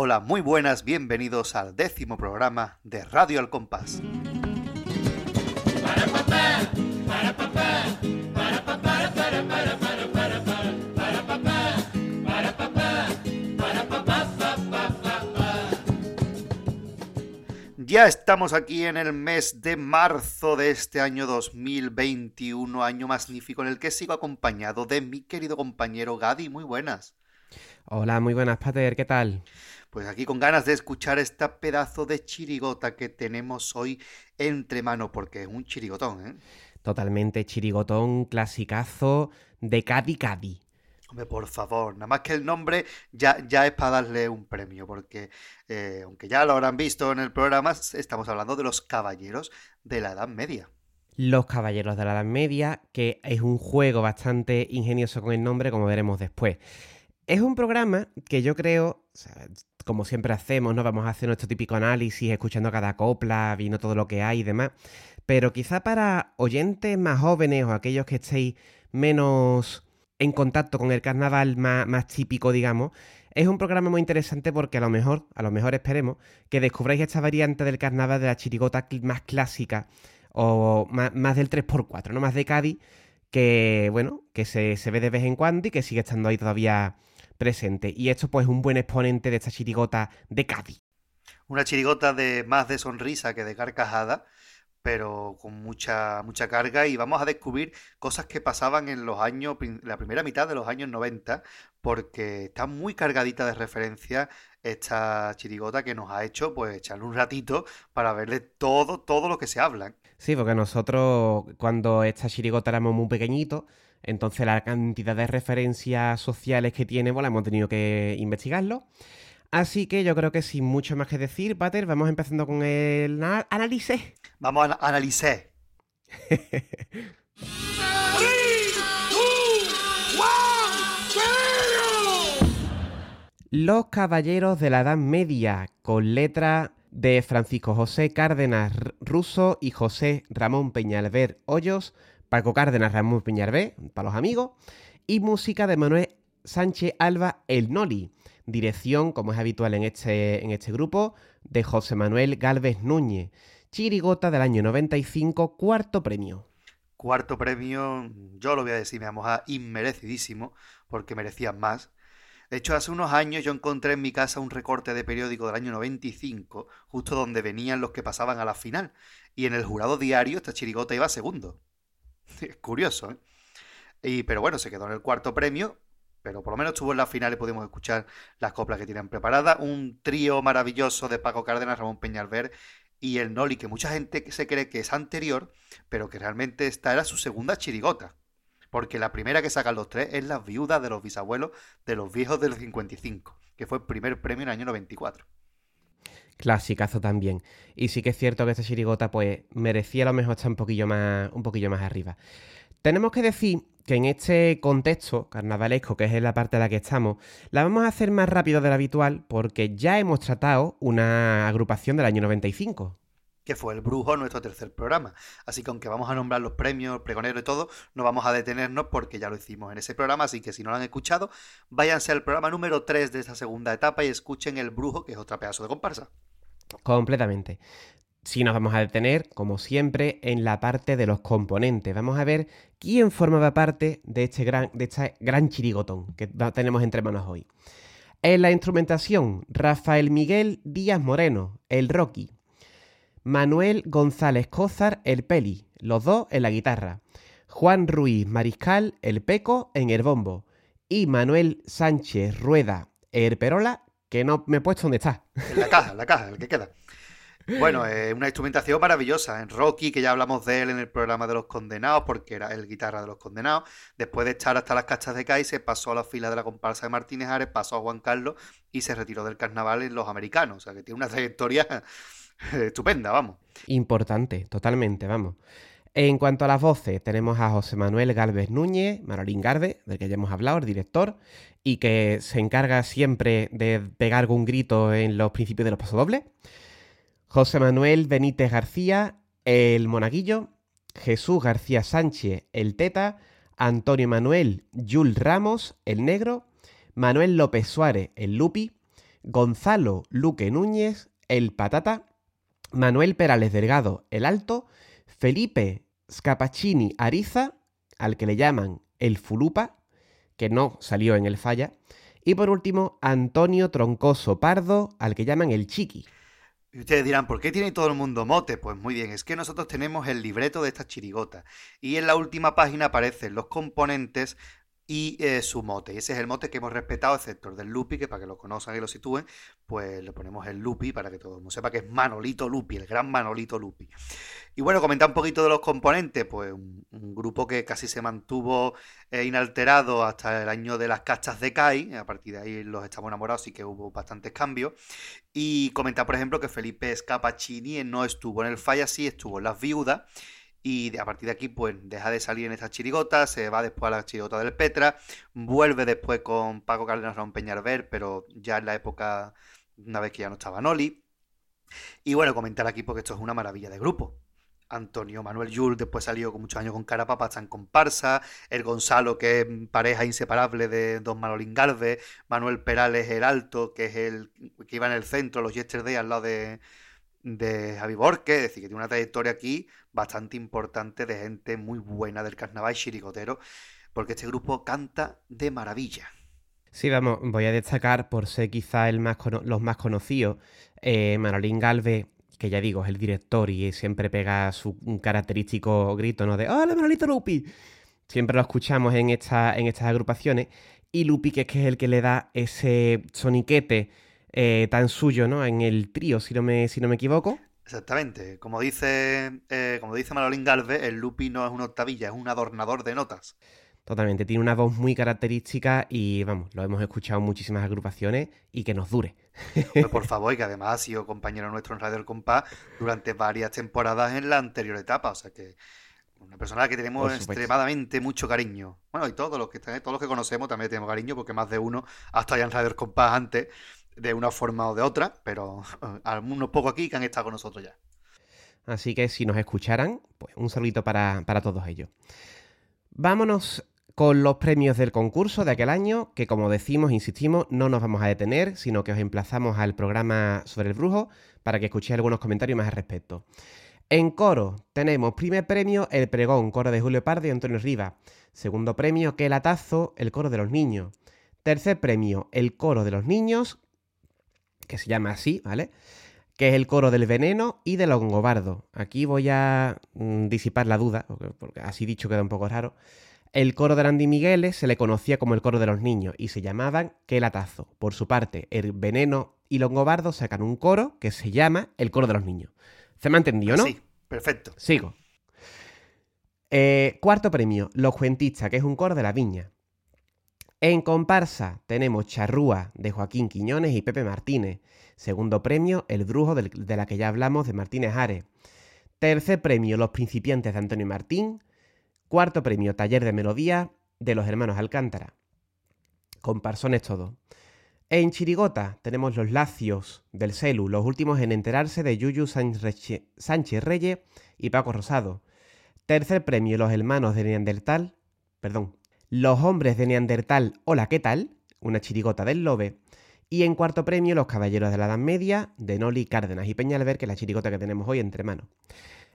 Hola, muy buenas, bienvenidos al décimo programa de Radio Al Compás. Ya estamos aquí en el mes de marzo de este año 2021, año magnífico en el que sigo acompañado de mi querido compañero Gadi. Muy buenas. Hola, muy buenas, Pater, ¿qué tal? Pues aquí con ganas de escuchar este pedazo de chirigota que tenemos hoy entre manos, porque es un chirigotón, ¿eh? Totalmente chirigotón, clasicazo de Cadi Cadi. Hombre, por favor, nada más que el nombre ya, ya es para darle un premio, porque eh, aunque ya lo habrán visto en el programa, estamos hablando de los caballeros de la Edad Media. Los Caballeros de la Edad Media, que es un juego bastante ingenioso con el nombre, como veremos después. Es un programa que yo creo, como siempre hacemos, ¿no? Vamos a hacer nuestro típico análisis, escuchando cada copla, viendo todo lo que hay y demás. Pero quizá para oyentes más jóvenes o aquellos que estéis menos en contacto con el carnaval más, típico, digamos, es un programa muy interesante porque a lo mejor, a lo mejor esperemos, que descubráis esta variante del carnaval de la chirigota más clásica o más, del 3x4, ¿no? Más de Cádiz, que, bueno, que se, se, ve de vez en cuando y que sigue estando ahí todavía presente. Y esto, pues, es un buen exponente de esta chirigota de Cádiz. Una chirigota de más de sonrisa que de carcajada pero con mucha, mucha carga y vamos a descubrir cosas que pasaban en los años, la primera mitad de los años 90, porque está muy cargadita de referencia esta chirigota que nos ha hecho pues echarle un ratito para verle todo, todo lo que se habla. Sí, porque nosotros cuando esta chirigota éramos muy pequeñitos, entonces la cantidad de referencias sociales que tiene, bueno, hemos tenido que investigarlo. Así que yo creo que sin mucho más que decir, Pater, vamos empezando con el análisis. Vamos a analizar. Los Caballeros de la Edad Media, con letra de Francisco José Cárdenas Russo y José Ramón Peñalver Hoyos, Paco Cárdenas Ramón Peñalver, para los amigos, y música de Manuel Sánchez Alba El Noli. Dirección, como es habitual en este, en este grupo, de José Manuel Galvez Núñez. Chirigota del año 95, cuarto premio. Cuarto premio, yo lo voy a decir, me vamos a inmerecidísimo, porque merecían más. De hecho, hace unos años yo encontré en mi casa un recorte de periódico del año 95, justo donde venían los que pasaban a la final. Y en el jurado diario esta chirigota iba segundo. Es curioso, ¿eh? Y, pero bueno, se quedó en el cuarto premio pero por lo menos estuvo en la final y pudimos escuchar las coplas que tienen preparadas. Un trío maravilloso de Paco Cárdenas, Ramón Peñalver y el Noli, que mucha gente se cree que es anterior, pero que realmente esta era su segunda chirigota. Porque la primera que sacan los tres es Las viudas de los bisabuelos de los viejos del 55, que fue el primer premio en el año 94. Clasicazo también. Y sí que es cierto que esta chirigota, pues, merecía a lo mejor estar un poquillo más, un poquillo más arriba. Tenemos que decir que en este contexto carnavalesco, que es la parte en la que estamos, la vamos a hacer más rápido de lo habitual porque ya hemos tratado una agrupación del año 95 que fue el brujo nuestro tercer programa. Así que aunque vamos a nombrar los premios, pregoneros y todo, no vamos a detenernos porque ya lo hicimos en ese programa, así que si no lo han escuchado, váyanse al programa número 3 de esta segunda etapa y escuchen el brujo, que es otro pedazo de comparsa. Completamente. Si nos vamos a detener, como siempre, en la parte de los componentes. Vamos a ver quién formaba parte de este gran, de este gran chirigotón que tenemos entre manos hoy. En la instrumentación, Rafael Miguel Díaz Moreno, el Rocky. Manuel González Cózar, el Peli, los dos en la guitarra. Juan Ruiz Mariscal, el Peco, en el bombo. Y Manuel Sánchez Rueda, el Perola, que no me he puesto donde está. En la caja, en la caja, el que queda. Bueno, es una instrumentación maravillosa. En Rocky, que ya hablamos de él en el programa de los condenados, porque era el guitarra de los condenados. Después de estar hasta las cachas de Cádiz, se pasó a la fila de la comparsa de Martínez Ares, pasó a Juan Carlos y se retiró del carnaval en los americanos. O sea que tiene una trayectoria estupenda, vamos. Importante, totalmente, vamos. En cuanto a las voces, tenemos a José Manuel Galvez Núñez, Marolín Garde, del que ya hemos hablado, el director, y que se encarga siempre de pegar algún grito en los principios de los pasodobles. José Manuel Benítez García, el Monaguillo, Jesús García Sánchez, el Teta, Antonio Manuel Yul Ramos, el Negro, Manuel López Suárez, el Lupi, Gonzalo Luque Núñez, el Patata, Manuel Perales Delgado, el Alto, Felipe Scapaccini Ariza, al que le llaman el Fulupa, que no salió en el falla, y por último Antonio Troncoso Pardo, al que llaman el Chiqui. Y ustedes dirán, ¿por qué tiene todo el mundo mote? Pues muy bien, es que nosotros tenemos el libreto de esta chirigota y en la última página aparecen los componentes y eh, su mote. Y ese es el mote que hemos respetado, excepto el del Lupi, que para que lo conozcan y lo sitúen, pues le ponemos el Lupi para que todo el mundo sepa que es Manolito Lupi, el gran Manolito Lupi. Y bueno, comentar un poquito de los componentes, pues un, grupo que casi se mantuvo eh, inalterado hasta el año de las cachas de Kai, a partir de ahí los estamos enamorados y que hubo bastantes cambios. Y comentar, por ejemplo, que Felipe Scapacini no estuvo en el Falla, sí estuvo en Las Viudas y a partir de aquí pues deja de salir en esta chirigota, se va después a la chirigota del Petra, vuelve después con Paco Cárdenas Raúl Peñalver, pero ya en la época, una vez que ya no estaba Noli. Y bueno, comentar aquí porque esto es una maravilla de grupo. Antonio Manuel Yul después salió con muchos años con Carapapa, está en comparsa, el Gonzalo, que es pareja inseparable de Don Manolín Galvez, Manuel Perales el Alto, que es el que iba en el centro, los Yesterday al lado de, de Javi Borque, es decir, que tiene una trayectoria aquí bastante importante de gente muy buena del carnaval chirigotero, porque este grupo canta de maravilla. Sí, vamos, voy a destacar por ser quizá el más los más conocidos, eh, Manolín que ya digo, es el director y siempre pega su característico grito, ¿no? De ¡Hola, Manolito Lupi! Siempre lo escuchamos en, esta, en estas agrupaciones. Y Lupi, que es, que es el que le da ese soniquete eh, tan suyo, ¿no? En el trío, si no me, si no me equivoco. Exactamente. Como dice, eh, como dice Manolín Galvez, el Lupi no es una octavilla, es un adornador de notas. Totalmente, tiene una voz muy característica y vamos, lo hemos escuchado en muchísimas agrupaciones y que nos dure. Pues por favor, y que además ha sido compañero nuestro en Radio El Compás durante varias temporadas en la anterior etapa, o sea que una persona que tenemos extremadamente mucho cariño. Bueno, y todos los que todos los que conocemos también tenemos cariño, porque más de uno hasta estado en Radio El Compás antes de una forma o de otra, pero algunos pocos aquí que han estado con nosotros ya. Así que si nos escucharan, pues un saludito para, para todos ellos. Vámonos con los premios del concurso de aquel año, que como decimos, insistimos, no nos vamos a detener, sino que os emplazamos al programa sobre el brujo para que escuchéis algunos comentarios más al respecto. En coro tenemos primer premio el pregón, coro de Julio Pardo y Antonio Riva. Segundo premio, que latazo, el coro de los niños. Tercer premio, el coro de los niños, que se llama así, ¿vale? Que es el coro del veneno y del longobardo. Aquí voy a mm, disipar la duda, porque, así dicho queda un poco raro. El coro de Andy Migueles se le conocía como el coro de los niños y se llamaban Quelatazo. Por su parte, el veneno y longobardo sacan un coro que se llama el coro de los niños. ¿Se me ha entendido, no? Sí, perfecto. Sigo. Eh, cuarto premio, Los Cuentistas, que es un coro de la viña. En comparsa tenemos Charrúa de Joaquín Quiñones y Pepe Martínez. Segundo premio, El Brujo de la que ya hablamos de Martínez Ares. Tercer premio, Los Principiantes de Antonio Martín. Cuarto premio, Taller de Melodía de los Hermanos Alcántara. Comparsones todo. En Chirigota tenemos Los Lacios del Celu, los últimos en enterarse de Yuyu Sánchez Reyes y Paco Rosado. Tercer premio, Los Hermanos de Neandertal. Perdón, los hombres de Neandertal, hola, ¿qué tal? Una chirigota del Lobe. Y en cuarto premio, Los Caballeros de la Edad Media, de Noli, Cárdenas y Peñalver, que es la chirigota que tenemos hoy entre manos.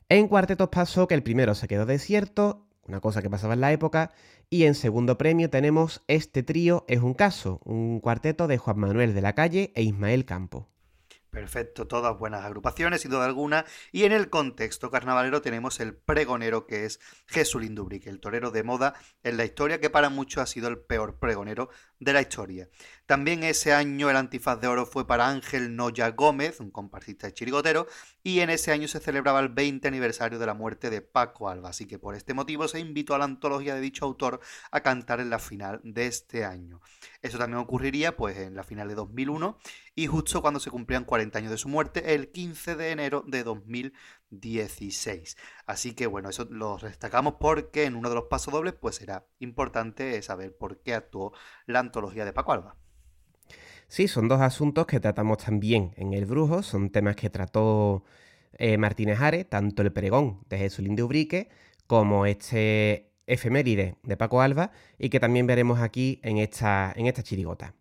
En cuartetos pasó que el primero se quedó desierto, una cosa que pasaba en la época, y en segundo premio tenemos Este trío es un caso, un cuarteto de Juan Manuel de la Calle e Ismael Campo. Perfecto, todas buenas agrupaciones, sin duda alguna. Y en el contexto carnavalero tenemos el pregonero que es Jesús Lindubrique, el torero de moda en la historia, que para muchos ha sido el peor pregonero de la historia. También ese año el antifaz de oro fue para Ángel Noya Gómez, un comparsista de chirigotero, y en ese año se celebraba el 20 aniversario de la muerte de Paco Alba, así que por este motivo se invitó a la antología de dicho autor a cantar en la final de este año. Eso también ocurriría pues en la final de 2001 y justo cuando se cumplían 40 años de su muerte, el 15 de enero de 2016. Así que bueno, eso lo destacamos porque en uno de los pasodobles pues era importante saber por qué actuó la antología de Paco Alba. Sí, son dos asuntos que tratamos también en El Brujo, son temas que trató eh, Martínez Ares, tanto el pregón de Jesús de Ubrique como este efeméride de Paco Alba y que también veremos aquí en esta, en esta chirigota.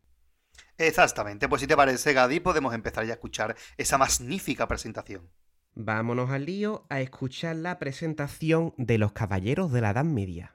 Exactamente, pues si te parece, Gadi, podemos empezar ya a escuchar esa magnífica presentación. Vámonos al lío a escuchar la presentación de los caballeros de la Edad Media.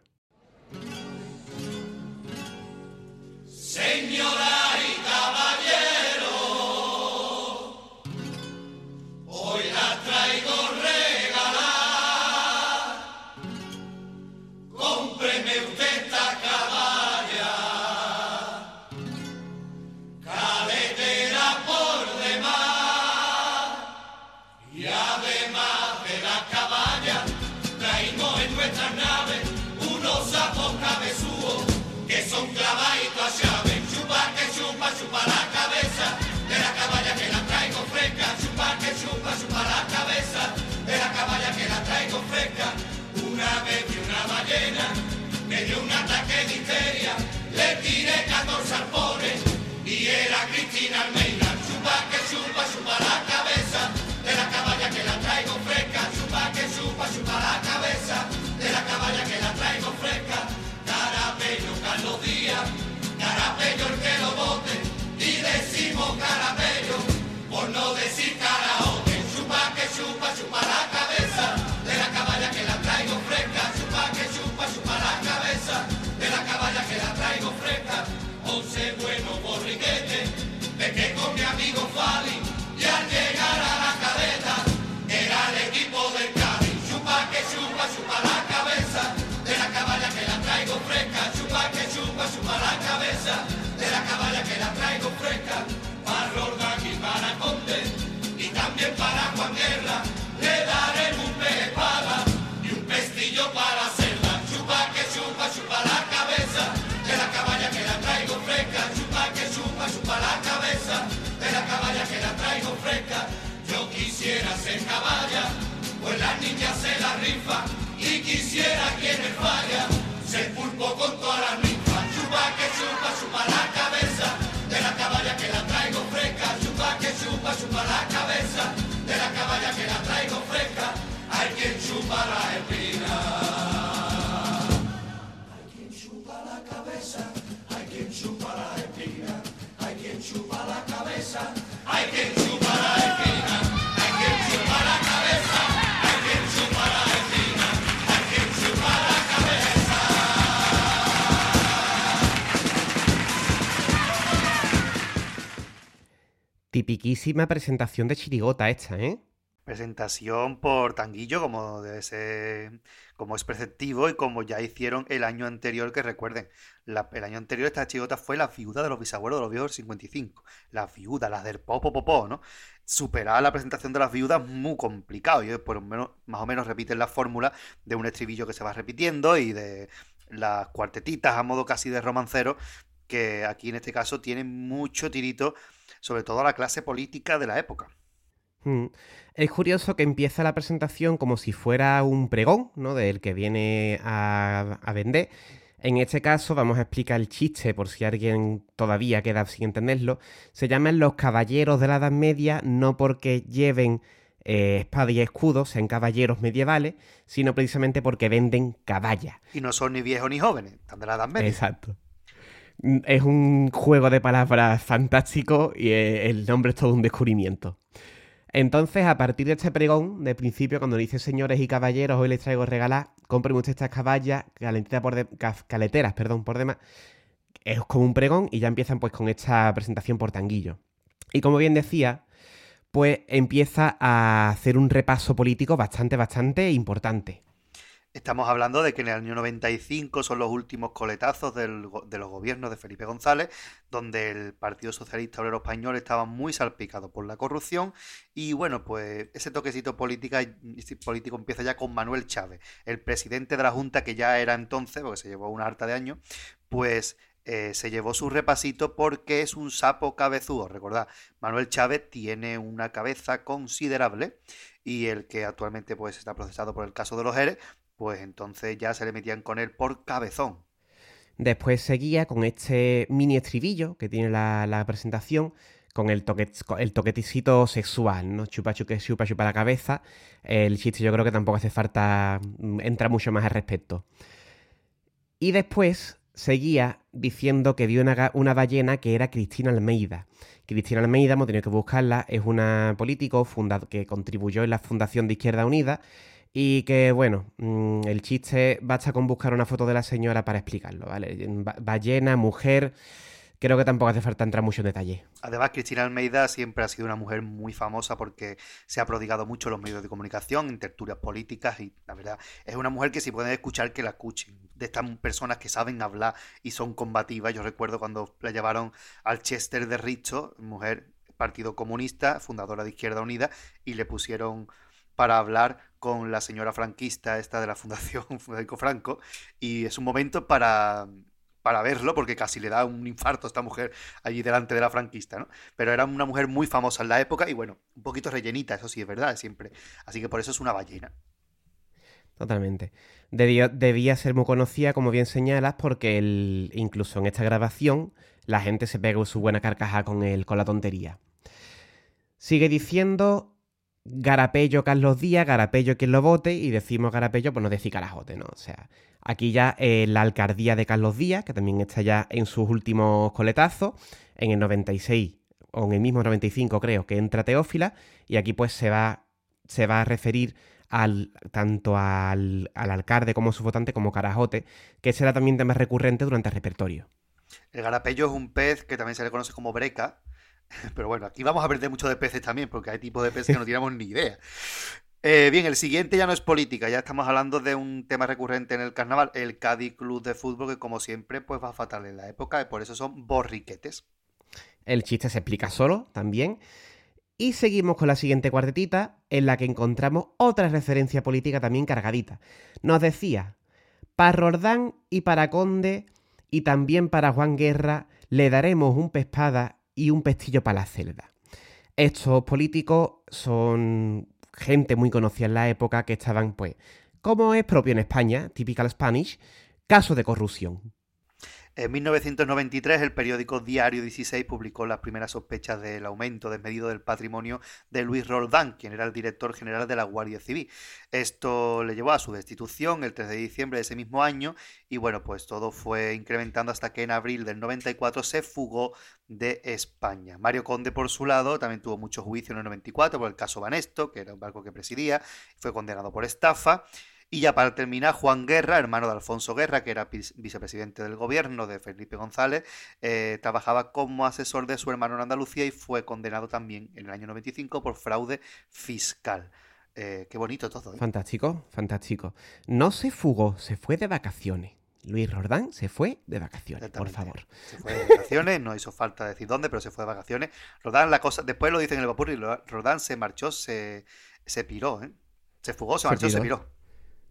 Carapello el que lo bote y decimos carapello por no decir Chupa que chupa, chupa la cabeza de la caballa que la traigo fresca. Chupa que chupa, chupa la Tipiquísima presentación de chirigota esta, ¿eh? Presentación por Tanguillo, como debe ser, como es preceptivo y como ya hicieron el año anterior, que recuerden, la- el año anterior esta chigota fue la viuda de los bisabuelos de los viejos del 55. Las viudas, las del popo popó, ¿no? Superar la presentación de las viudas muy complicado. Y por menos, más o menos repiten la fórmula de un estribillo que se va repitiendo y de las cuartetitas a modo casi de romancero, que aquí en este caso tienen mucho tirito, sobre todo a la clase política de la época. Mm. Es curioso que empieza la presentación como si fuera un pregón, ¿no? Del que viene a, a vender. En este caso, vamos a explicar el chiste por si alguien todavía queda sin entenderlo. Se llaman los caballeros de la Edad Media no porque lleven eh, espada y escudo, sean caballeros medievales, sino precisamente porque venden caballas. Y no son ni viejos ni jóvenes, están de la edad media. Exacto. Es un juego de palabras fantástico y eh, el nombre es todo un descubrimiento. Entonces, a partir de este pregón, de principio, cuando dice señores y caballeros, hoy les traigo regalar, compren ustedes estas caballas, calentera por de- ca- caleteras, perdón, por demás. Es como un pregón y ya empiezan pues con esta presentación por tanguillo. Y como bien decía, pues empieza a hacer un repaso político bastante, bastante importante. Estamos hablando de que en el año 95 son los últimos coletazos del de los gobiernos de Felipe González, donde el Partido Socialista Obrero Español estaba muy salpicado por la corrupción y bueno, pues ese toquecito política, ese político empieza ya con Manuel Chávez, el presidente de la Junta que ya era entonces, porque se llevó una harta de años, pues eh, se llevó su repasito porque es un sapo cabezudo. Recordad, Manuel Chávez tiene una cabeza considerable y el que actualmente pues está procesado por el caso de los ERE, pues entonces ya se le metían con él por cabezón. Después seguía con este mini estribillo que tiene la, presentación, con el, toque, el sexual, ¿no? Chupa, chupa, chupa, chupa la cabeza. El chiste yo creo que tampoco hace falta mm, entrar mucho más al respecto. Y después seguía diciendo que vio una, ballena que era Cristina Almeida. Cristina Almeida, hemos tenido que buscarla, es una político que contribuyó en la Fundación de Izquierda Unida y que, bueno, mm, el chiste basta con buscar una foto de la señora para explicarlo, ¿vale? Ballena, mujer, creo que tampoco hace falta entrar mucho en detalle. Además, Cristina Almeida siempre ha sido una mujer muy famosa porque se ha prodigado mucho en los medios de comunicación, en tertulias políticas y la verdad es una mujer que si pueden escuchar, que la escuchen. De estas personas que saben hablar y son combativas. Yo recuerdo cuando la llevaron al Chester de Richo, mujer Partido Comunista, fundadora de Izquierda Unida, y le pusieron para hablar con la señora franquista esta de la Fundación Federico Franco y es un momento para para verlo, porque casi le da un infarto a esta mujer allí delante de la franquista, ¿no? Pero era una mujer muy famosa en la época y bueno, un poquito rellenita, eso sí es verdad, siempre. Así que por eso es una ballena. Totalmente. debía ser muy conocida, como bien señalas, porque incluso en esta grabación la gente se pega su buena carcaja con, el, con la tontería. Sigue diciendo Garapello Carlos Díaz, Garapello quien lo vote, y decimos Garapello, pues no decir carajote, ¿no? O sea, aquí ya eh, la alcaldía de Carlos Díaz, que también está ya en sus últimos coletazos, en el 96 o en el mismo 95 creo que entra Teófila, y aquí pues se va, se va a referir al, tanto al, al alcalde como a su votante como carajote, que será también tema recurrente durante el repertorio. El garapello es un pez que también se le conoce como breca, Pero bueno, aquí vamos a aprender mucho de peces también, porque hay tipos de peces que no tenemos ni idea. Eh, bien, el siguiente ya no es política, ya estamos hablando de un tema recurrente en el carnaval, el Cádiz Club de Fútbol, que como siempre pues va fatal en la época, y por eso son borriquetes. El chiste se explica solo también. Y seguimos con la siguiente cuartetita, en la que encontramos otra referencia política también cargadita. Nos decía, para Rordán y para Conde, y también para Juan Guerra, le daremos un pespada y un pestillo para la celda. Estos políticos son gente muy conocida en la época que estaban, pues, como es propio en España, typical Spanish, caso de corrupción. En 1993, el periódico Diario 16 publicó las primeras sospechas del aumento desmedido del patrimonio de Luis Roldán, quien era el director general de la Guardia Civil. Esto le llevó a su destitución el 3 de diciembre de ese mismo año y bueno, pues todo fue incrementando hasta que en abril del 94 se fugó de España. Mario Conde, por su lado, también tuvo mucho juicio en el 94 por el caso Banesto, que era un barco que presidía, fue condenado por estafa. Y ya para terminar, Juan Guerra, hermano de Alfonso Guerra, que era vicepresidente del gobierno de Felipe González, eh, trabajaba como asesor de su hermano en Andalucía y fue condenado también en el año 95 por fraude fiscal. Eh, qué bonito todo. ¿eh? Fantástico, fantástico. No se fugó, se fue de vacaciones. Luis Rodán se fue de vacaciones, por favor. Se fue de vacaciones, no hizo falta decir dónde, pero se fue de vacaciones. Rodán, la cosa, después lo dicen en el vapor y Rodán se marchó, se, se piró, ¿eh? Se fugó, se marchó, se piró.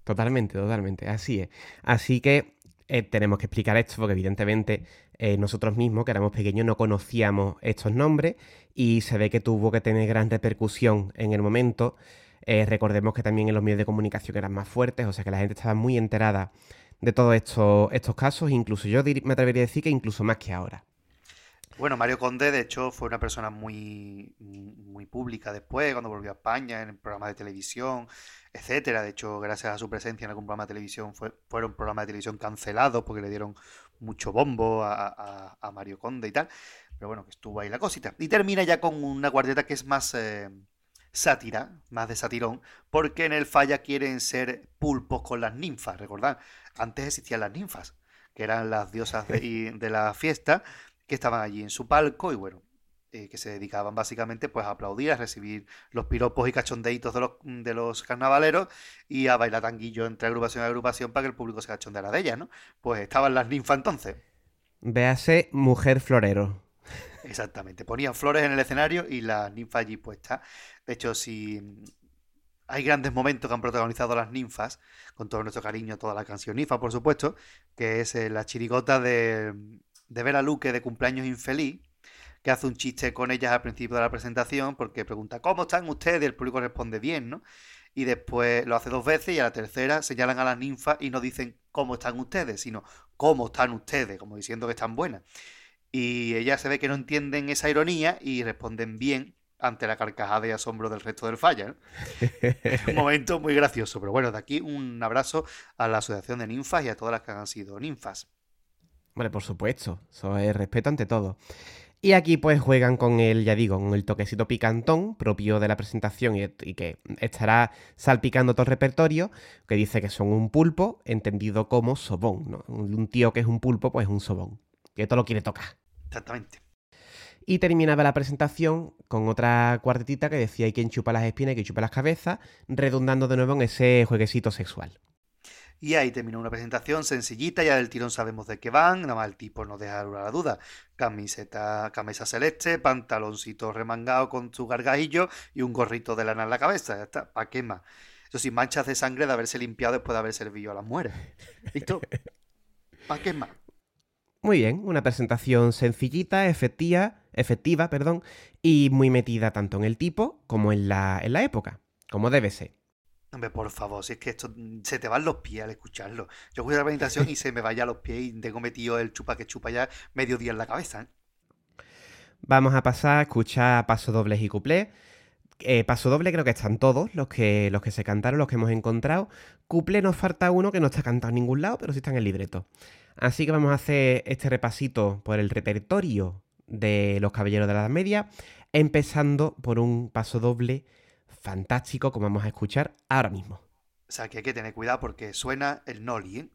Totalmente, totalmente. Así es. Así que eh, tenemos que explicar esto porque evidentemente eh, nosotros mismos, que éramos pequeños, no conocíamos estos nombres y se ve que tuvo que tener gran repercusión en el momento. Eh, recordemos que también en los medios de comunicación eran más fuertes, o sea que la gente estaba muy enterada de todos estos, estos casos, incluso yo me atrevería a decir que incluso más que ahora. Bueno, Mario Conde, de hecho, fue una persona muy, muy pública después, cuando volvió a España, en programas de televisión, etcétera. De hecho, gracias a su presencia en algún programa de televisión, fue, fueron programas de televisión cancelados porque le dieron mucho bombo a, Mario Conde y tal. Pero bueno, que estuvo ahí la cosita. Y termina ya con una guardeta que es más eh, sátira, más de satirón, porque en el falla quieren ser pulpos con las ninfas, recordad. Antes existían las ninfas, que eran las diosas de, de la fiesta que estaban allí en su palco y bueno, eh, que se dedicaban básicamente pues a aplaudir, a recibir los piropos y cachondeitos de los, de los carnavaleros y a bailar tanguillo entre agrupación y agrupación para que el público se cachondeara de ellas, ¿no? Pues estaban las ninfas entonces. Véase mujer florero. Exactamente, ponían flores en el escenario y las ninfas allí puestas. De hecho, si hay grandes momentos que han protagonizado las ninfas, con todo nuestro cariño, toda la canción ninfa, por supuesto, que es eh, la chirigota de, de ver a Luque de cumpleaños infeliz, que hace un chiste con ellas al principio de la presentación, porque pregunta, ¿cómo están ustedes? Y el público responde bien, ¿no? Y después lo hace dos veces y a la tercera señalan a las ninfas y no dicen cómo están ustedes, sino cómo están ustedes, como diciendo que están buenas. Y ellas se ve que no entienden esa ironía y responden bien ante la carcajada y asombro del resto del falla. un momento muy gracioso, pero bueno, de aquí un abrazo a la Asociación de Ninfas y a todas las que han sido ninfas. Hombre, por supuesto, eso es respeto ante todo. Y aquí pues juegan con el, ya digo, con el toquecito picantón propio de la presentación y, que estará salpicando todo el repertorio, que dice que son un pulpo, entendido como sobón, ¿no? Un tío que es un pulpo, pues es un sobón, que todo lo quiere tocar. Exactamente. Y terminaba la presentación con otra cuartetita que decía hay quien chupa las espinas y quien chupa las cabezas, redundando de nuevo en ese jueguecito sexual. Y ahí terminó una presentación sencillita, ya del tirón sabemos de qué van, nada más el tipo no deja la duda. Camiseta, camisa celeste, pantaloncito remangado con su gargajillo y un gorrito de lana en la cabeza. Ya está, ¿para qué más? Eso sí, manchas de sangre de haberse limpiado después de haber servido a las mujeres. ¿Listo? ¿Para qué más? Muy bien, una presentación sencillita, efectiva, efectiva, perdón, y muy metida tanto en el tipo como en la, en la época, como debe ser. Hombre, por favor, si es que esto mm, se te van los pies al escucharlo. Yo escucho la presentación y se me vaya a los pies y tengo metido el chupa que chupa ya medio día en la cabeza. ¿eh? Vamos a pasar a escuchar paso dobles y cuplé. Eh, paso doble creo que están todos los que, los que se cantaron, los que hemos encontrado. Cuplé nos falta uno que no está cantado en ningún lado, pero sí está en el libreto. Así que vamos a hacer este repasito por el repertorio de los Caballeros de la Edad Media, empezando por un paso doble fantástico como vamos a escuchar ahora mismo. O sea que hay que tener cuidado porque suena el Noli, ¿eh?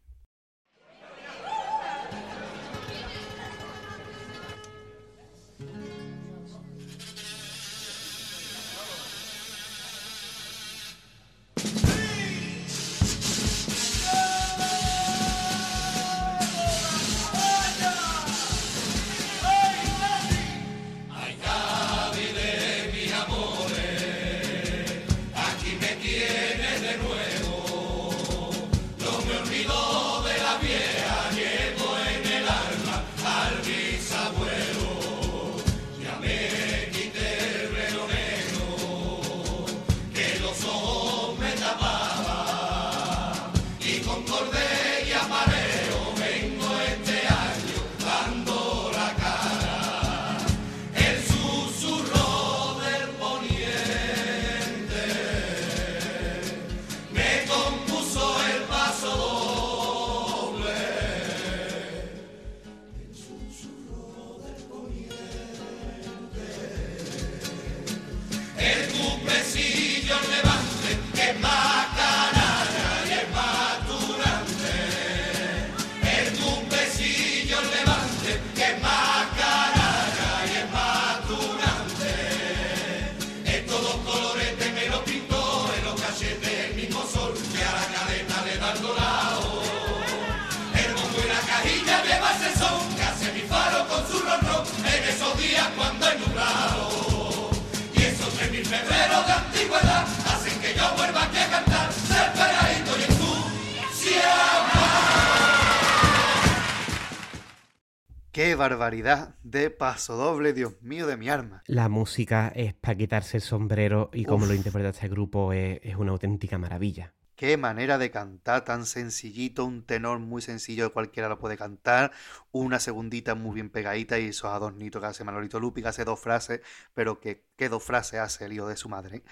¡Qué barbaridad de paso doble, Dios mío, de mi arma! La música es para quitarse el sombrero y como lo interpreta este grupo es, una auténtica maravilla. Qué manera de cantar tan sencillito, un tenor muy sencillo, cualquiera lo puede cantar, una segundita muy bien pegadita y esos adornitos que hace Manolito Lupi, que hace dos frases, pero que qué dos frases hace el hijo de su madre.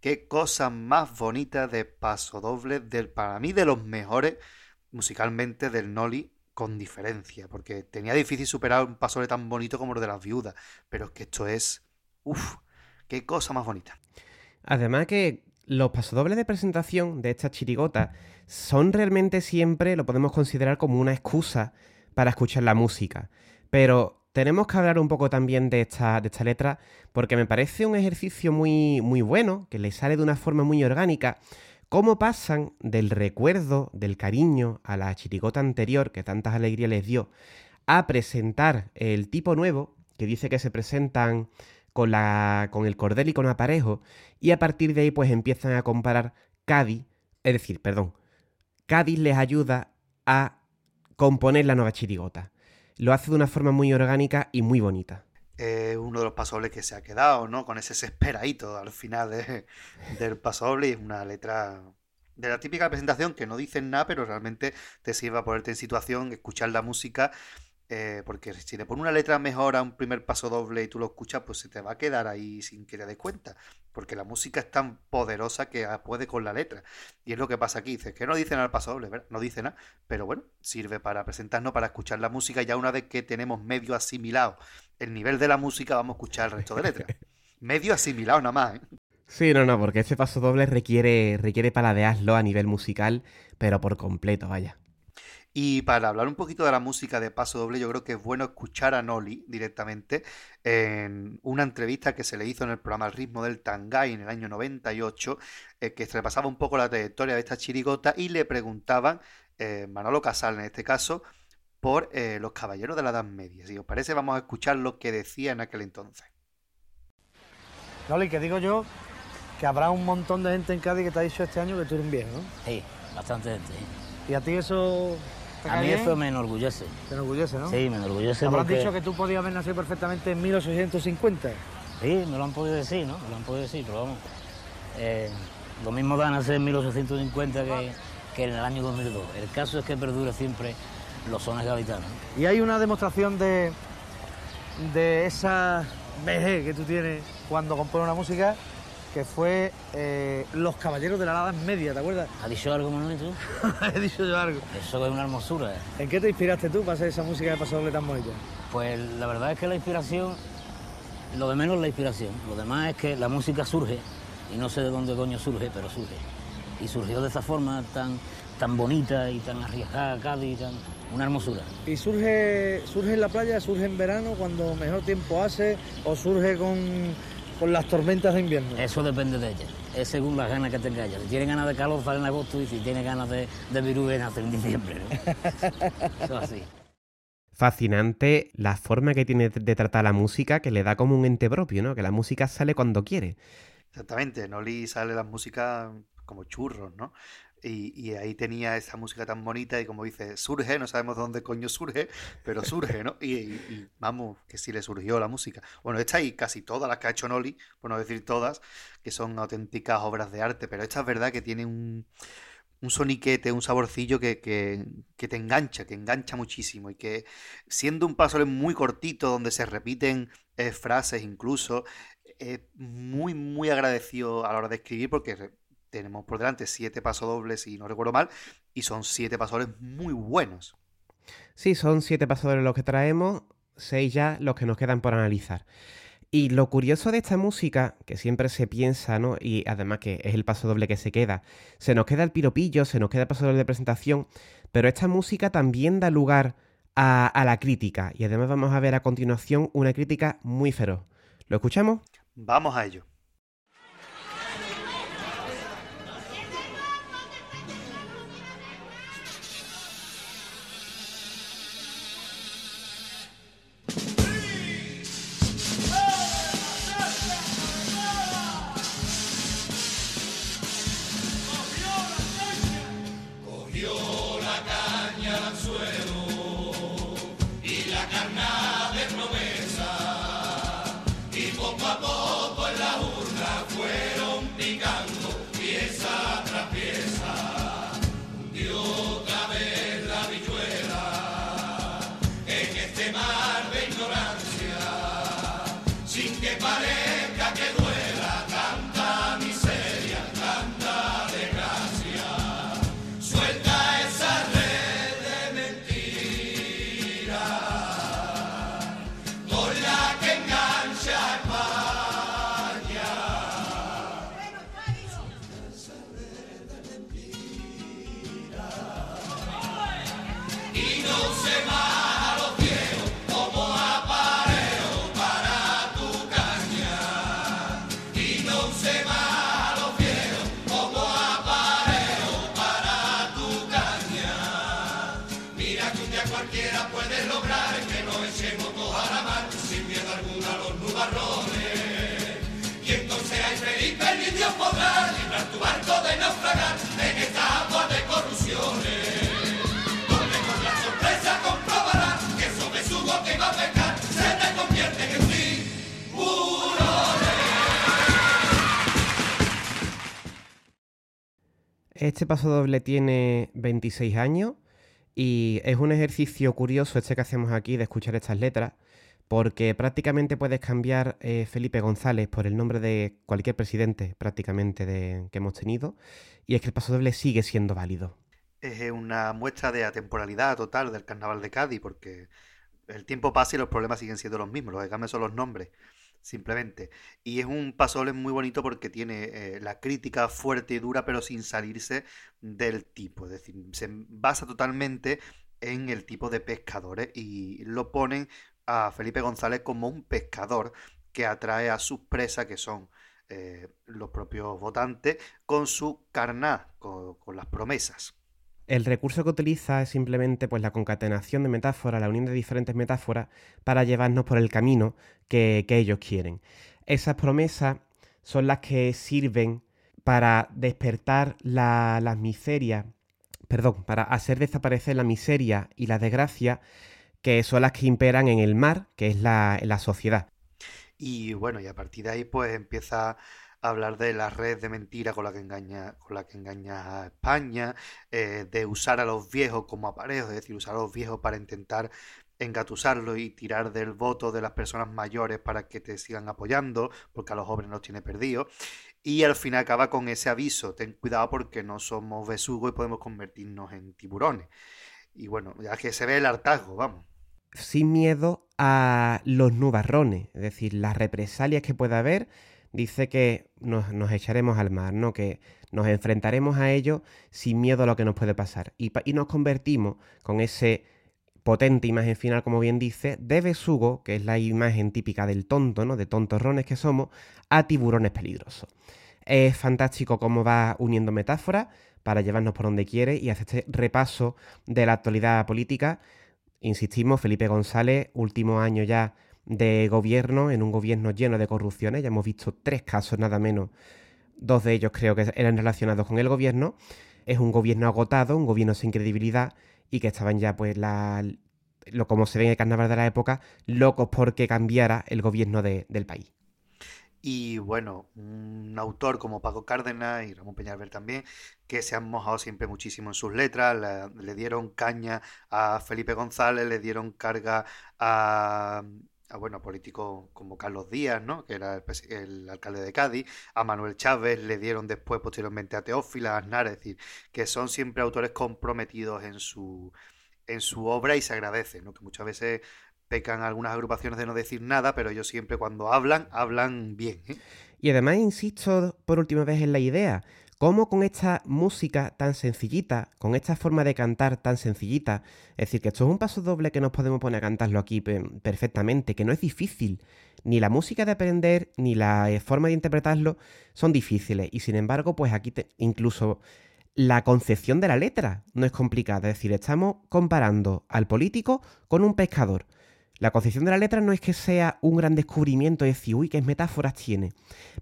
Qué cosa más bonita de paso doble, del, para mí de los mejores musicalmente del Noli con diferencia, porque tenía difícil superar un paso tan bonito como el de las viudas, pero es que esto es, uff, qué cosa más bonita. Además que los pasodobles de presentación de estas chirigotas son realmente siempre, lo podemos considerar como una excusa para escuchar la música, pero tenemos que hablar un poco también de esta, de esta letra, porque me parece un ejercicio muy, muy bueno, que le sale de una forma muy orgánica, cómo pasan del recuerdo, del cariño a la chirigota anterior que tantas alegrías les dio, a presentar el tipo nuevo, que dice que se presentan con, la, con el cordel y con aparejo, y a partir de ahí pues empiezan a comparar Cádiz, es decir, perdón, Cádiz les ayuda a componer la nueva chirigota. Lo hace de una forma muy orgánica y muy bonita uno de los pasobles que se ha quedado, ¿no? Con ese esperadito al final del pasoble y es una letra de la típica presentación que no dicen nada, pero realmente te sirve a ponerte en situación, escuchar la música eh, porque si te pone una letra mejor a un primer paso doble y tú lo escuchas, pues se te va a quedar ahí sin que te des cuenta. Porque la música es tan poderosa que puede con la letra. Y es lo que pasa aquí. Dices que no dicen al paso doble, ¿verdad? No dice nada. Pero bueno, sirve para presentarnos, para escuchar la música. Ya una vez que tenemos medio asimilado el nivel de la música, vamos a escuchar el resto de letras. medio asimilado nada más, ¿eh? Sí, no, no, porque este paso doble requiere, requiere paladearlo a nivel musical, pero por completo, vaya. Y para hablar un poquito de la música de Paso Doble, yo creo que es bueno escuchar a Noli directamente en una entrevista que se le hizo en el programa El ritmo del Tangay en el año 98, eh, que se repasaba un poco la trayectoria de esta chirigota y le preguntaban, eh, Manolo Casal en este caso, por eh, los caballeros de la Edad Media. Si os parece, vamos a escuchar lo que decía en aquel entonces. Noli, que digo yo que habrá un montón de gente en Cádiz que te ha dicho este año que tú eres un viejo, ¿no? Sí, bastante gente. ¿Y a ti eso a mí eso me enorgullece. Te enorgullece, ¿no? Sí, me enorgullece. ¿Habrás dicho que tú podías haber nacido perfectamente en 1850? Sí, me lo han podido decir, ¿no? Me lo han podido decir, pero vamos. Eh, lo mismo da nacer en 1850 que, que, en el año 2002. El caso es que perdura siempre los sones gaditanos. Y hay una demostración de, de esa vejez que tú tienes cuando compones una música que fue eh, Los Caballeros de la Edad Media, ¿te acuerdas? ¿Has dicho algo, Manuel, tú? He dicho yo algo. Eso es una hermosura. ¿eh? ¿En qué te inspiraste tú para hacer esa música de Paso Doble tan bonita? Pues la verdad es que la inspiración, lo de menos la inspiración, lo demás es que la música surge, y no sé de dónde coño surge, pero surge. Y surgió de esa forma tan, tan bonita y tan arriesgada, Cádiz, tan, una hermosura. ¿Y surge, surge en la playa, surge en verano, cuando mejor tiempo hace, o surge con con las tormentas de invierno? Eso depende de ella, es según las ganas que tenga ella. Si tiene ganas de calor, sale en agosto y si tiene ganas de, de virus, nace en diciembre. Eso así. Fascinante la forma que tiene de tratar la música, que le da como un ente propio, ¿no? Que la música sale cuando quiere. Exactamente, Noli sale la música como churros, ¿no? Y, ahí tenía esa música tan bonita y como dice, surge, no sabemos dónde coño surge, pero surge, ¿no? Y, vamos, que sí le surgió la música. Bueno, esta y casi todas las que ha hecho Noli, por no decir todas, que son auténticas obras de arte, pero esta es verdad que tiene un, un soniquete, un saborcillo que, que, te engancha, que engancha muchísimo y que siendo un paso muy cortito donde se repiten eh, frases incluso, es muy, muy agradecido a la hora de escribir porque tenemos por delante siete pasodobles, si no recuerdo mal, y son siete pasodobles muy buenos. Sí, son siete pasodobles los que traemos, seis ya los que nos quedan por analizar. Y lo curioso de esta música, que siempre se piensa, ¿no? Y además que es el paso doble que se queda, se nos queda el piropillo, se nos queda el paso doble de presentación, pero esta música también da lugar a, a la crítica. Y además vamos a ver a continuación una crítica muy feroz. ¿Lo escuchamos? Vamos a ello. Este paso doble tiene 26 años Y es un ejercicio curioso este que hacemos aquí de escuchar estas letras, porque prácticamente puedes cambiar eh, Felipe González por el nombre de cualquier presidente prácticamente de, que hemos tenido, y es que el paso doble sigue siendo válido. Es una muestra de atemporalidad total del carnaval de Cádiz, porque el tiempo pasa y los problemas siguen siendo los mismos, lo que cambian son los nombres, simplemente. Y es un paso doble muy bonito porque tiene eh, la crítica fuerte y dura, pero sin salirse del tipo, es decir, se basa totalmente en el tipo de pescadores y lo ponen a Felipe González como un pescador que atrae a sus presas, que son eh, los propios votantes, con su carná, con, las promesas. El recurso que utiliza es simplemente pues, la concatenación de metáforas, la unión de diferentes metáforas para llevarnos por el camino que, ellos quieren. Esas promesas son las que sirven para despertar las la miserias, perdón, para hacer desaparecer la miseria y la desgracia que son las que imperan en el mar, que es la, la sociedad. Y bueno, y a partir de ahí pues empieza hablar de la red de mentira con la que engaña, con la que engaña a España, eh, de usar a los viejos como aparejos, es decir, usar a los viejos para intentar engatusarlos y tirar del voto de las personas mayores para que te sigan apoyando, porque a los jóvenes los tiene perdidos. Y al final acaba con ese aviso, ten cuidado porque no somos besugos y podemos convertirnos en tiburones. Y bueno, ya que se ve el hartazgo, vamos sin miedo a los nubarrones, es decir, las represalias que pueda haber, dice que nos, echaremos al mar, ¿no? que nos enfrentaremos a ello sin miedo a lo que nos puede pasar. Y, nos convertimos con ese potente imagen final, como bien dice, de besugo, que es la imagen típica del tonto, ¿no? de tontorrones que somos, a tiburones peligrosos. Es fantástico cómo va uniendo metáforas para llevarnos por donde quiere y hace este repaso de la actualidad política Insistimos, Felipe González, último año ya de gobierno, en un gobierno lleno de corrupciones, ya hemos visto tres casos nada menos, dos de ellos creo que eran relacionados con el gobierno, es un gobierno agotado, un gobierno sin credibilidad y que estaban ya pues la, lo como se ve en el carnaval de la época, locos porque cambiara el gobierno del país. Y bueno, un autor como Paco Cárdenas y Ramón Peñalver también, que se han mojado siempre muchísimo en sus letras, le, dieron caña a Felipe González, le dieron carga a, bueno, políticos como Carlos Díaz, ¿no? que era el, alcalde de Cádiz, a Manuel Chávez, le dieron después, posteriormente, a Teófila, a Aznar, es decir, que son siempre autores comprometidos en su, en su obra y se agradece, ¿no? que muchas veces pecan algunas agrupaciones de no decir nada, pero ellos siempre cuando hablan, hablan bien. ¿eh? Y además insisto por última vez en la idea, cómo con esta música tan sencillita, con esta forma de cantar tan sencillita, es decir, que esto es un paso doble que nos podemos poner a cantarlo aquí perfectamente, que no es difícil, ni la música de aprender, ni la eh, forma de interpretarlo son difíciles, y sin embargo, pues aquí incluso la concepción de la letra no es complicada, es decir, estamos comparando al político con un pescador. La concepción de la letra no es que sea un gran descubrimiento, es decir, uy, qué metáforas tiene,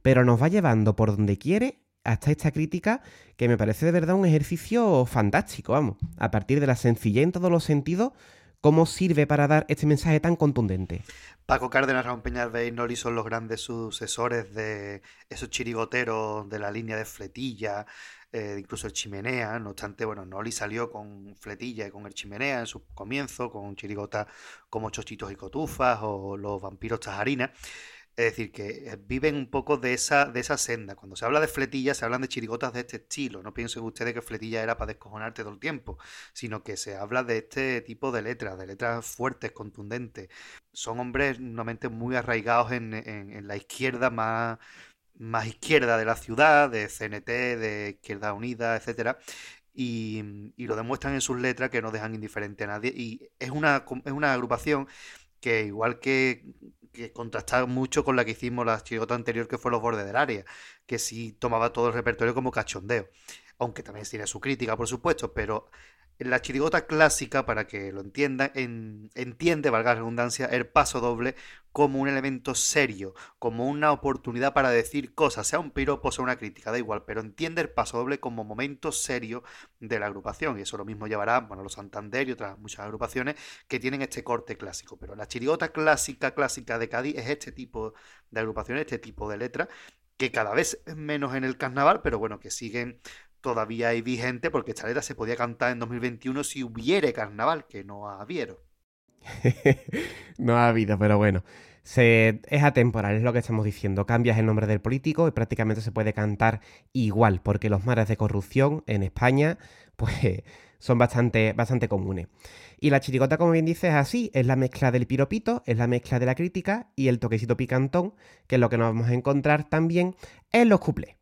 pero nos va llevando por donde quiere hasta esta crítica que me parece de verdad un ejercicio fantástico, vamos, a partir de la sencillez en todos los sentidos, cómo sirve para dar este mensaje tan contundente. Paco Cárdenas, Raúl Peñalver y Noli son los grandes sucesores de esos chirigoteros de la línea de fletilla, eh, incluso el chimenea, no obstante, bueno, Noli salió con fletilla y con el chimenea en su comienzo, con chirigotas como Chochitos y Cotufas o los vampiros Tajarinas. Es decir, que eh, viven un poco de esa, de esa senda. Cuando se habla de fletilla, se hablan de chirigotas de este estilo. No piensen ustedes que fletilla era para descojonarte todo el tiempo, sino que se habla de este tipo de letras, de letras fuertes, contundentes. Son hombres normalmente muy arraigados en, en la izquierda más más izquierda de la ciudad, de CNT, de Izquierda Unida, etcétera, y, lo demuestran en sus letras que no dejan indiferente a nadie. Y es una, es una agrupación que, igual que, que contrasta mucho con la que hicimos la chirigota anterior, que fue Los Bordes del Área, que sí tomaba todo el repertorio como cachondeo. Aunque también tiene su crítica, por supuesto, pero la chirigota clásica, para que lo entiendan, entiende, valga la redundancia, el paso doble como un elemento serio, como una oportunidad para decir cosas, sea un piropo, sea una crítica, da igual, pero entiende el paso doble como momento serio de la agrupación. Y eso lo mismo llevará, bueno, los Santander y otras muchas agrupaciones que tienen este corte clásico. Pero la chirigota clásica, clásica de Cádiz es este tipo de agrupaciones, este tipo de letras, que cada vez menos en el carnaval, pero bueno, que siguen todavía hay vigente porque esta letra se podía cantar en 2021 si hubiere carnaval, que no ha habido. no ha habido, pero bueno. Se, es atemporal, es lo que estamos diciendo. Cambias el nombre del político y prácticamente se puede cantar igual, porque los mares de corrupción en España, pues son bastante, bastante comunes. Y la chirigota, como bien dices, es así, es la mezcla del piropito, es la mezcla de la crítica y el toquecito picantón, que es lo que nos vamos a encontrar también en los cuplés.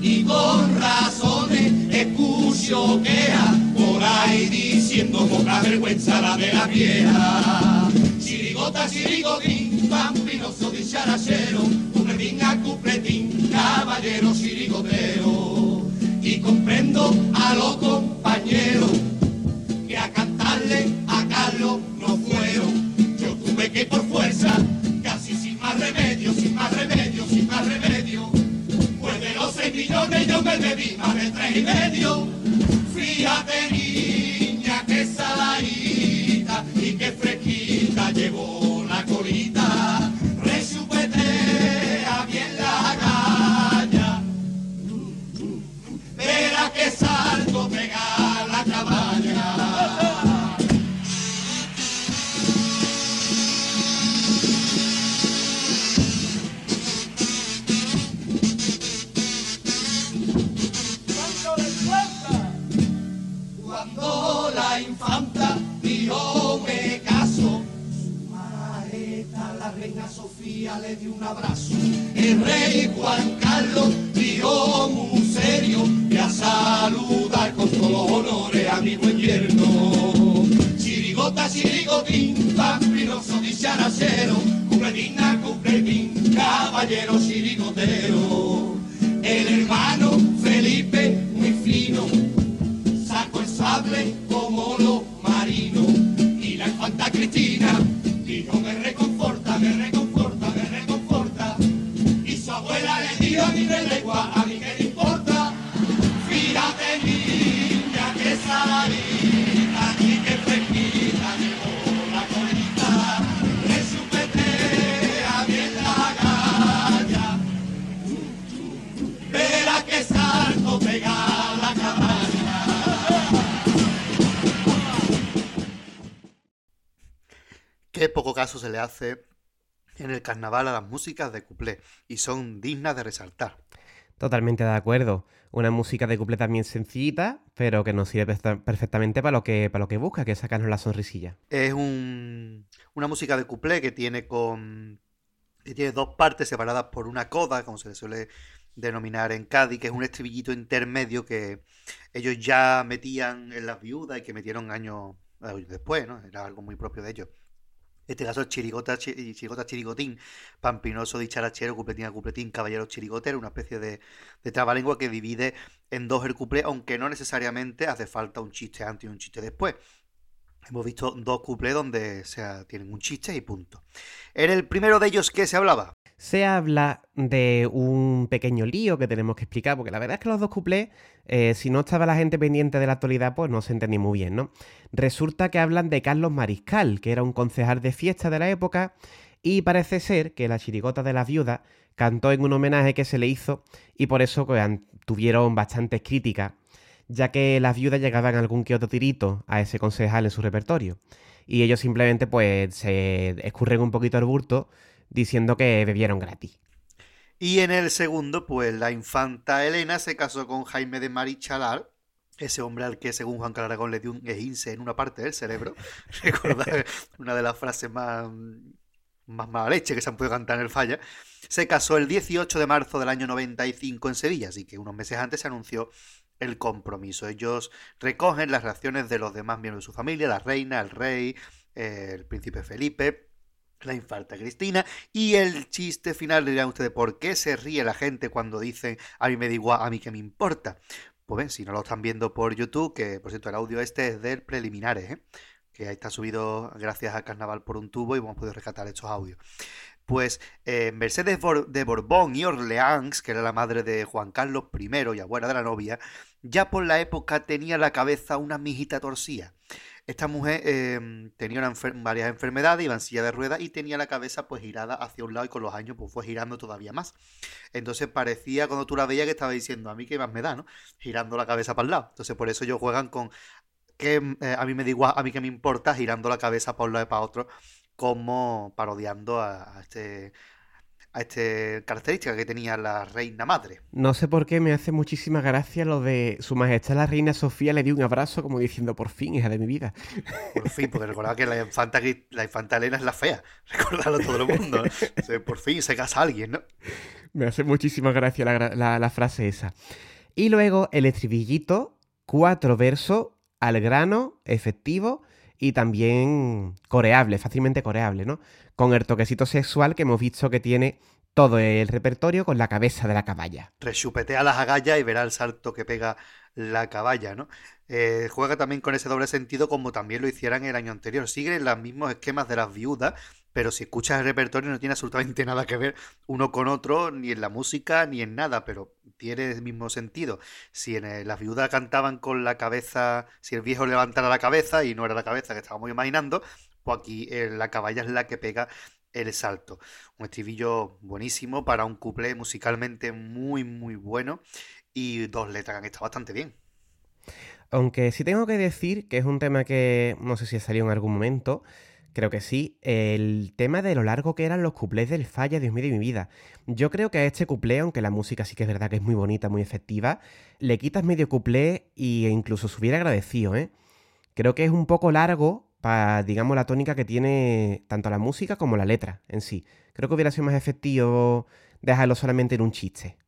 Y con razones escucho queja por ahí diciendo poca vergüenza la de la vieja. Chirigota, chirigotín, vampinoso dicharachero, cupletín a cupletín, caballero chirigotero. Y comprendo a los compañeros que a cantarle a Carlos no fueron. Yo tuve que por fuerza, casi sin más remedio, sin más remedio millones yo me bebí más de tres y medio. Fíjate niña que saladita y que fresquita llevó la colita. Resupetea bien la caña. Verá que salgo pegar la cabaña. Sofía le dio un abrazo. El rey Juan Carlos dio muy serio y a saludar con todos los honores a mi buen yerno. Chirigota, chirigotín, vampiroso dicharachero, cupletina, cupletín, caballero chirigotero. El hermano Felipe, la Poco caso se le hace en el carnaval a las músicas de cuplé y son dignas de resaltar. Totalmente de acuerdo. Una música de cuplé también sencillita, pero que nos sirve perfectamente para lo que, para lo que busca, que es sacarnos la sonrisilla. Es un, una música de cuplé que tiene con que tiene dos partes separadas por una coda, como se le suele denominar en Cádiz, que es un estribillito intermedio que ellos ya metían en las viudas y que metieron años después, ¿no? Era algo muy propio de ellos este caso chirigota, chirigota chirigotín, pampinoso, dicharachero, cupletín cupletín, caballero chirigotero, una especie de, de trabalengua que divide en dos el cuplé, aunque no necesariamente hace falta un chiste antes y un chiste después. Hemos visto dos cuplés donde se tienen un chiste y punto. En el primero de ellos, ¿qué se hablaba? Se habla de un pequeño lío que tenemos que explicar, porque la verdad es que los dos cuplés, eh, si no estaba la gente pendiente de la actualidad, pues no se entendía muy bien, ¿no? Resulta que hablan de Carlos Mariscal, que era un concejal de fiesta de la época, y parece ser que la chirigota de las viudas cantó en un homenaje que se le hizo, y por eso pues, tuvieron bastantes críticas, ya que las viudas llegaban algún que otro tirito a ese concejal en su repertorio. Y ellos simplemente pues se escurren un poquito al burto diciendo que bebieron gratis. Y en el segundo, pues la infanta Elena se casó con Jaime de Marichalar, ese hombre al que según Juan Carlos le dio un esguince en una parte del cerebro. Recordad una de las frases más, más mala leche que se han podido cantar en el falla. Se casó el 18 de marzo del año 95 en Sevilla, así que unos meses antes se anunció el compromiso. Ellos recogen las reacciones de los demás miembros de su familia, la reina, el rey, el príncipe Felipe, la infarta Cristina. Y el chiste final, dirán ustedes, ¿por qué se ríe la gente cuando dicen a mí me da igual, a mí que me importa? Pues ven, si no lo están viendo por YouTube, que por cierto el audio este es del preliminares, ¿eh? que ahí está subido gracias a Carnaval por un tubo y hemos podido rescatar estos audios. Pues eh, Mercedes de Borbón y Orleans, que era la madre de Juan Carlos I y abuela de la novia, ya por la época tenía la cabeza una mijita torcida. Esta mujer em, tenía varias enfermedades, iba en silla de ruedas y tenía la cabeza pues girada hacia un lado y con los años pues fue girando todavía más. Entonces parecía cuando tú la veías que estaba diciendo a mí qué más me da, ¿no? Girando la cabeza para el lado. Entonces por eso ellos juegan con que eh, a mí me da igual, a mí que me importa girando la cabeza para un lado y para otro como parodiando a, este a esta característica que tenía la reina madre. No sé por qué me hace muchísima gracia lo de Su Majestad la Reina Sofía le dio un abrazo como diciendo por fin, hija de mi vida. Por fin, porque recordaba que la infanta, la infanta Elena es la fea. Recordarlo todo el mundo. por fin se casa alguien, ¿no? Me hace muchísima gracia la, la frase esa. Y luego el estribillito, cuatro versos, al grano, efectivo y también coreable, fácilmente coreable, ¿no? Con el toquecito sexual que hemos visto que tiene todo el repertorio con la cabeza de la caballa. Rechupetea las agallas y verá el salto que pega la caballa, ¿no? Eh, juega también con ese doble sentido como también lo hicieran el año anterior. Siguen los mismos esquemas de las viudas, pero si escuchas el repertorio no tiene absolutamente nada que ver uno con otro, ni en la música, ni en nada, pero tiene el mismo sentido. Si en las viudas cantaban con la cabeza, si el viejo levantara la cabeza y no era la cabeza que estábamos imaginando, pues aquí eh, la caballa es la que pega el salto. Un estribillo buenísimo para un couple musicalmente muy, muy bueno y dos letras que han estado bastante bien. Aunque sí tengo que decir que es un tema que no sé si salió en algún momento, Creo que sí. El tema de lo largo que eran los cuplés del Falla, Dios mío de mi vida. Yo creo que a este cuplé, aunque la música sí que es verdad que es muy bonita, muy efectiva, le quitas medio cuplé e incluso se hubiera agradecido, ¿eh? Creo que es un poco largo para, digamos, la tónica que tiene tanto la música como la letra en sí. Creo que hubiera sido más efectivo dejarlo solamente en un chiste.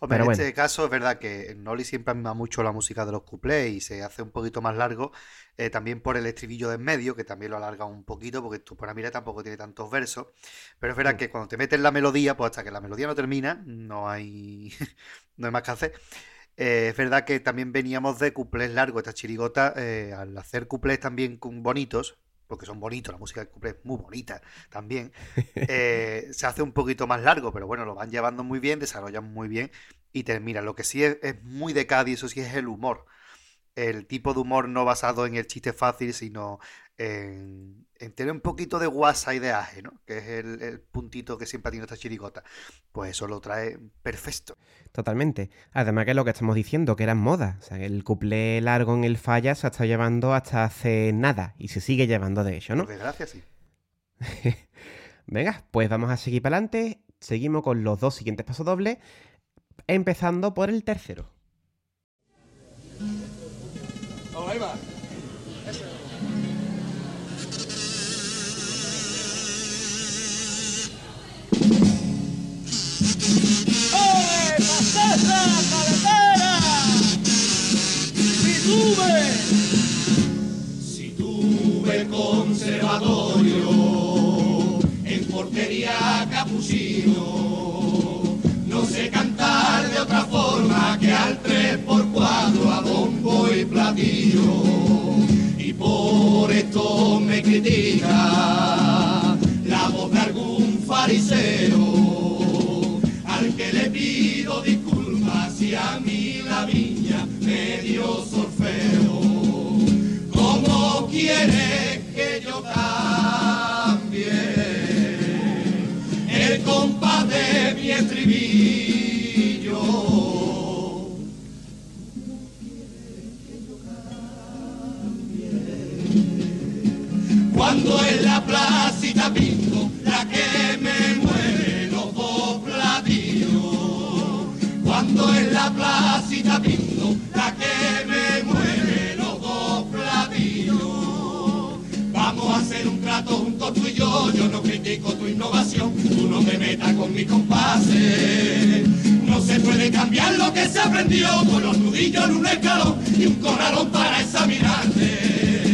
Hombre, en este caso es verdad que Noli siempre anima mucho la música de los cuplés y se hace un poquito más largo, eh, también por el estribillo de en medio, que también lo alarga un poquito, porque tú por mira tampoco tiene tantos versos. Pero es verdad que cuando te metes en la melodía, pues hasta que la melodía no termina, no hay, no hay más que hacer. Eh, es verdad que también veníamos de cuplés largos, esta chirigota, eh, al hacer cuplés también bonitos, porque son bonitos, la música del couple es muy bonita también, eh, se hace un poquito más largo, pero bueno, lo van llevando muy bien, desarrollan muy bien y terminan. Lo que sí es, es muy de Cádiz, eso sí es el humor. El tipo de humor no basado en el chiste fácil, sino en, tener un poquito de guasa y de aje, ¿no? Que es el, puntito que siempre ha tenido esta chirigota. Pues eso lo trae perfecto. Totalmente. Además que lo que estamos diciendo, que era moda. O sea, el cuplé largo en el falla se ha estado llevando hasta hace nada y se sigue llevando de hecho, ¿no? Por desgracia, sí. Venga, pues vamos a seguir para adelante. Seguimos con los dos siguientes pasos dobles, empezando por el tercero. Ahí va. Si tuve conservatorio en portería capuchino, no sé cantar de otra forma que al 3x4 a bombo platillo. Y por esto me critica la voz de algún fariseo al que le pido disculpas si a mí la viña me dio quiere que yo cambie el compás de mi estribillo. Cuando en la placita pinto la que me mueve los dos platillos. Cuando en la placita pinto la que me mueve los dos platillos. Vamos a hacer un trato junto tú y yo, yo no critico tu innovación, tú no te metas con mis compases. No se puede cambiar lo que se aprendió con los nudillos en un escalón y un corralón para examinarte.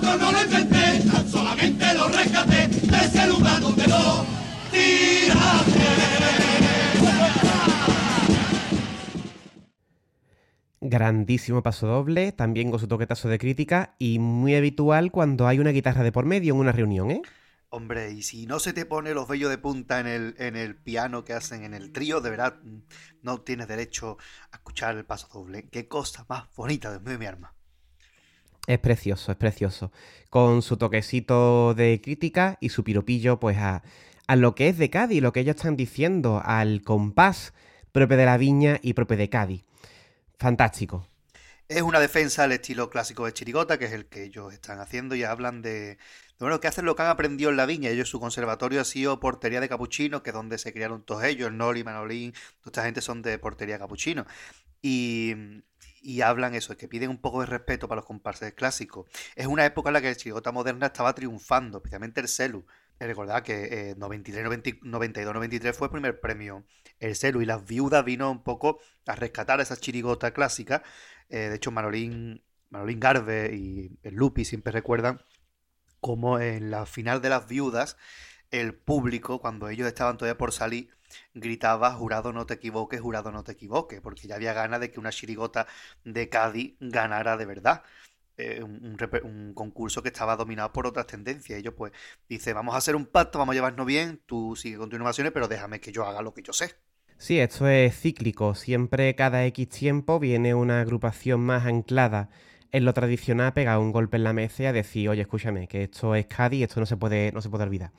Porque yo el 3x4 no lo inventé, tan solamente lo rescaté de ese lugar donde lo tiraste. Grandísimo paso doble, también con su toquetazo de crítica y muy habitual cuando hay una guitarra de por medio en una reunión, ¿eh? Hombre, y si no se te pone los vellos de punta en el, en el piano que hacen en el trío, de verdad mm, no tienes derecho a escuchar el paso doble. Qué cosa más bonita de mi arma. Es precioso, es precioso. Con su toquecito de crítica y su piropillo, pues a, a lo que es de Cádiz, lo que ellos están diciendo, al compás propio de la viña y propio de Cádiz. Fantástico. Es una defensa al estilo clásico de Chirigota, que es el que ellos están haciendo, y hablan de, bueno, que hacen lo que han aprendido en la viña. Ellos, su conservatorio ha sido portería de capuchino, que es donde se criaron todos ellos, Noli, Manolín, toda esta gente son de portería capuchino. Y, y hablan eso, que piden un poco de respeto para los comparsas clásicos. Es una época en la que el chirigota moderna estaba triunfando, especialmente el Celu. Recordad que 93, 92, 93 fue el primer premio el Celu y las viudas vino un poco a rescatar esa chirigota clásica. Eh, de hecho, Manolín, Garve y el Lupi siempre recuerdan cómo en la final de las viudas el público, cuando ellos estaban todavía por salir, gritaba jurado no te equivoques, jurado no te equivoques, porque ya había ganas de que una chirigota de Cádiz ganara de verdad. Eh, un, concurso que estaba dominado por otras tendencias. Ellos pues dice, vamos a hacer un pacto, vamos a llevarnos bien, tú sigue con pero déjame que yo haga lo que yo sé. Sí, esto es cíclico. Siempre cada X tiempo viene una agrupación más anclada en lo tradicional, pega un golpe en la mesa y a decir, oye, escúchame, que esto es Cádiz, esto no se puede, no se puede olvidar.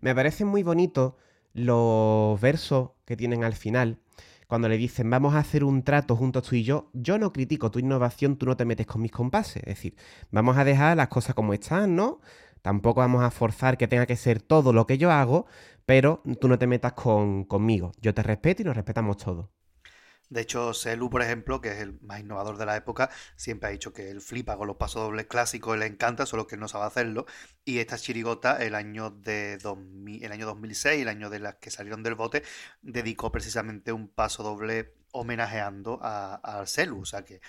Me parece muy bonito los versos que tienen al final, cuando le dicen vamos a hacer un trato juntos tú y yo, yo no critico tu innovación, tú no te metes con mis compases. Es decir, vamos a dejar las cosas como están, ¿no? Tampoco vamos a forzar que tenga que ser todo lo que yo hago, pero tú no te metas con, conmigo. Yo te respeto y nos respetamos todos. De hecho, Selu, por ejemplo, que es el más innovador de la época, siempre ha dicho que él flipa con los pasodobles clásicos, le encanta, solo que él no sabe hacerlo. Y esta chirigota, el año de 2000, el año 2006, el año de las que salieron del bote, dedicó precisamente un pasodoble homenajeando a, Celu. O sea que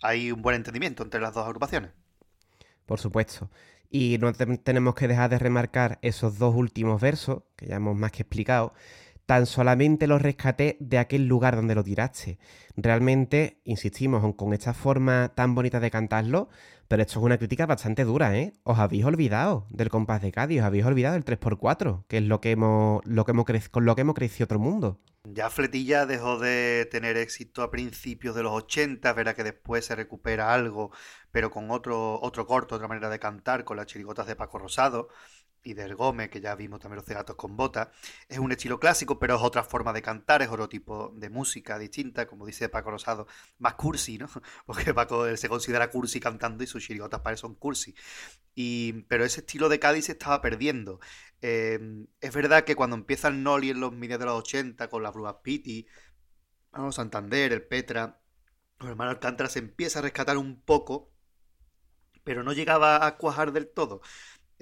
hay un buen entendimiento entre las dos agrupaciones. Por supuesto. Y no tenemos que dejar de remarcar esos dos últimos versos, que ya hemos más que explicado, tan solamente lo rescaté de aquel lugar donde lo tiraste. Realmente, insistimos con esta forma tan bonita de cantarlo, pero esto es una crítica bastante dura, ¿eh? Os habéis olvidado del compás de Cádiz, os habéis olvidado del 3x4, que es lo que hemos, lo que hemos con lo que hemos crecido otro mundo. Ya Fletilla dejó de tener éxito a principios de los 80, verá que después se recupera algo, pero con otro, otro corto, otra manera de cantar, con las chirigotas de Paco Rosado y del Gómez, que ya vimos también los cegatos con botas. Es un estilo clásico, pero es otra forma de cantar, es otro tipo de música distinta, como dice Paco Rosado, más cursi, ¿no? Porque Paco se considera cursi cantando y sus chirigotas para son cursi. Y, pero ese estilo de Cádiz se estaba perdiendo. Em, es verdad que cuando empieza el Noli en los medios de los 80, con las Bruas Pitti, Santander, el Petra, los hermanos Alcántara, se empieza a rescatar un poco, pero no llegaba a cuajar del todo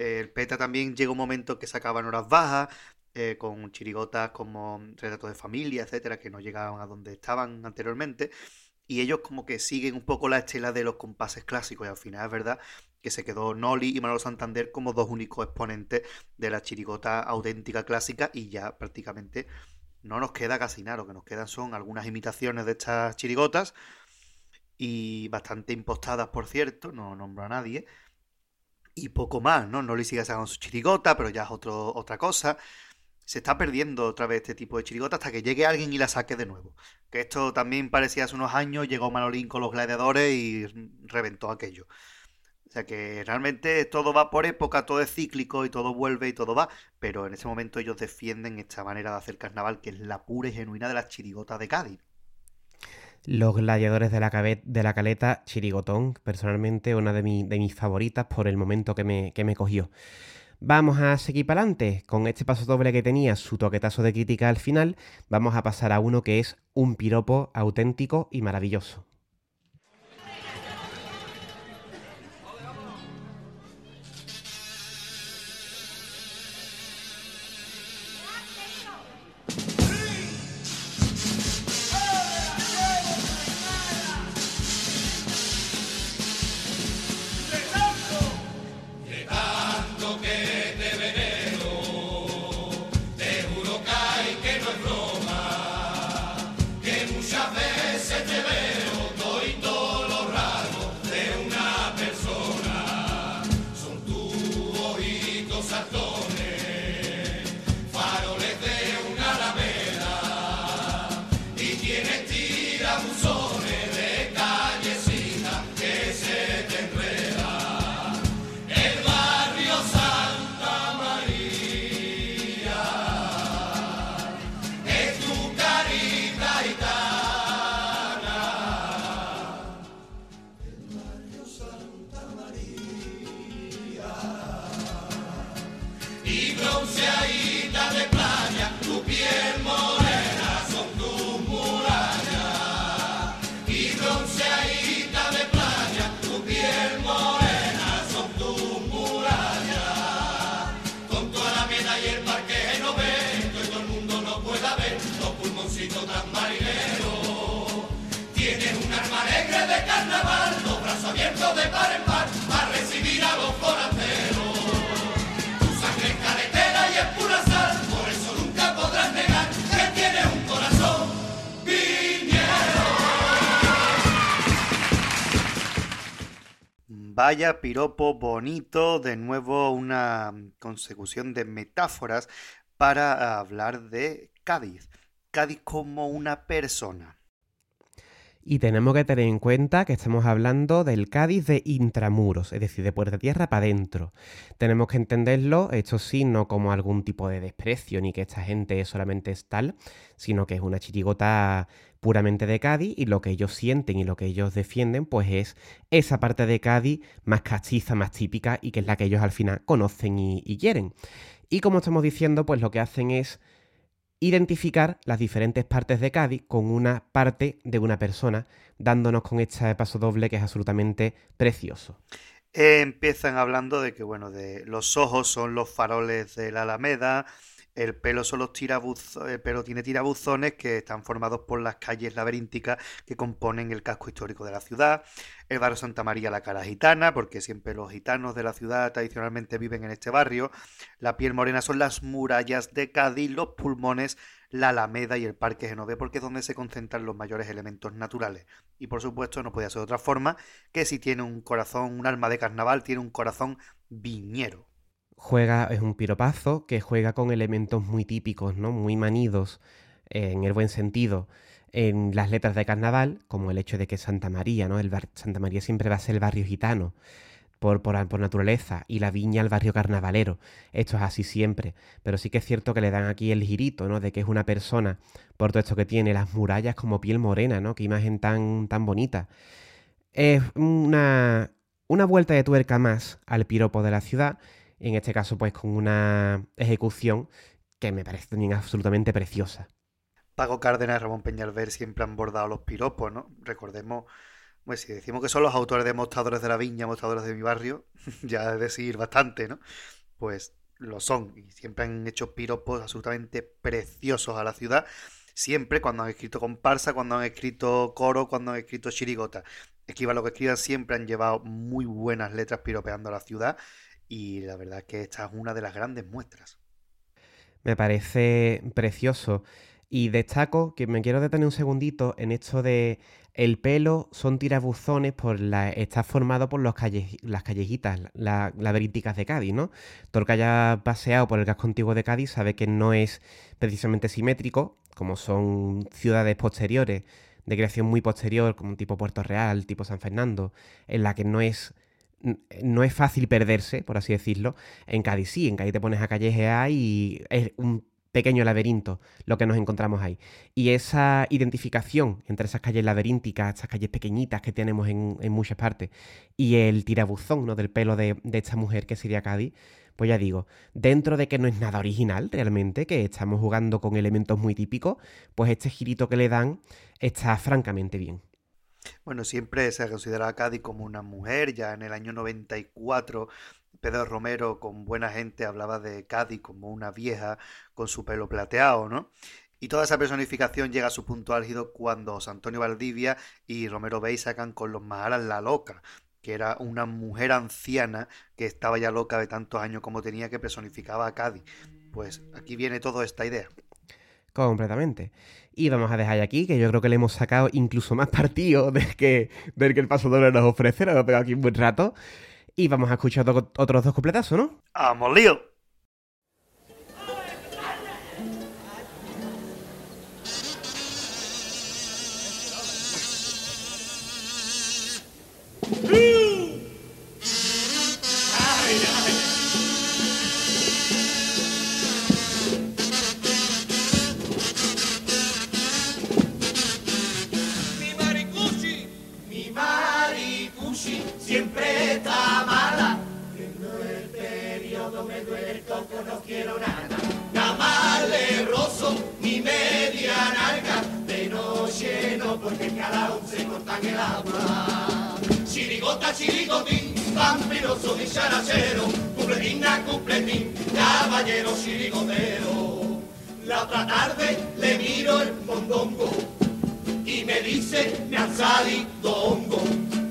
el PETA también llega un momento que sacaban horas bajas, eh, con chirigotas como Retrato de Familia, etcétera, que no llegaban a donde estaban anteriormente. Y ellos como que siguen un poco la estela de los compases clásicos. Y al final es verdad que se quedó Noli y Manolo Santander como dos únicos exponentes de la chirigota auténtica clásica y ya prácticamente no nos queda casi nada. Lo que nos quedan son algunas imitaciones de estas chirigotas y bastante impostadas, por cierto, no nombro a nadie y poco más, ¿no? No le sigue sacando su chirigota, pero ya es otro, otra cosa. Se está perdiendo otra vez este tipo de chirigota hasta que llegue alguien y la saque de nuevo. Que esto también parecía hace unos años, llegó Manolín con los gladiadores y reventó aquello. O sea que realmente todo va por época, todo es cíclico y todo vuelve y todo va, pero en ese momento ellos defienden esta manera de hacer carnaval que es la pura y genuina de las chirigotas de Cádiz. Los gladiadores de la, de la caleta, Chirigotón, personalmente una de, de, mis favoritas por el momento que me, que me cogió. Vamos a seguir para adelante. Con este paso doble que tenía su toquetazo de crítica al final, vamos a pasar a uno que es un piropo auténtico y maravilloso. Vaya piropo bonito, de nuevo una consecución de metáforas para hablar de Cádiz. Cádiz como una persona. Y tenemos que tener en cuenta que estamos hablando del Cádiz de intramuros, es decir, de puerta tierra para adentro. Tenemos que entenderlo, esto sí, no como algún tipo de desprecio, ni que esta gente solamente es tal, sino que es una chirigota puramente de Cádiz y lo que ellos sienten y lo que ellos defienden, pues es esa parte de Cádiz más castiza, más típica y que es la que ellos al final conocen y, quieren. Y como estamos diciendo, pues lo que hacen es identificar las diferentes partes de Cádiz con una parte de una persona, dándonos con este paso doble que es absolutamente precioso. Empiezan hablando de que, bueno, de los ojos son los faroles de la Alameda, el pelo son los tirabuzones, el pelo tiene tirabuzones que están formados por las calles laberínticas que componen el casco histórico de la ciudad. El barrio Santa María, la cara gitana, porque siempre los gitanos de la ciudad tradicionalmente viven en este barrio. La piel morena son las murallas de Cádiz, los pulmones, la Alameda y el Parque Genové, porque es donde se concentran los mayores elementos naturales. Y por supuesto, no podía ser de otra forma que si tiene un corazón, un alma de carnaval, tiene un corazón viñero. Juega, es un piropazo que juega con elementos muy típicos, ¿no? Muy manidos, eh, en el buen sentido, en las letras de carnaval, como el hecho de que Santa María, ¿no? El bar- Santa María siempre va a ser el barrio gitano. Por, por, por naturaleza, y la viña el barrio carnavalero. Esto es así siempre, pero sí que es cierto que le dan aquí el girito, ¿no? De que es una persona, por todo esto que tiene, las murallas como piel morena, ¿no? Qué imagen tan, tan bonita. Es una, una vuelta de tuerca más al piropo de la ciudad, en este caso pues con una ejecución que me parece también absolutamente preciosa. Paco Cárdenas y Ramón Peñalver siempre han bordado los piropos, ¿no? Recordemos, pues si decimos que son los autores de Mostradores de la Viña, Mostradores de mi barrio, ya es decir bastante, ¿no? Pues lo son y siempre han hecho piropos absolutamente preciosos a la ciudad, siempre cuando han escrito comparsa, cuando han escrito coro, cuando han escrito chirigota. Escriban lo que escriban, siempre han llevado muy buenas letras piropeando a la ciudad y la verdad es que esta es una de las grandes muestras. Me parece precioso. Y destaco que me quiero detener un segundito en esto de el pelo son tirabuzones por la, está formado por los calle, las callejitas la, laberínticas de Cádiz, ¿no? Todo el que haya paseado por el casco antiguo de Cádiz sabe que no es precisamente simétrico, como son ciudades posteriores, de creación muy posterior, como tipo Puerto Real, tipo San Fernando, en la que no es no es fácil perderse, por así decirlo. En Cádiz sí, en Cádiz te pones a callejear y es un pequeño laberinto lo que nos encontramos ahí. Y esa identificación entre esas calles laberínticas, estas calles pequeñitas que tenemos en, en muchas partes, y el tirabuzón ¿no? del pelo de, de, esta mujer que sería Cádiz, pues ya digo, dentro de que no es nada original realmente, que estamos jugando con elementos muy típicos, pues este girito que le dan está francamente bien. Bueno, siempre se ha considerado a Cádiz como una mujer, ya en el año 94 Pedro Romero con buena gente hablaba de Cádiz como una vieja con su pelo plateado, ¿no? Y toda esa personificación llega a su punto álgido cuando Antonio Valdivia y Romero Bey sacan con los Maharas La Loca, que era una mujer anciana que estaba ya loca de tantos años como tenía que personificaba a Cádiz. Pues aquí viene toda esta idea. Completamente. Y vamos a dejar aquí, que yo creo que le hemos sacado incluso más partido del que, del que el paso doble nos ofrece. Nos hemos pegado aquí un buen rato. Y vamos a escuchar otro, otros dos completazos, ¿no? ¡Vamos, lío! Porque en cada se cortan el agua. Chirigota, chirigotín, vampiroso dicharachero, cupletín a cupletín, caballero chirigotero. La otra tarde le miro el mondongo y me dice, me han salido hongo,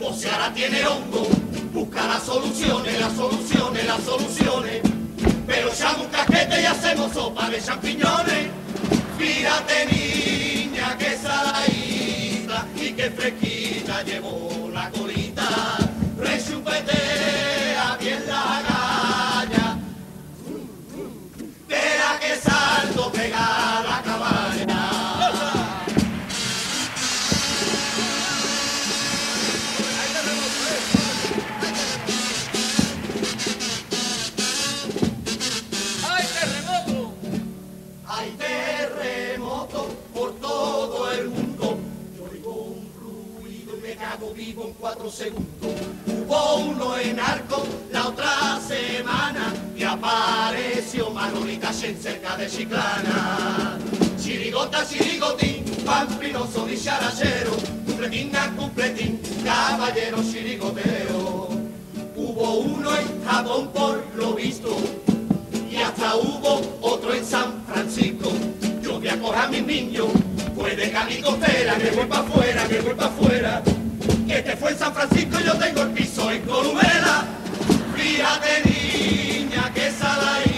o sea, ahora tiene hongo, busca las soluciones, las soluciones, las soluciones, pero echamos un casquete y hacemos sopa de champiñones. Fíjate niña, que saladita y que fresquita llevó cuatro segundos. Hubo uno en Arco la otra semana y apareció Manolita Shen cerca de Chiclana. Chirigota, chirigotín, vampinoso dicharachero, cumpletín a cumpletín, caballero chirigotero. Hubo uno en Japón por lo visto y hasta hubo otro en San Francisco. Yo voy a coger a mis niños, pues de calicotera, que voy afuera, que voy afuera. Que este fue en San Francisco y yo tengo el piso en Columela. Fíjate niña, que saladita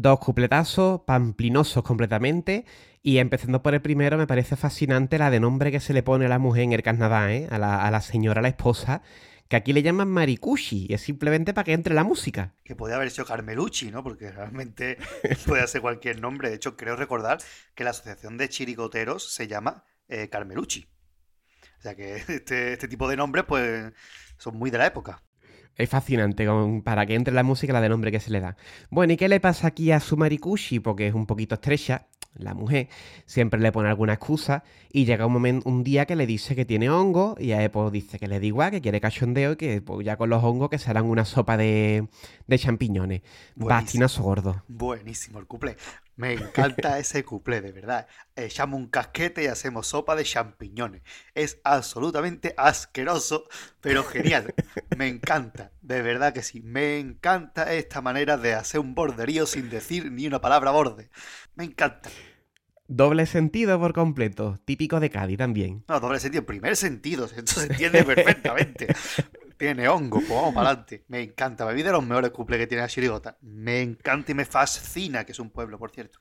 Dos cupletazos, pamplinosos completamente. Y empezando por el primero, me parece fascinante la de nombre que se le pone a la mujer en el Canadá, ¿eh? a, la, señora, a la esposa, que aquí le llaman Maricushi, y es simplemente para que entre la música. Que podía haber sido Carmelucci, ¿no? Porque realmente puede ser cualquier nombre. De hecho, creo recordar que la asociación de chirigoteros se llama eh, Carmelucci. O sea que este, este tipo de nombres, pues, son muy de la época. Es fascinante con- para que entre la música la de nombre que se le da. Bueno, ¿y qué le pasa aquí a su Marikushi? Porque es un poquito estrecha, la mujer, siempre le pone alguna excusa y llega un momento, un día que le dice que tiene hongo y a pues, dice que le da igual, que quiere cachondeo y que pues, ya con los hongos que se harán una sopa de, de champiñones. Buenísimo. Bastinazo gordo. Buenísimo el cuplé. Me encanta ese cuplé, de verdad. Echamos un casquete y hacemos sopa de champiñones. Es absolutamente asqueroso, pero genial. Me encanta, de verdad que sí. Me encanta esta manera de hacer un borderío sin decir ni una palabra borde. Me encanta. Doble sentido por completo, típico de Cádiz también. No, doble sentido, primer sentido, esto se entiende perfectamente. Tiene hongo, pues vamos para adelante. Me encanta, me vi de los mejores que tiene la chirigota. Me encanta y me fascina, que es un pueblo, por cierto.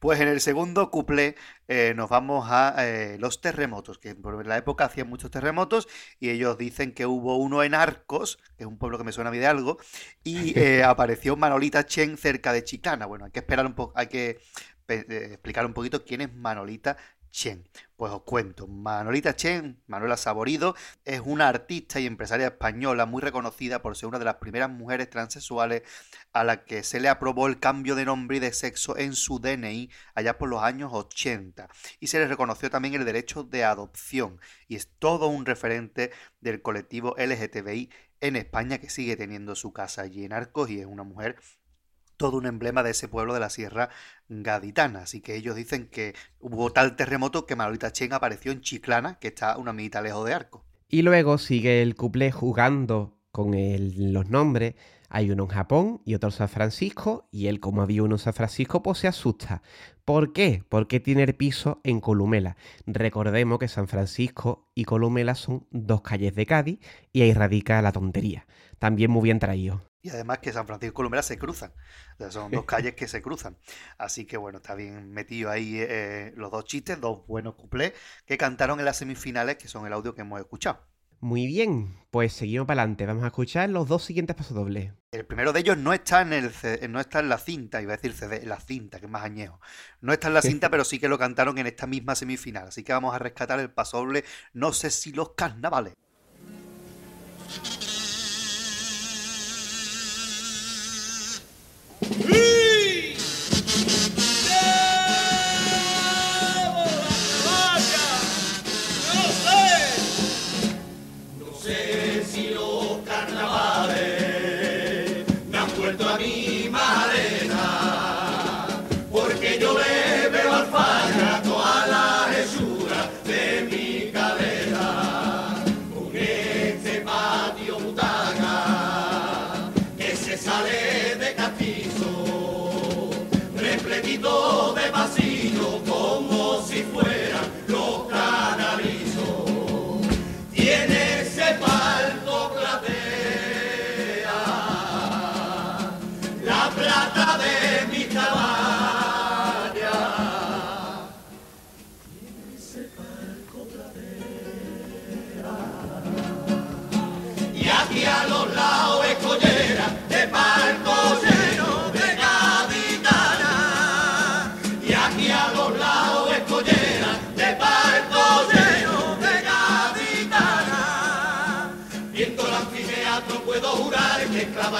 Pues en el segundo cuplé eh, nos vamos a eh, los terremotos, que por la época hacían muchos terremotos y ellos dicen que hubo uno en Arcos, que es un pueblo que me suena a mí de algo, y eh, apareció Manolita Chen cerca de Chiclana. Bueno, hay que esperar un poco, hay que explicar un poquito quién es Manolita Chen. Pues os cuento, Manolita Chen, Manuela Saborido, es una artista y empresaria española muy reconocida por ser una de las primeras mujeres transexuales a la que se le aprobó el cambio de nombre y de sexo en su DNI allá por los años 80. Y se le reconoció también el derecho de adopción. Y es todo un referente del colectivo LGTBI en España que sigue teniendo su casa allí en Arcos y es una mujer todo un emblema de ese pueblo de la Sierra Gaditana. Así que ellos dicen que hubo tal terremoto que Manolita Chen apareció en Chiclana, que está una mitad lejos de Arco. Y luego sigue el cuplé jugando con los nombres. Hay uno en Japón y otro en San Francisco. Y él, como había uno en San Francisco, pues se asusta. ¿Por qué? Porque tiene el piso en Columela. Recordemos que San Francisco y Columela son dos calles de Cádiz y ahí radica la tontería. También muy bien traído. Y además que San Francisco y Colombia se cruzan. O sea, son dos calles que se cruzan. Así que bueno, está bien metido ahí eh, los dos chistes, dos buenos cuplés que cantaron en las semifinales, que son el audio que hemos escuchado. Muy bien, pues seguimos para adelante. Vamos a escuchar los dos siguientes pasodobles. El primero de ellos no está en el no está en la cinta, iba a decir CD, la cinta, que es más añejo. No está en la cinta, pero sí que lo cantaron en esta misma semifinal. Así que vamos a rescatar el pasoble, no sé si los carnavales.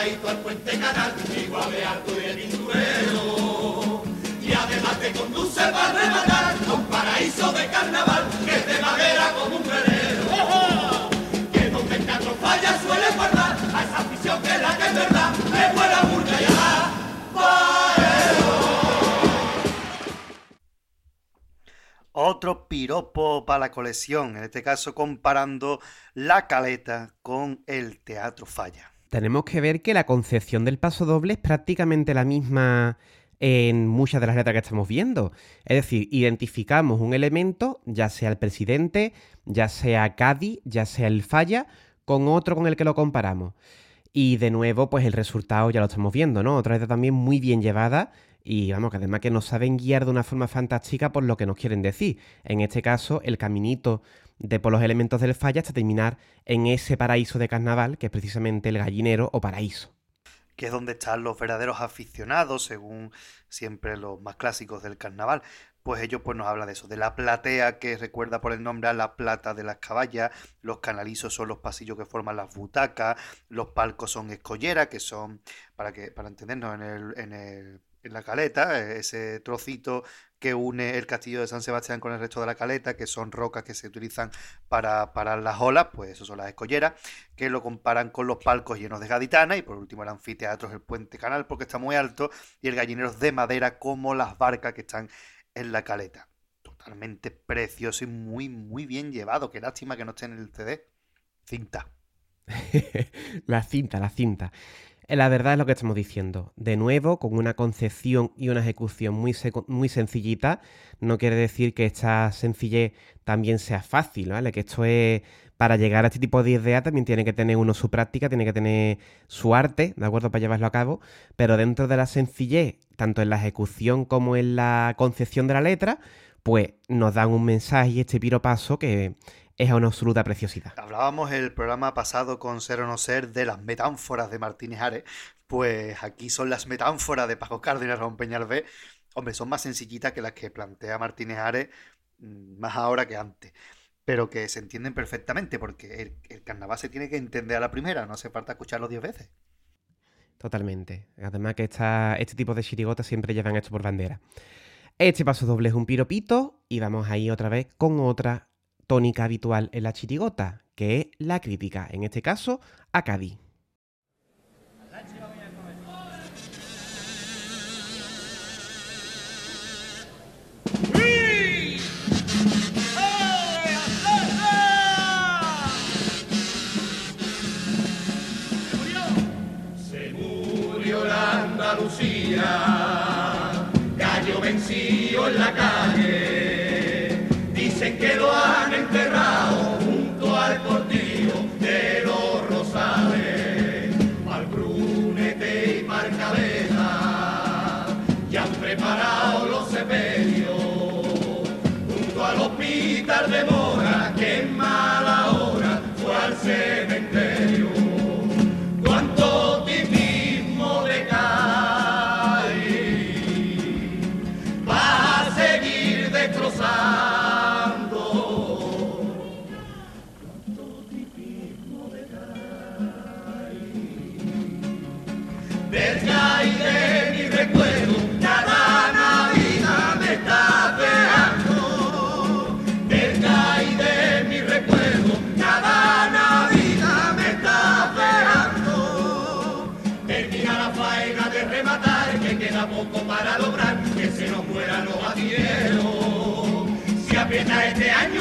Clavadito al puente canal, igual alto y de pinturero. Y además te conduce para rematar a un paraíso de carnaval que es de madera como un velero. Que donde el teatro falla suele guardar a esa afición que es la que es verdad, es buena burga a Otro piropo para la colección, en este caso comparando la caleta con el teatro falla. Tenemos que ver que la concepción del paso doble es prácticamente la misma en muchas de las letras que estamos viendo. Es decir, identificamos un elemento, ya sea el presidente, ya sea Cádiz, ya sea el falla, con otro con el que lo comparamos. Y de nuevo, pues el resultado ya lo estamos viendo, ¿no? Otra vez también muy bien llevada y vamos, que además que nos saben guiar de una forma fantástica por lo que nos quieren decir. En este caso, el caminito de por los elementos del falla hasta terminar en ese paraíso de carnaval, que es precisamente el gallinero o paraíso. Que es donde están los verdaderos aficionados, según siempre los más clásicos del carnaval. Pues ellos pues nos hablan de eso, de la platea que recuerda por el nombre a la plata de las caballas, los canalizos son los pasillos que forman las butacas, los palcos son escolleras, que son, para que, para entendernos, en el, en el en la caleta, eh, ese trocito que une el castillo de San Sebastián con el resto de la caleta, que son rocas que se utilizan para parar las olas, pues eso son las escolleras, que lo comparan con los palcos llenos de gaditanas, y por último el anfiteatro es el puente canal porque está muy alto, y el gallinero es de madera como las barcas que están en la caleta. Totalmente precioso y muy, muy bien llevado. Qué lástima que no esté en el CD. Cinta. la cinta, la cinta. Eh, la verdad es lo que estamos diciendo. De nuevo, con una concepción y una ejecución muy, muy sencillita, no quiere decir que esta sencillez también sea fácil, ¿vale? Que esto es, para llegar a este tipo de idea también tiene que tener uno su práctica, tiene que tener su arte, ¿de acuerdo? Para llevarlo a cabo, pero dentro de la sencillez, tanto en la ejecución como en la concepción de la letra, pues nos dan un mensaje y este piropaso que es una absoluta preciosidad. Hablábamos el programa pasado con Ser o No Ser de las metáforas de Martínez Ares, pues aquí son las metáforas de Paco Cárdenas Ramón B. Hombre, son más sencillitas que las que plantea Martínez Ares, mm, más ahora que antes, pero que se entienden perfectamente, porque el, carnaval se tiene que entender a la primera, no hace falta escucharlo diez veces. Totalmente. Además que este tipo de chirigotas siempre llevan esto por bandera. Este paso doble es un piropito y vamos ahí otra vez con otra tónica habitual en la chirigota, que es la crítica, en este caso a Cádiz. Andalucía,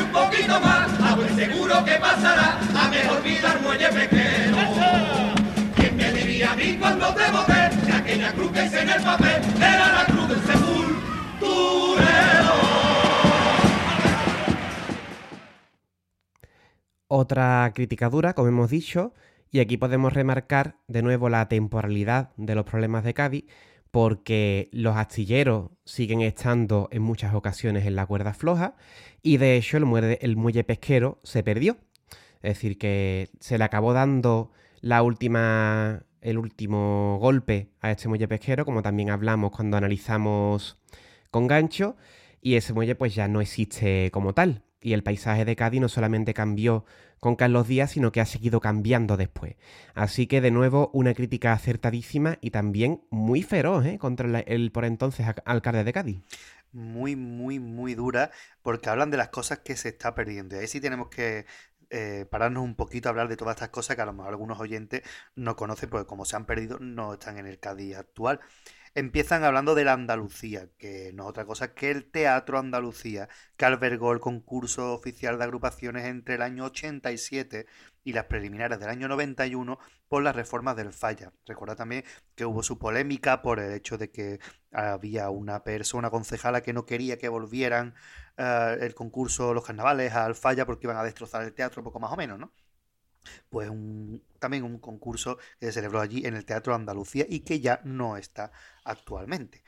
un poquito más, a buen seguro que pasará, a mejor vida al muelle pequeño. A mí cuando te que aquella cruz que hice en el papel. Era la cruz del sepulturero. Otra crítica dura, como hemos dicho, y aquí podemos remarcar de nuevo la temporalidad de los problemas de Cádiz, porque los astilleros siguen estando en muchas ocasiones en la cuerda floja y de hecho el muelle, el muelle pesquero se perdió. Es decir, que se le acabó dando la última el último golpe a este muelle pesquero, como también hablamos cuando analizamos con gancho, y ese muelle pues ya no existe como tal. y el paisaje de Cádiz no solamente cambió con Carlos Díaz, sino que ha seguido cambiando después. Así que de nuevo una crítica acertadísima y también muy feroz ¿eh? contra el por entonces alcalde de Cádiz. Muy, muy, muy dura, porque hablan de las cosas que se está perdiendo. Y ahí sí tenemos que eh, pararnos un poquito a hablar de todas estas cosas que a lo mejor algunos oyentes no conocen, porque como se han perdido, no están en el Cádiz actual. Empiezan hablando de la Andalucía, que no es otra cosa que el Teatro Andalucía, que albergó el concurso oficial de agrupaciones entre el año 87 y las preliminares del año 91 por las reformas del Falla. Recuerda también que hubo su polémica por el hecho de que había una persona concejala que no quería que volvieran uh, el concurso, los carnavales al Falla porque iban a destrozar el teatro, poco más o menos, ¿no? pues también un concurso que se celebró allí en el Teatro Andalucía y que ya no está actualmente.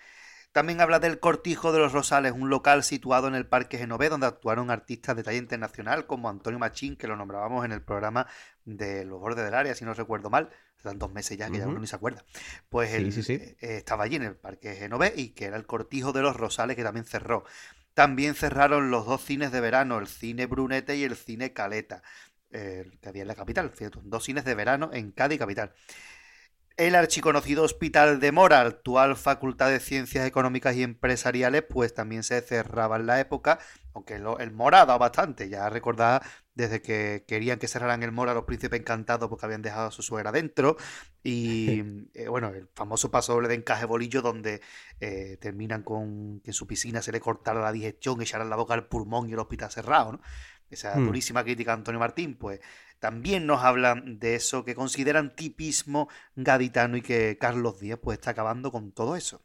También habla del Cortijo de los Rosales, un local situado en el Parque Genové, donde actuaron artistas de talla internacional como Antonio Machín, que lo nombrábamos en el programa de Los Bordes del Área, si no recuerdo mal, hace dos meses ya que ya uno ni se acuerda. Pues él eh, estaba allí en el Parque Genové y que era el Cortijo de los Rosales, que también cerró. También cerraron los dos cines de verano, el Cine Brunete y el Cine Caleta que había en la capital. dos cines de verano en Cádiz capital. El archiconocido Hospital de Mora, actual Facultad de Ciencias Económicas y Empresariales, pues también se cerraba en la época, aunque el Mora ha dado bastante. Ya recordaba desde que querían que cerraran el Mora los príncipes encantados porque habían dejado a su suegra dentro. Y eh, bueno, el famoso paso doble de encaje bolillo donde eh, terminan con que en su piscina se le cortara la digestión, echaran la boca al pulmón y el hospital cerrado. ¿no? esa hmm. durísima crítica a Antonio Martín, pues también nos hablan de eso que consideran tipismo gaditano y que Carlos Díaz pues está acabando con todo eso.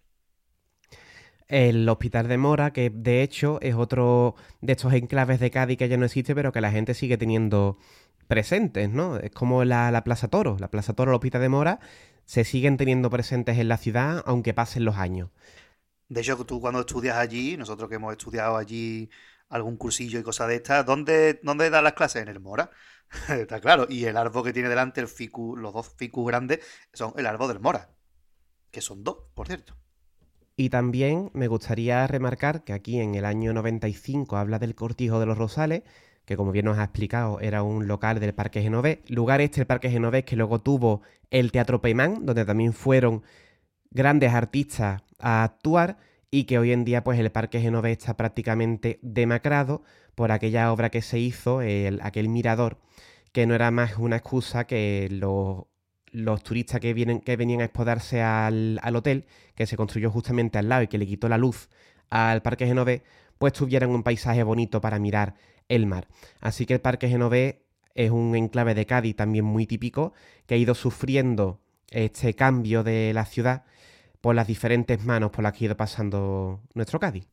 El Hospital de Mora, que de hecho es otro de estos enclaves de Cádiz que ya no existe, pero que la gente sigue teniendo presentes, ¿no? Es como la, la Plaza Toro. La Plaza Toro, el Hospital de Mora, se siguen teniendo presentes en la ciudad, aunque pasen los años. De hecho, tú cuando estudias allí, nosotros que hemos estudiado allí algún cursillo y cosas de estas. ¿Dónde, ¿Dónde dan las clases? En el Mora. Está claro. Y el árbol que tiene delante, el ficu, los dos ficus grandes, son el árbol del Mora. Que son dos, por cierto. Y también me gustaría remarcar que aquí en el año 95 habla del Cortijo de los Rosales, que como bien nos ha explicado era un local del Parque Genovés. Lugar este, el Parque Genovés, que luego tuvo el Teatro Peimán, donde también fueron grandes artistas a actuar y que hoy en día pues el Parque Genovés está prácticamente demacrado por aquella obra que se hizo, el, aquel mirador, que no era más una excusa que los, los turistas que, vienen, que venían a expodarse al, al, hotel, que se construyó justamente al lado y que le quitó la luz al Parque Genovés, pues tuvieran un paisaje bonito para mirar el mar. Así que el Parque Genovés es un enclave de Cádiz también muy típico, que ha ido sufriendo este cambio de la ciudad por las diferentes manos por las que ha ido pasando nuestro Cádiz.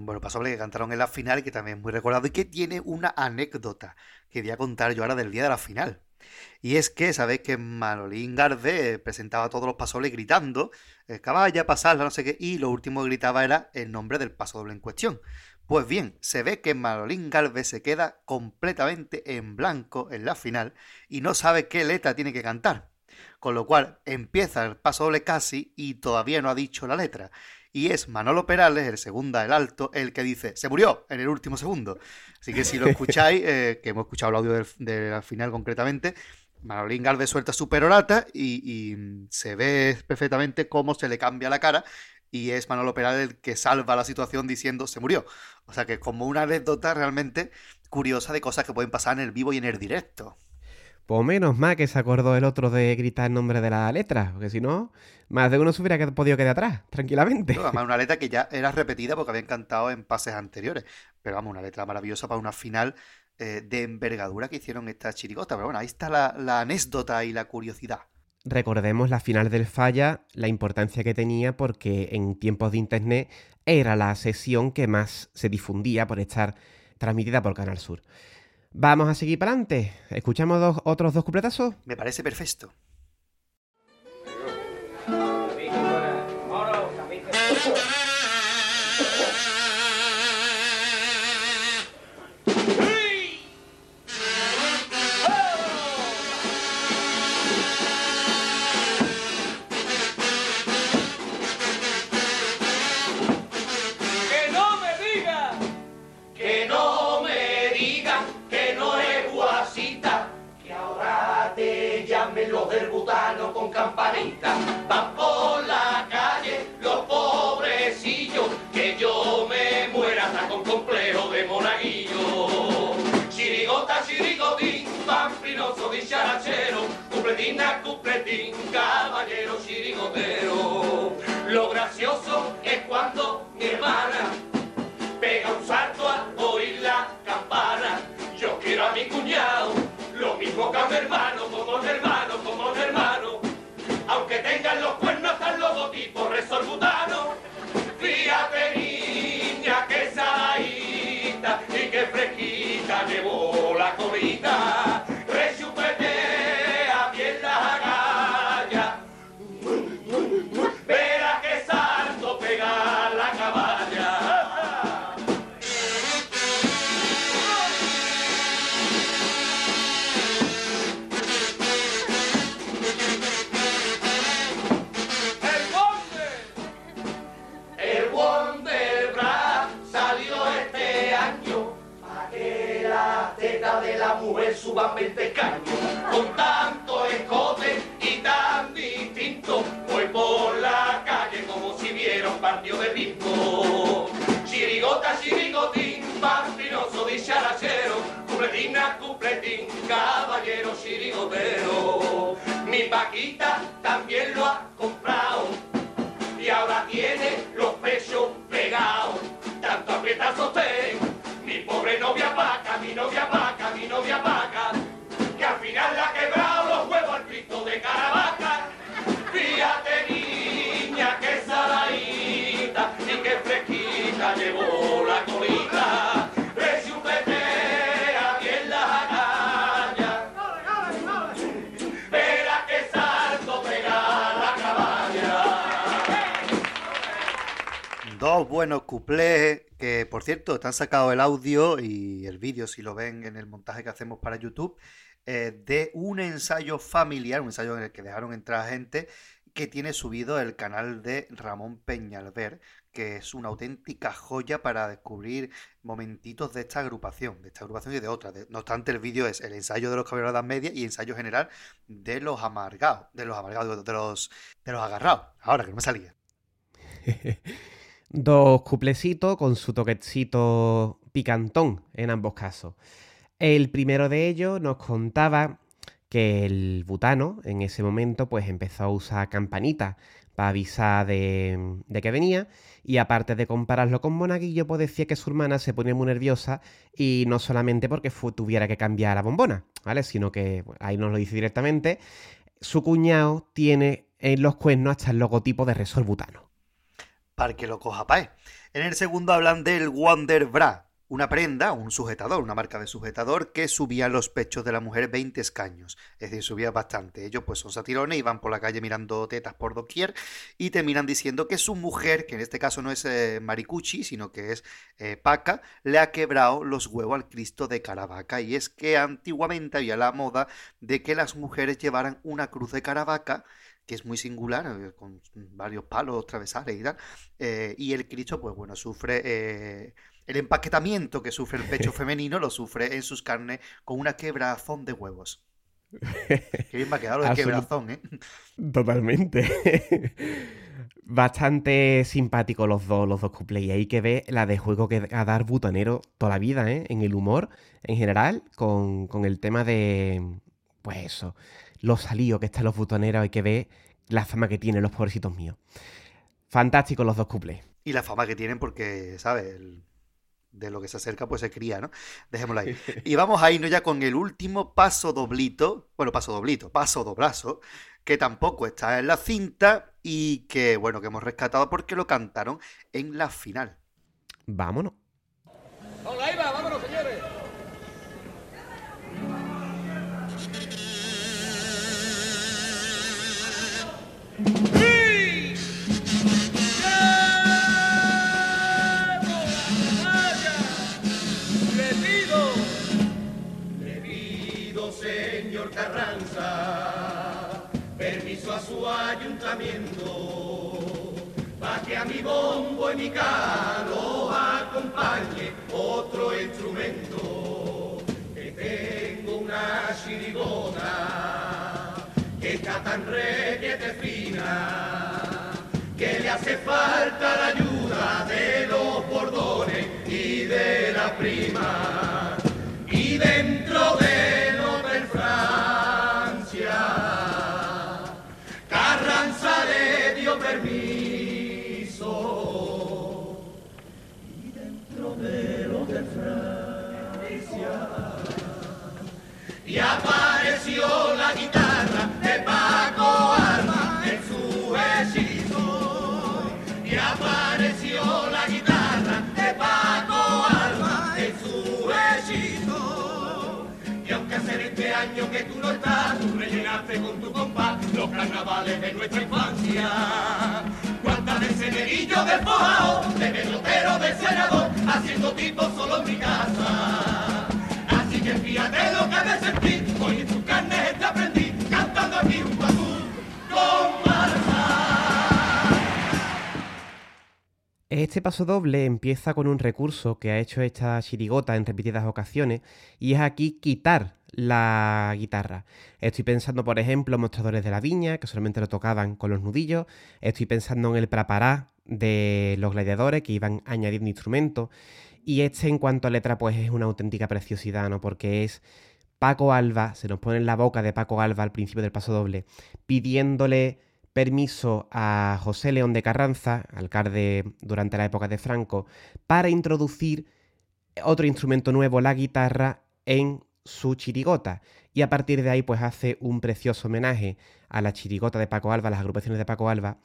Bueno, pasó que cantaron en la final que también es muy recordado y que tiene una anécdota que voy a contar yo ahora del día de la final. Y es que, sabéis que Manolín Garde presentaba todos los pasoles gritando, eh, caballa, pasarla, no sé qué, y lo último que gritaba era el nombre del paso doble en cuestión. Pues bien, se ve que Manolín Galvez se queda completamente en blanco en la final y no sabe qué letra tiene que cantar. Con lo cual empieza el paso doble casi y todavía no ha dicho la letra. Y es Manolo Perales, el segundo, el alto, el que dice, se murió en el último segundo. Así que si lo escucháis, eh, que hemos escuchado el audio del, final concretamente, Manolín Galvez suelta su perorata y, y, se ve perfectamente cómo se le cambia la cara y es Manolo Perales el que salva la situación diciendo se murió. O sea que es como una anécdota realmente curiosa de cosas que pueden pasar en el vivo y en el directo. Pues menos mal que se acordó el otro de gritar el nombre de la letra, porque si no, más de uno se hubiera podido quedar atrás, tranquilamente. además, una letra que ya era repetida porque habían cantado en pases anteriores. Pero vamos, una letra maravillosa para una final eh, de envergadura que hicieron esta chirigota. Pero bueno, ahí está la, la anécdota y la curiosidad. Recordemos la final del Falla, la importancia que tenía porque en tiempos de internet era la sesión que más se difundía por estar transmitida por Canal Sur. Vamos a seguir para adelante. ¿Escuchamos otros dos cupletazos? Me parece perfecto. campanita, va por la calle los pobrecillos, que yo me muera hasta con complejo de monaguillo. Chirigota, chirigotín, pamplinoso, dicharachero, cupletina, cupletín, caballero, chirigotero. Lo gracioso llevó la colita. Partido de bingo. Chirigota, chirigotín, vampinoso, dicharachero, cupletina, cupletín, caballero chirigotero. Mi paquita también lo ha comprado y ahora tiene los pechos pegados. Tanto aprieta sostén, mi pobre novia vaca, mi novia vaca, mi novia vaca, que al final le Dos buenos cuplés que, por cierto, están sacado el audio y el vídeo, si lo ven en el montaje que hacemos para YouTube, eh, de un ensayo familiar, un ensayo en el que dejaron entrar gente que tiene subido el canal de Ramón Peñalver, que es una auténtica joya para descubrir momentitos de esta agrupación, de esta agrupación y de otras. De- no obstante, el vídeo es el ensayo de los caballeros de la media y ensayo general de los amargados, de los amargados, de los, de los agarrados. Ahora que no me salía. Dos cuplecitos con su toquecito picantón en ambos casos. El primero de ellos nos contaba que el butano en ese momento pues empezó a usar campanita para avisar de, de que venía y aparte de compararlo con Monaguillo pues decía que su hermana se ponía muy nerviosa y no solamente porque tuviera que cambiar la bombona, ¿vale? Sino que ahí nos lo dice directamente, su cuñado tiene en los cuernos hasta el logotipo de Resol Butano. Para que lo coja pae. En el segundo hablan del Wonder Bra, una prenda, un sujetador, una marca de sujetador que subía los pechos de la mujer 20 escaños. Es decir, subía bastante. Ellos pues son satirones y van por la calle mirando tetas por doquier y terminan diciendo que su mujer, que en este caso no es eh, Maricucci, sino que es eh, Paca, le ha quebrado los huevos al Cristo de Caravaca. Y es que antiguamente había la moda de que las mujeres llevaran una cruz de Caravaca que es muy singular, eh, con varios palos travesales y tal, eh, y el Cristo, pues bueno, sufre eh, el empaquetamiento que sufre el pecho femenino, lo sufre en sus carnes con una quebrazón de huevos. Qué bien me ha quedado lo de Absolut- quebrazón, ¿eh? Totalmente. Bastante simpático los dos, los dos cuplés. Y ahí que ve la de juego que a dar butanero toda la vida, ¿eh? En el humor, en general, con, con el tema de. Pues eso. Los salidos que están los butaneros, hay que ver la fama que tienen los pobrecitos míos. Fantástico los dos cuplés. Y la fama que tienen porque, ¿sabes? El- de lo que se acerca, pues se cría, ¿no? Dejémoslo ahí. Y vamos a irnos ya con el último paso doblito, bueno, paso doblito, paso dobrazo, que tampoco está en la cinta y que, bueno, que hemos rescatado porque lo cantaron en la final. Vámonos. Hola, ahí señor Carranza, permiso a su ayuntamiento, para que a mi bombo y mi calo acompañe otro instrumento. Que tengo una chirigota que tan requete fina que le hace falta la ayuda de los bordones y de la prima. Y dentro del Hotel Francia, Carranza le dio permiso. Y dentro del Hotel Francia, y apareció la guitarra. Hacer este año que tú no estás, tú rellenaste con tu compás los carnavales de nuestra infancia. Cuántas veces neguillo despojado, de pelotero del senador, haciendo tipo solo en mi casa. Así que fíjate lo que me sentí, hoy en tu carne te aprendí, cantando aquí un a comparsa. Este paso doble empieza con un recurso que ha hecho esta chirigota en repetidas ocasiones y es aquí quitar la guitarra. Estoy pensando, por ejemplo, Mostradores de la Viña, que solamente lo tocaban con los nudillos. Estoy pensando en el prapará de los gladiadores, que iban añadiendo instrumentos. Y este, en cuanto a letra, pues es una auténtica preciosidad, ¿no? Porque es Paco Alba, se nos pone en la boca de Paco Alba al principio del paso doble, pidiéndole permiso a José León de Carranza, alcalde durante la época de Franco, para introducir otro instrumento nuevo, la guitarra, en su chirigota. Y a partir de ahí, pues hace un precioso homenaje a la chirigota de Paco Alba, a las agrupaciones de Paco Alba,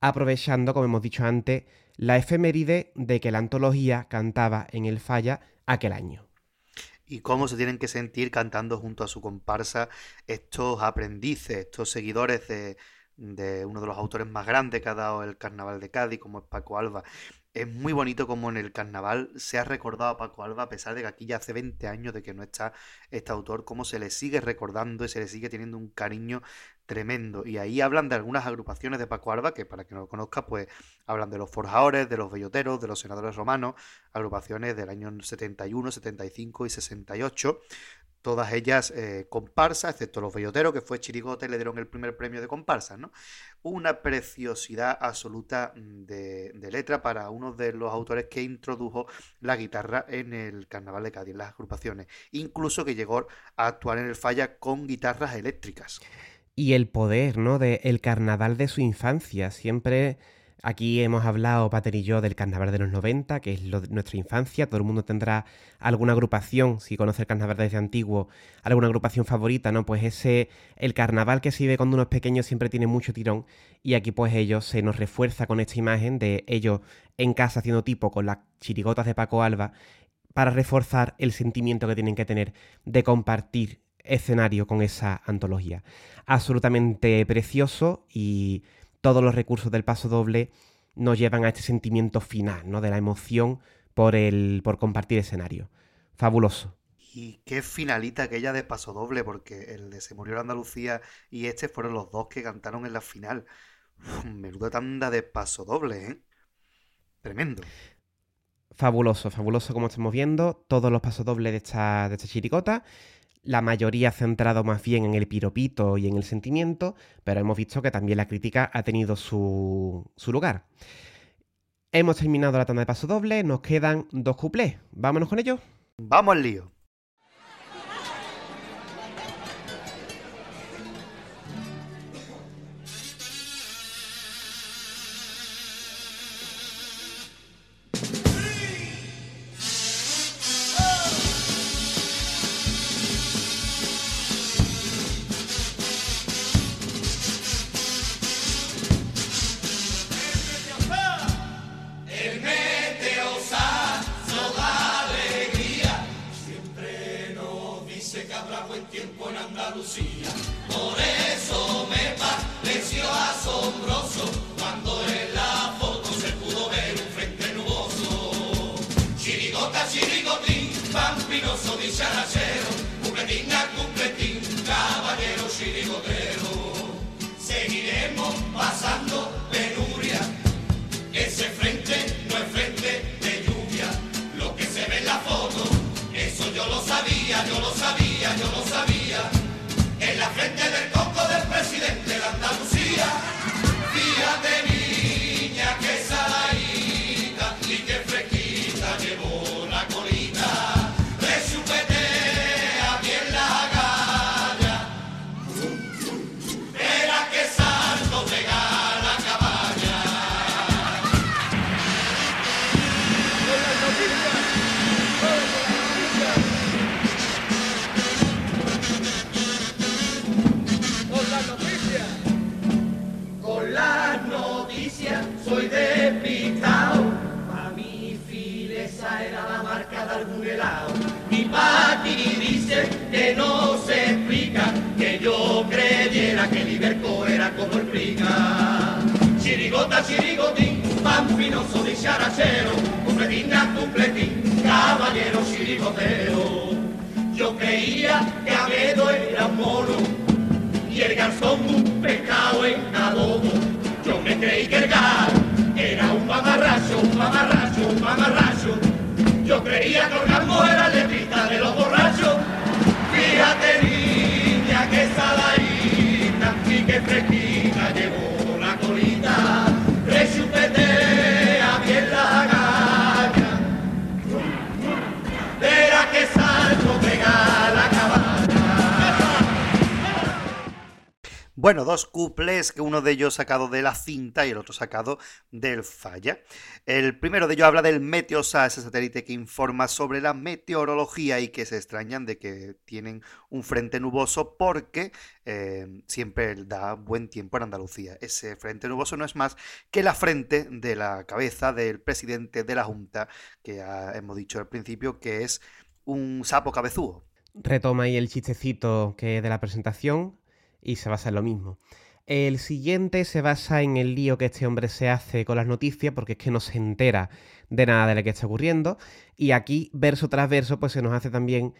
aprovechando, como hemos dicho antes, la efeméride de que la antología cantaba en el Falla aquel año. y cómo se tienen que sentir cantando junto a su comparsa estos aprendices, estos seguidores de, de uno de los autores más grandes que ha dado el carnaval de Cádiz, como es Paco Alba. Es muy bonito como en el carnaval se ha recordado a Paco Alba, a pesar de que aquí ya hace 20 años de que no está este autor, cómo se le sigue recordando y se le sigue teniendo un cariño tremendo. Y ahí hablan de algunas agrupaciones de Paco Alba, que para que no lo conozca, pues hablan de los forjadores, de los belloteros, de los senadores romanos, agrupaciones del año 71, 75 y 68. Todas ellas eh, comparsas, excepto los belloteros, que fue Chirigote, le dieron el primer premio de comparsas, ¿no? Una preciosidad absoluta mm, de, letra para uno de los autores que introdujo la guitarra en el Carnaval de Cádiz, en las agrupaciones. Incluso que llegó a actuar en el Falla con guitarras eléctricas. y el poder, ¿no? De el carnaval de su infancia. Siempre aquí hemos hablado, Pater y yo, del carnaval de los 90, que es lo de nuestra infancia. Todo el mundo tendrá alguna agrupación, si conoce el carnaval desde antiguo, alguna agrupación favorita, ¿no? Pues ese, el carnaval que se vive cuando uno es pequeño siempre tiene mucho tirón. Y aquí, pues ellos se nos refuerza con esta imagen de ellos en casa haciendo tipo con las chirigotas de Paco Alba para reforzar el sentimiento que tienen que tener de compartir escenario con esa antología. Absolutamente precioso y todos los recursos del paso doble nos llevan a este sentimiento final, ¿no? De la emoción por el por compartir escenario. Fabuloso. Y qué finalita aquella de Paso Doble, porque el de Se murió la Andalucía y este fueron los dos que cantaron en la final. Uf, menuda tanda de Paso Doble, ¿eh? Tremendo. Fabuloso, fabuloso como estamos viendo. Todos los pasos dobles de esta, de esta chiricota. La mayoría centrado más bien en el piropito y en el sentimiento, pero hemos visto que también la crítica ha tenido su, su lugar. Hemos terminado la tanda de paso doble, nos quedan dos cuplés. Vámonos con ellos. Vamos al lío. Frente del coco del presidente Aquí dice que no se explica, que yo creyera que Liberco era como el priga. Chirigota, chirigotín, pampinoso dicharachero, completina, completín, caballero chirigotero. Yo creía que Amedo era un mono y el garzón un pescado en adobo. Yo me creí que el gar era un mamarracho, un mamarracho, un mamarracho. Creía que orgasmo era el letrista de los borrachos. Fíjate niña que saladita y que fresquita llevó Bueno, dos cuplés, que uno de ellos sacado de la cinta y el otro sacado del falla. El primero de ellos habla del Meteosat, ese satélite que informa sobre la meteorología y que se extrañan de que tienen un frente nuboso porque eh, siempre da buen tiempo en Andalucía. Ese frente nuboso no es más que la frente de la cabeza del presidente de la Junta, que hemos dicho al principio que es un sapo cabezúo. Retoma ahí el chistecito que de la presentación y se basa en lo mismo. El siguiente se basa en el lío que este hombre se hace con las noticias porque es que no se entera de nada de lo que está ocurriendo y aquí verso tras verso pues se nos hace también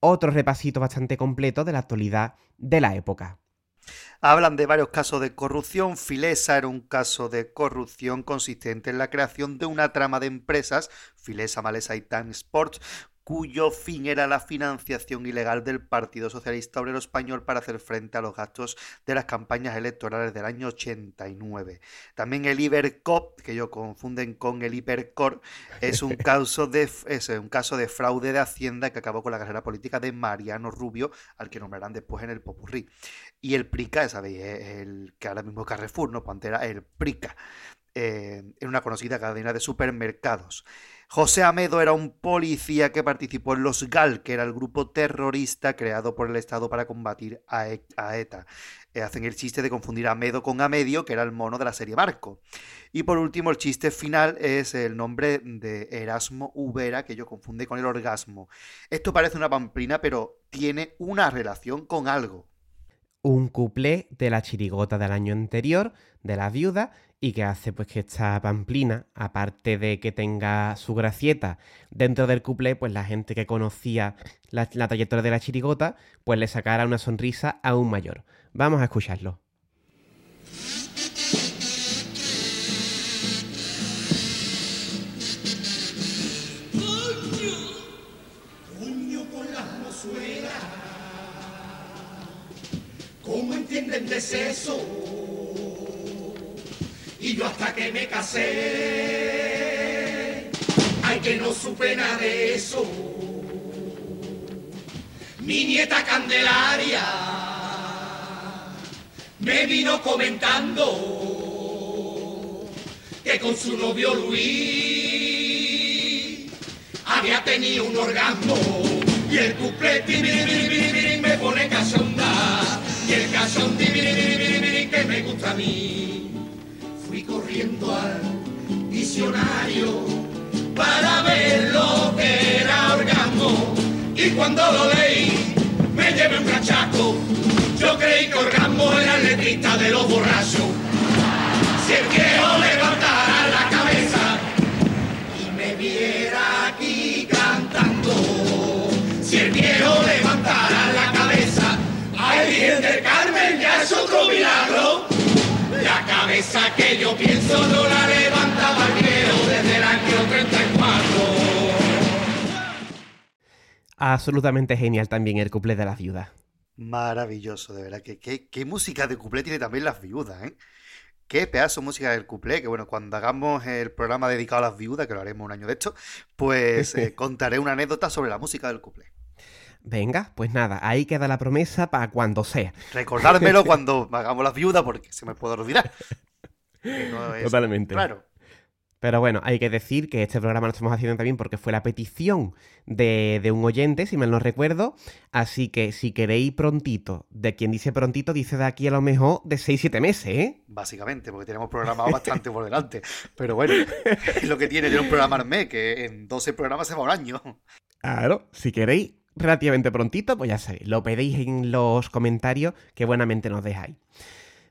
otro repasito bastante completo de la actualidad de la época. Hablan de varios casos de corrupción. Filesa era un caso de corrupción consistente en la creación de una trama de empresas, Filesa, Malesa y Time Sports, cuyo fin era la financiación ilegal del Partido Socialista Obrero Español para hacer frente a los gastos de las campañas electorales del año 89. También el Ibercop, que ellos confunden con el Hipercor, es un caso de es un caso de fraude de Hacienda que acabó con la carrera política de Mariano Rubio, al que nombrarán después en el Popurrí. Y el Prica, sabéis, el que ahora mismo es Carrefour, no Pantera, el Prica, eh, en una conocida cadena de supermercados. José Amedo era un policía que participó en los GAL, que era el grupo terrorista creado por el Estado para combatir a, E- ETA. Eh, hacen el chiste de confundir a Amedo con Amedio, que era el mono de la serie Marco. Y por último, el chiste final es el nombre de Erasmo Ubera, que yo confunde con el orgasmo. Esto parece una pamplina, pero tiene una relación con algo. un cuplé de la chirigota del año anterior, de la viuda, y que hace pues que esta pamplina, aparte de que tenga su gracieta dentro del cuplé, pues la gente que conocía la, trayectoria de la chirigota, pues le sacara una sonrisa aún mayor. Vamos a escucharlo. ¿Cómo entienden de eso? Y yo hasta que me casé, ay que no supe nada de eso. Mi nieta Candelaria me vino comentando que con su novio Luis había tenido un orgasmo. Y el cuplé me pone cachonda y el cachón que me gusta a mí al diccionario para ver lo que era orgasmo y cuando lo leí me llevé un cachaco yo creí que orgasmo era el letrista de los borrachos si el viejo levantara la cabeza y me viera aquí cantando. Si el viejo levantara la cabeza, ay Virgen del Carmen, ya es otro milagro. Que yo pienso no la levantaba viejo desde el año 34. Absolutamente genial también el cuplé de la viuda. Maravilloso, de verdad. que qué, qué música de cuplé tiene también las viudas, ¿eh? Qué pedazo de música del cuplé, que bueno, cuando hagamos el programa dedicado a las viudas, que lo haremos un año de esto, pues eh, contaré una anécdota sobre la música del cuplé. Venga, pues nada, ahí queda la promesa para cuando sea. Recordármelo cuando hagamos las viudas, porque se me puede olvidar. Que no es- Totalmente. Claro. Pero bueno, hay que decir que este programa lo estamos haciendo también porque fue la petición de, de un oyente, si mal no recuerdo. Así que si queréis prontito, de quien dice prontito, dice de aquí a lo mejor de 6-7 meses, ¿eh? Básicamente, porque tenemos programado bastante por delante. Pero bueno, es lo que tiene de un programa al mes, que en 12 programas se va un año. Claro, si queréis relativamente prontito, pues ya sabéis, lo pedéis en los comentarios que buenamente nos dejáis.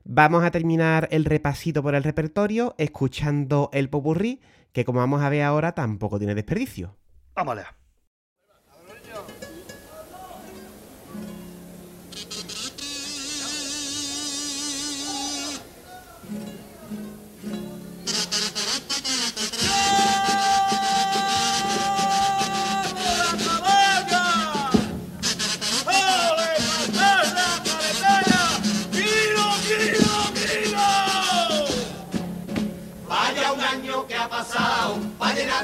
Vamos a terminar el repasito por el repertorio escuchando el popurrí, que como vamos a ver ahora tampoco tiene desperdicio. Vamos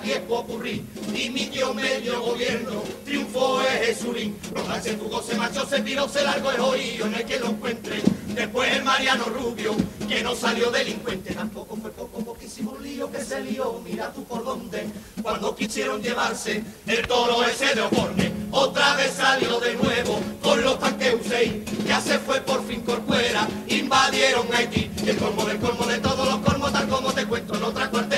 nadie es popurrí, dimitió medio gobierno, triunfó es Jesulín, Rojas se fugó, se marchó, se tiró, se largó, es oído, no hay que lo encuentre. Después el Mariano Rubio, que no salió delincuente, tampoco fue poco, poquísimo lío que se lió, mira tú por dónde, cuando quisieron llevarse el toro ese de Oporne, otra vez salió de nuevo con los tanques Hussein, ya se fue por fin Corcuera, invadieron Haití, el colmo del colmo de todos los colmos, tal como te cuento en otra cuarteta,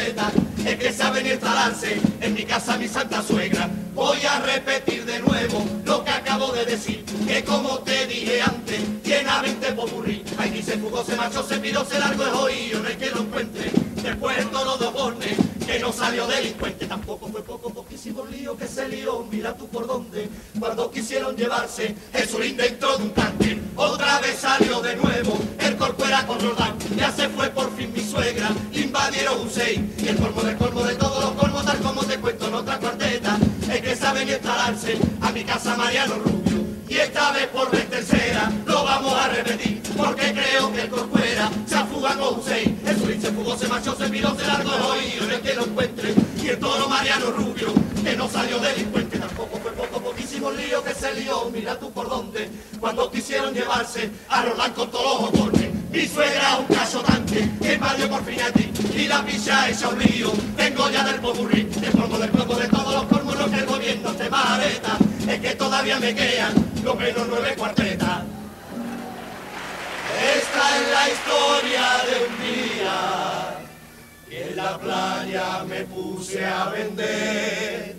es que saben instalarse en mi casa mi santa suegra, voy a repetir de nuevo lo que acabo de decir, que como te dije antes, llena 20 popurrí, Haití se fugó, se marchó, se piró, se largó, es oído, no hay que lo encuentre, después toro de Oporne, que no salió delincuente, tampoco fue poco, poquísimo lío que se lió, mira tú por dónde, cuando quisieron llevarse Jesulín dentro de un tanque, otra vez salió de nuevo, el corcuera con Roldán, ya se fue por fin mi suegra, invadieron Hussein, y el colmo del colmo de todos los colmos, tal como te cuento en otra cuarteta, es que saben instalarse a mi casa Mariano Rubio, y esta vez por vez tercera lo vamos a repetir, porque creo que el corcuera se afuga con Hussein, Jesulín se fugó, se marchó, se miró, se largó, oído, no es que lo encuentre, y el toro Mariano Rubio, que no salió delincuente, tampoco fue poco, poquísimo lío que se lió, mira tú por dónde, cuando quisieron llevarse a Roland con todos los mi suegra un caso tanque, que invadió por fin a ti, y la picha hecha un río, tengo ya del popurrí, el polvo del polvo de todos los colmos, lo que el gobierno te mareta, es que todavía me quedan lo menos nueve cuartetas. Esta es la historia de un día que en la playa me puse a vender,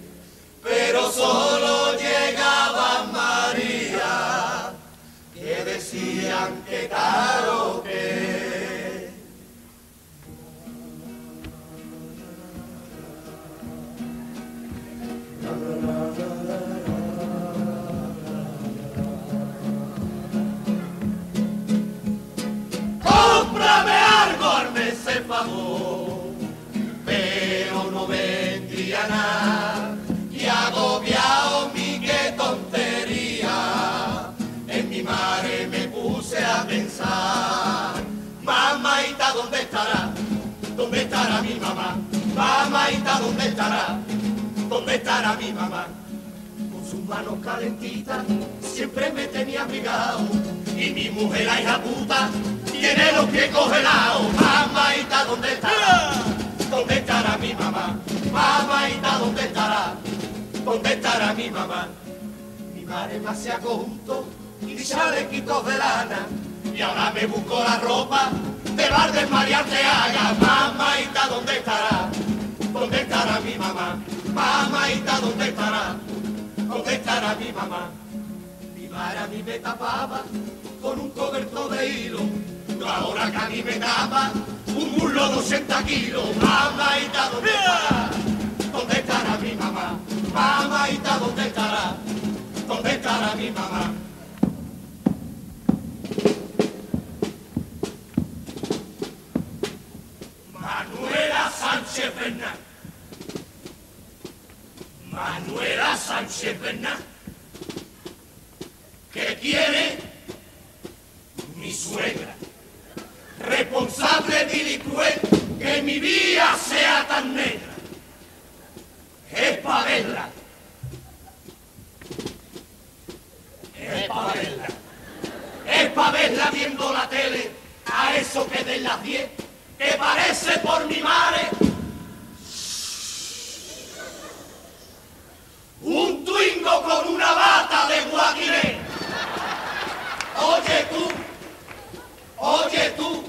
pero solo llegaba María, decían que caro que. Cómprame algo, hazme ese favor, pensar. Mamaita, ¿dónde estará? ¿Dónde estará mi mamá? Mamaita, ¿dónde estará? ¿Dónde estará mi mamá? con sus manos calentitas, siempre me tenía abrigado. Y mi mujer, la hija puta, tiene los pies congelados. Mamaita, ¿dónde estará? ¿Dónde estará mi mamá? Mamaita, ¿dónde estará? ¿Dónde estará mi mamá? Mi madre me hacía conjunto y chalequitos de lana. Y ahora me busco la ropa de bar del María Arteaga. Mamaita, ¿dónde estará? ¿Dónde estará mi mamá? Mamaita, ¿dónde estará? ¿Dónde estará mi mamá? Mi madre a mí me tapaba con un cobertor de hilo. Ahora que a mí me tapa un muslo de 80 kilos. Mamaita, ¿dónde estará? ¿Dónde estará mi mamá? Mamaita, ¿dónde estará? ¿Dónde estará mi mamá? Sánchez. Manuela Sánchez Bernal. ¿Qué quiere? Mi suegra. Responsable vil y cruel que mi vida sea tan negra. Es para verla. Es para verla. Es para verla viendo la tele a eso que de las 10 que parece por mi madre un twingo con una bata de guaguiré. Oye tú, oye tú,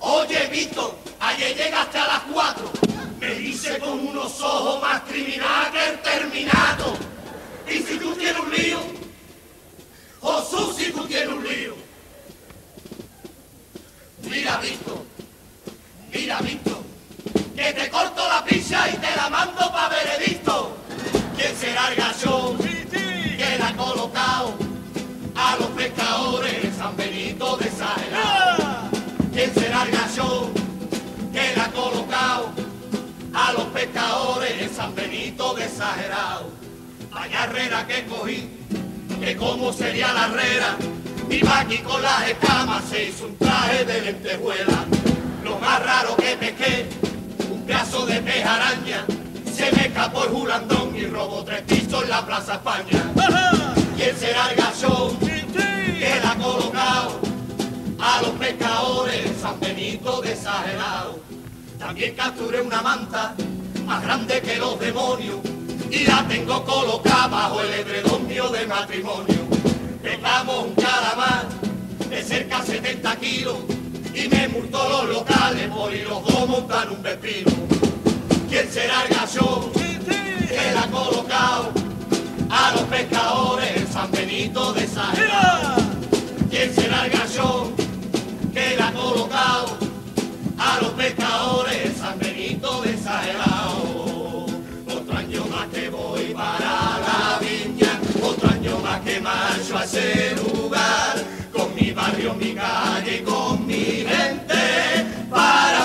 oye Víctor, ayer llegaste a las cuatro, me dice con unos ojos más criminal que el terminato. Y si tú tienes un lío, Josu, si tú tienes un lío. Mira, Víctor, mira, Víctor, que te corto la pizza y te la mando pa' veredicto. ¿Quién será el gachón que la ha colocado a los pescadores de San Benito de Exagerado? ¿Quién será el gachón que la ha colocado a los pescadores San Benito de Exagerado? Vaya herrera que cogí, que cómo sería la herrera, iba aquí con las escamas, se hizo un traje de lentejuela. Lo más raro que pesqué, un pedazo de pez araña Se me escapó el julandón y robó tres pisos en la Plaza España. ¿Quién será el gachón que la ha colocado a los pescadores San Benito de exagerado? También capturé una manta más grande que los demonios y la tengo colocada bajo el edredón mío de matrimonio. Pegamos un calamar de cerca 70 kilos y me multó los locales por ir los dos montar un pepino. ¿Quién será el gachón que la ha colocado a los pescadores San Benito de exagerado? ¿Quién será el gachón que la ha colocado a los pescadores San Benito de exagerado? Otro año más que voy para la viña, otro año más que marcho a ese lugar, con mi barrio, mi calle con para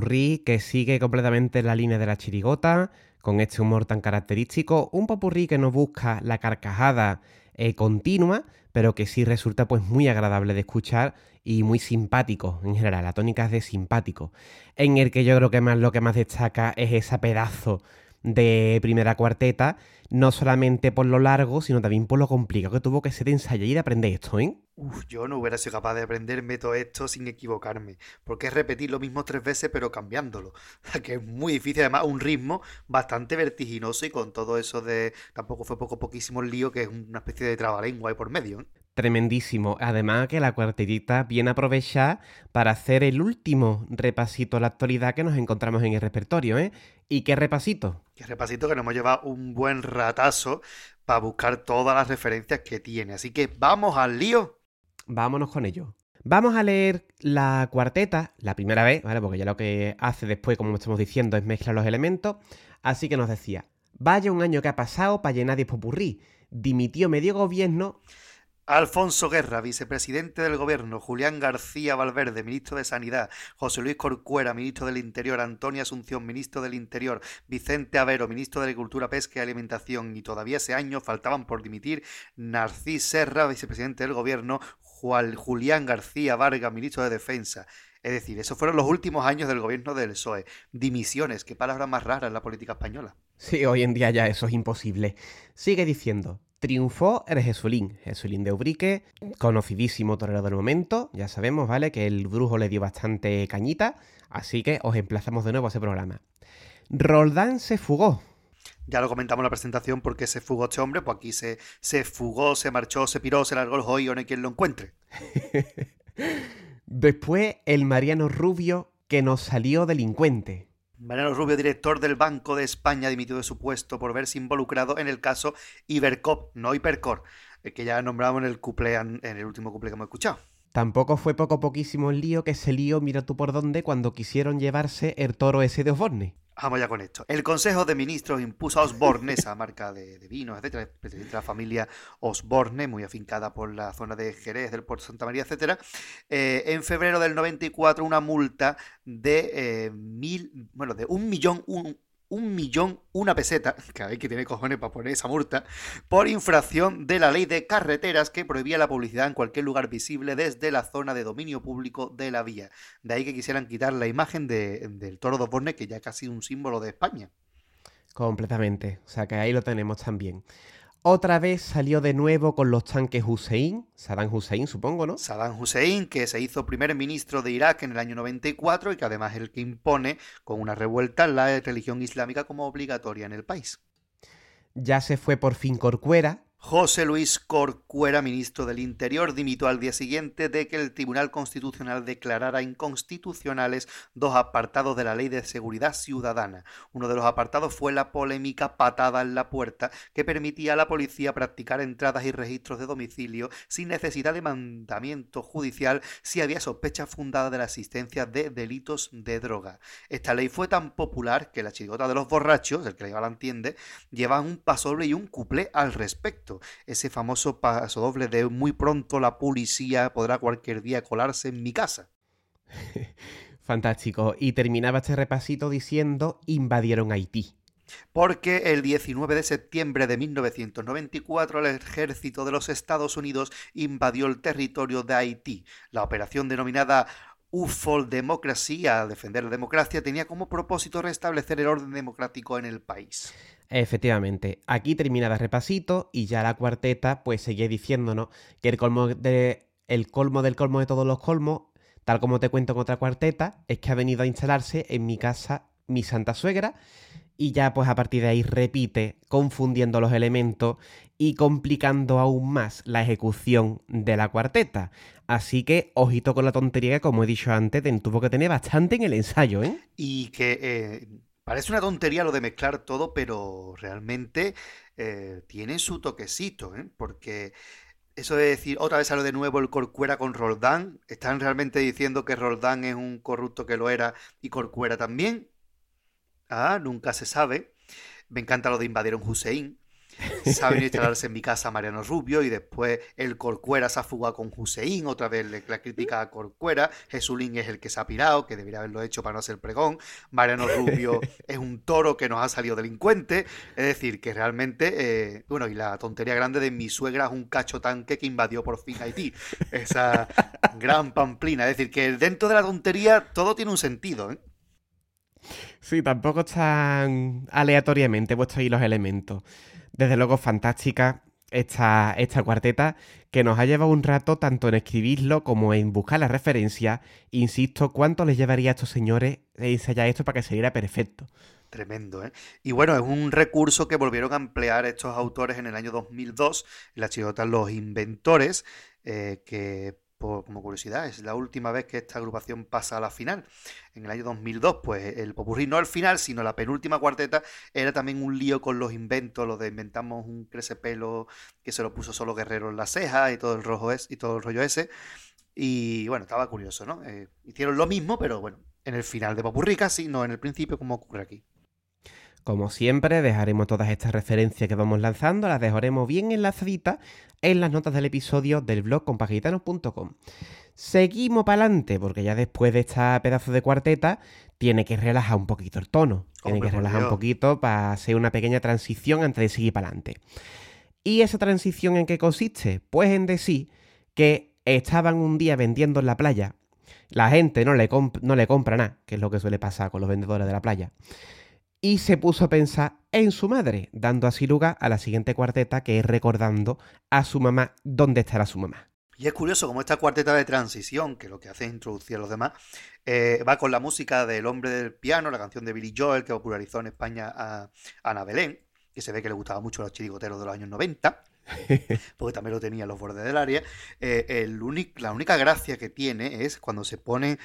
Que sigue completamente la línea de la chirigota, con este humor tan característico, un popurrí que no busca la carcajada eh, continua, pero que sí resulta pues muy agradable de escuchar y muy simpático en general, la tónica es de simpático, en el que yo creo que más lo que más destaca es ese pedazo de primera cuarteta, no solamente por lo largo, sino también por lo complicado que tuvo que ser de ensayar y de aprender esto, ¿eh? Uf, yo no hubiera sido capaz de aprenderme todo esto sin equivocarme, porque es repetir lo mismo tres veces pero cambiándolo, que es muy difícil, además un ritmo bastante vertiginoso y con todo eso de, tampoco fue poco poquísimo el lío, que es una especie de trabalengua ahí por medio. ¿eh? Tremendísimo. Además que la cuartetita viene aprovechada para hacer el último repasito a la actualidad que nos encontramos en el repertorio, ¿eh? ¿Y qué repasito? Que repasito que nos hemos llevado un buen ratazo para buscar todas las referencias que tiene, así que vamos al lío. Vámonos con ello. Vamos a leer la cuarteta, la primera vez, ¿vale? Porque ya lo que hace después, como estamos diciendo, es mezclar los elementos. Así que nos decía, vaya un año que ha pasado para llenar de popurrí. Dimitió medio gobierno Alfonso Guerra, vicepresidente del gobierno, Julián García Valverde, ministro de Sanidad, José Luis Corcuera, ministro del Interior, Antonia Asunción, ministro del Interior, Vicente Avero, ministro de Agricultura, Pesca y Alimentación, y todavía ese año faltaban por dimitir Narcís Serra, vicepresidente del gobierno, Julián García Vargas, ministro de Defensa. Es decir, esos fueron los últimos años del gobierno del PSOE. Dimisiones, qué palabra más rara en la política española. Sí, hoy en día ya eso es imposible. Sigue diciendo, triunfó el Jesulín, Jesulín de Ubrique, conocidísimo torero del momento, ya sabemos, ¿vale? Que el brujo le dio bastante cañita, así que os emplazamos de nuevo a ese programa. Roldán se fugó. Ya lo comentamos en la presentación porque se fugó este hombre, pues aquí se, se fugó, se marchó, se piró, se largó el joyo, no hay quien lo encuentre. Después el Mariano Rubio que nos salió delincuente. Mariano Rubio, director del Banco de España, dimitió de su puesto por verse involucrado en el caso Ibercop, no Hipercor, que ya nombramos en el, cuplé, en el último cuplé que hemos escuchado. Tampoco fue poco poquísimo el lío que se lió, mira tú por dónde, cuando quisieron llevarse el toro ese de Osborne. Vamos ya con esto. El Consejo de Ministros impuso a Osborne, esa marca de, de vinos, etcétera, a la familia Osborne, muy afincada por la zona de Jerez, del Puerto Santa María, etcétera, eh, en febrero del 94 una multa de eh, mil, bueno, de un millón, un, un millón, una peseta, que hay que tiene cojones para poner esa multa, por infracción de la ley de carreteras que prohibía la publicidad en cualquier lugar visible desde la zona de dominio público de la vía. De ahí que quisieran quitar la imagen de- del toro de Osborne, que ya es casi un símbolo de España. Completamente. O sea que ahí lo tenemos también. Otra vez salió de nuevo con los tanques Hussein, Saddam Hussein supongo, ¿no? Saddam Hussein, que se hizo primer ministro de Irak en el año 94 y que además es el que impone con una revuelta la religión islámica como obligatoria en el país. Ya se fue por fin Corcuera, José Luis Corcuera, ministro del Interior, dimitió al día siguiente de que el Tribunal Constitucional declarara inconstitucionales dos apartados de la Ley de Seguridad Ciudadana. Uno de los apartados fue la polémica patada en la puerta que permitía a la policía practicar entradas y registros de domicilio sin necesidad de mandamiento judicial si había sospecha fundada de la existencia de delitos de droga. Esta ley fue tan popular que la chigota de los borrachos, el que la la entiende, llevan un pasoble y un cuplé al respecto ese famoso paso doble de muy pronto la policía podrá cualquier día colarse en mi casa. Fantástico. Y terminaba este repasito diciendo invadieron Haití. Porque el 19 de septiembre de 1994 el ejército de los Estados Unidos invadió el territorio de Haití. La operación denominada UFOL Democracia, defender la democracia, tenía como propósito restablecer el orden democrático en el país. Efectivamente, aquí termina el repasito y ya la cuarteta pues seguía diciéndonos que el colmo, de, el colmo del colmo de todos los colmos, tal como te cuento en otra cuarteta, es que ha venido a instalarse en mi casa mi santa suegra y ya pues a partir de ahí repite confundiendo los elementos y complicando aún más la ejecución de la cuarteta. Así que ojito con la tontería que como he dicho antes, tuvo que tener bastante en el ensayo, ¿eh? Y que eh, Parece una tontería lo de mezclar todo, pero realmente eh, tiene su toquecito, ¿eh? porque eso de decir, otra vez sale de nuevo el Corcuera con Roldán, ¿están realmente diciendo que Roldán es un corrupto que lo era y Corcuera también? Ah, nunca se sabe. Me encanta lo de invadieron Hussein, saben instalarse en mi casa Mariano Rubio y después el Corcuera se ha fugado con Hussein, otra vez la crítica a Corcuera, Jesulín es el que se ha pirado, que debería haberlo hecho para no hacer pregón, Mariano Rubio es un toro que nos ha salido delincuente, es decir, que realmente, eh, bueno, y la tontería grande de mi suegra es un cacho tanque que invadió por fin Haití, esa gran pamplina, es decir, que dentro de la tontería todo tiene un sentido, ¿eh? Sí, tampoco están aleatoriamente puestos ahí los elementos desde luego fantástica esta, esta cuarteta que nos ha llevado un rato tanto en escribirlo como en buscar la referencia. Insisto, ¿cuánto les llevaría a estos señores ensayar esto para que saliera perfecto? Tremendo, ¿eh? Y bueno, es un recurso que volvieron a emplear estos autores en el año 2002, en la chigota Los Inventores, eh, que como curiosidad, es la última vez que esta agrupación pasa a la final. En el año 2002, pues el popurrí no el final, sino la penúltima cuarteta, era también un lío con los inventos, lo de inventamos un crecepelo que se lo puso solo Guerrero en la ceja y todo el rojo es, y todo el rollo ese. Y bueno, estaba curioso, ¿no? Eh, hicieron lo mismo, pero bueno, en el final de popurrí casi, no en el principio como ocurre aquí. Como siempre, dejaremos todas estas referencias que vamos lanzando, las dejaremos bien enlazaditas en las notas del episodio del blog compagitanos.com. Seguimos para adelante, porque ya después de esta pedazo de cuarteta, tiene que relajar un poquito el tono. Tiene que relajar un poquito para hacer una pequeña transición antes de seguir para adelante. ¿Y esa transición en qué consiste? Pues en decir que estaban un día vendiendo en la playa. La gente no le, no le compra nada, que es lo que suele pasar con los vendedores de la playa y se puso a pensar en su madre, dando así lugar a la siguiente cuarteta que es recordando a su mamá dónde estará su mamá. Y es curioso como esta cuarteta de transición, que lo que hace es introducir a los demás, eh, va con la música del hombre del piano, la canción de Billy Joel que popularizó en España a Ana Belén, que se ve que le gustaba mucho a los chirigoteros de los años 90, porque también lo tenía en los bordes del área. Eh, el la única gracia que tiene es cuando se pone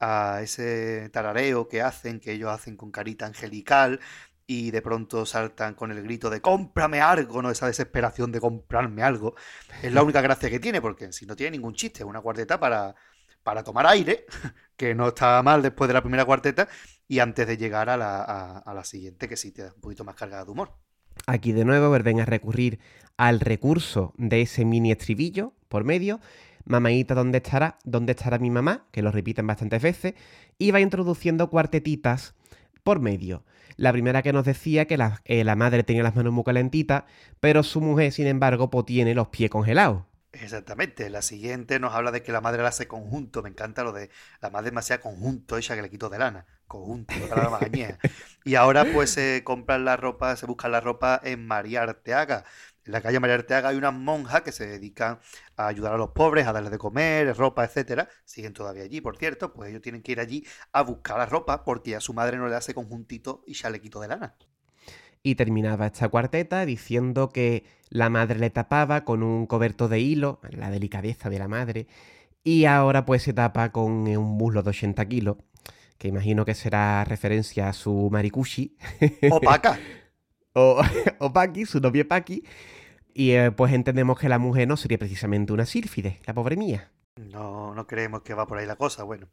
a ese tarareo que hacen, que ellos hacen con carita angelical y de pronto saltan con el grito de cómprame algo, ¿no? Esa desesperación de comprarme algo. Es la única gracia que tiene, porque si no tiene ningún chiste, es una cuarteta para, para tomar aire, que no está mal después de la primera cuarteta, y antes de llegar a la, a, la siguiente, que sí te da un poquito más cargada de humor. Aquí de nuevo vuelven a recurrir al recurso de ese mini estribillo por medio Mamaita, ¿dónde estará? ¿Dónde estará mi mamá? Que lo repiten bastantes veces. Y va introduciendo cuartetitas por medio. La primera que nos decía que eh, la, madre tenía las manos muy calentitas, pero su mujer, sin embargo, pues tiene los pies congelados. Exactamente. La siguiente nos habla de que la madre la hace conjunto. Me encanta lo de la madre demasiado conjunto, ella que le quitó de lana. conjunto, la más añeja. Y ahora pues se compran la ropa, se buscan la ropa en María Arteaga. En la calle María Arteaga hay unas monjas que se dedican a ayudar a los pobres, a darles de comer, ropa, etcétera. Siguen todavía allí, por cierto, pues ellos tienen que ir allí a buscar la ropa porque a su madre no le hace conjuntito y chalequito de lana. Y terminaba esta cuarteta diciendo que la madre le tapaba con un coberto de hilo, la delicadeza de la madre, y ahora pues se tapa con un muslo de 80 kilos, que imagino que será referencia a su maricushi. Opaca. o, o Paki, su novia Paki. Y eh, pues entendemos que la mujer no sería precisamente una sílfide, la pobre mía. No, no creemos que va por ahí la cosa. Bueno,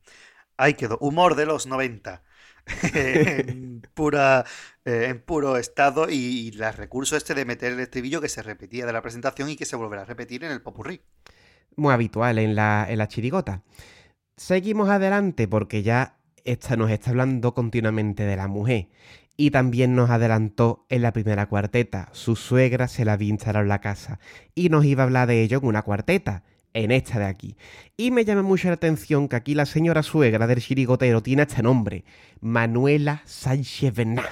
ahí quedó. Humor de los 90. en, pura, eh, en puro estado y, y el recurso este de meter el estribillo que se repetía de la presentación y que se volverá a repetir en el popurrí. Muy habitual en la, en la chirigota. Seguimos adelante porque ya esta nos está hablando continuamente de la mujer. Y también nos adelantó en la primera cuarteta. Su suegra se la había instalado en la casa. Y nos iba a hablar de ello en una cuarteta, en esta de aquí. Y me llama mucho la atención que aquí la señora suegra del chirigotero tiene este nombre. Manuela Sánchez Bernat.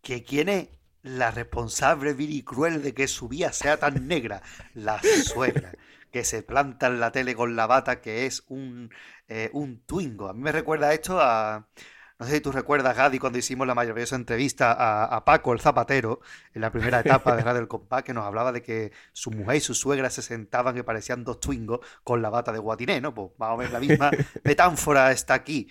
¿Que quién es la responsable vil y cruel de que su vida sea tan negra? La suegra. Que se planta en la tele con la bata que es un, eh, un twingo. A mí me recuerda esto a... No sé si tú recuerdas, Gadi, cuando hicimos la maravillosa entrevista a, a Paco el Zapatero, en la primera etapa de Radio El Compás, que nos hablaba de que su mujer y su suegra se sentaban que parecían dos twingos con la bata de guatiné, ¿no? Pues más o menos la misma metáfora está aquí.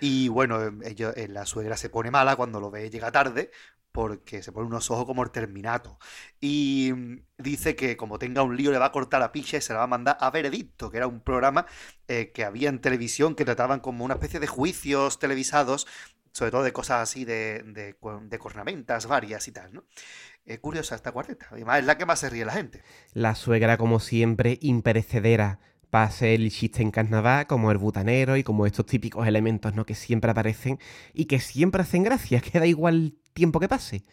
Y bueno, ellos, eh, la suegra se pone mala cuando lo ve llega tarde, porque se pone unos ojos como el Terminato. Y mm, dice que como tenga un lío le va a cortar la picha y se la va a mandar a Veredicto, que era un programa eh, que había en televisión que trataban como una especie de juicios televisados, sobre todo de cosas así de, de, de cornamentas varias y tal, ¿no? Es curiosa esta cuarteta, además es la que más se ríe la gente. La suegra, como siempre, imperecedera hacer el chiste en carnaval, como el butanero y como estos típicos elementos ¿no? que siempre aparecen y que siempre hacen gracia, que da igual el tiempo que pase.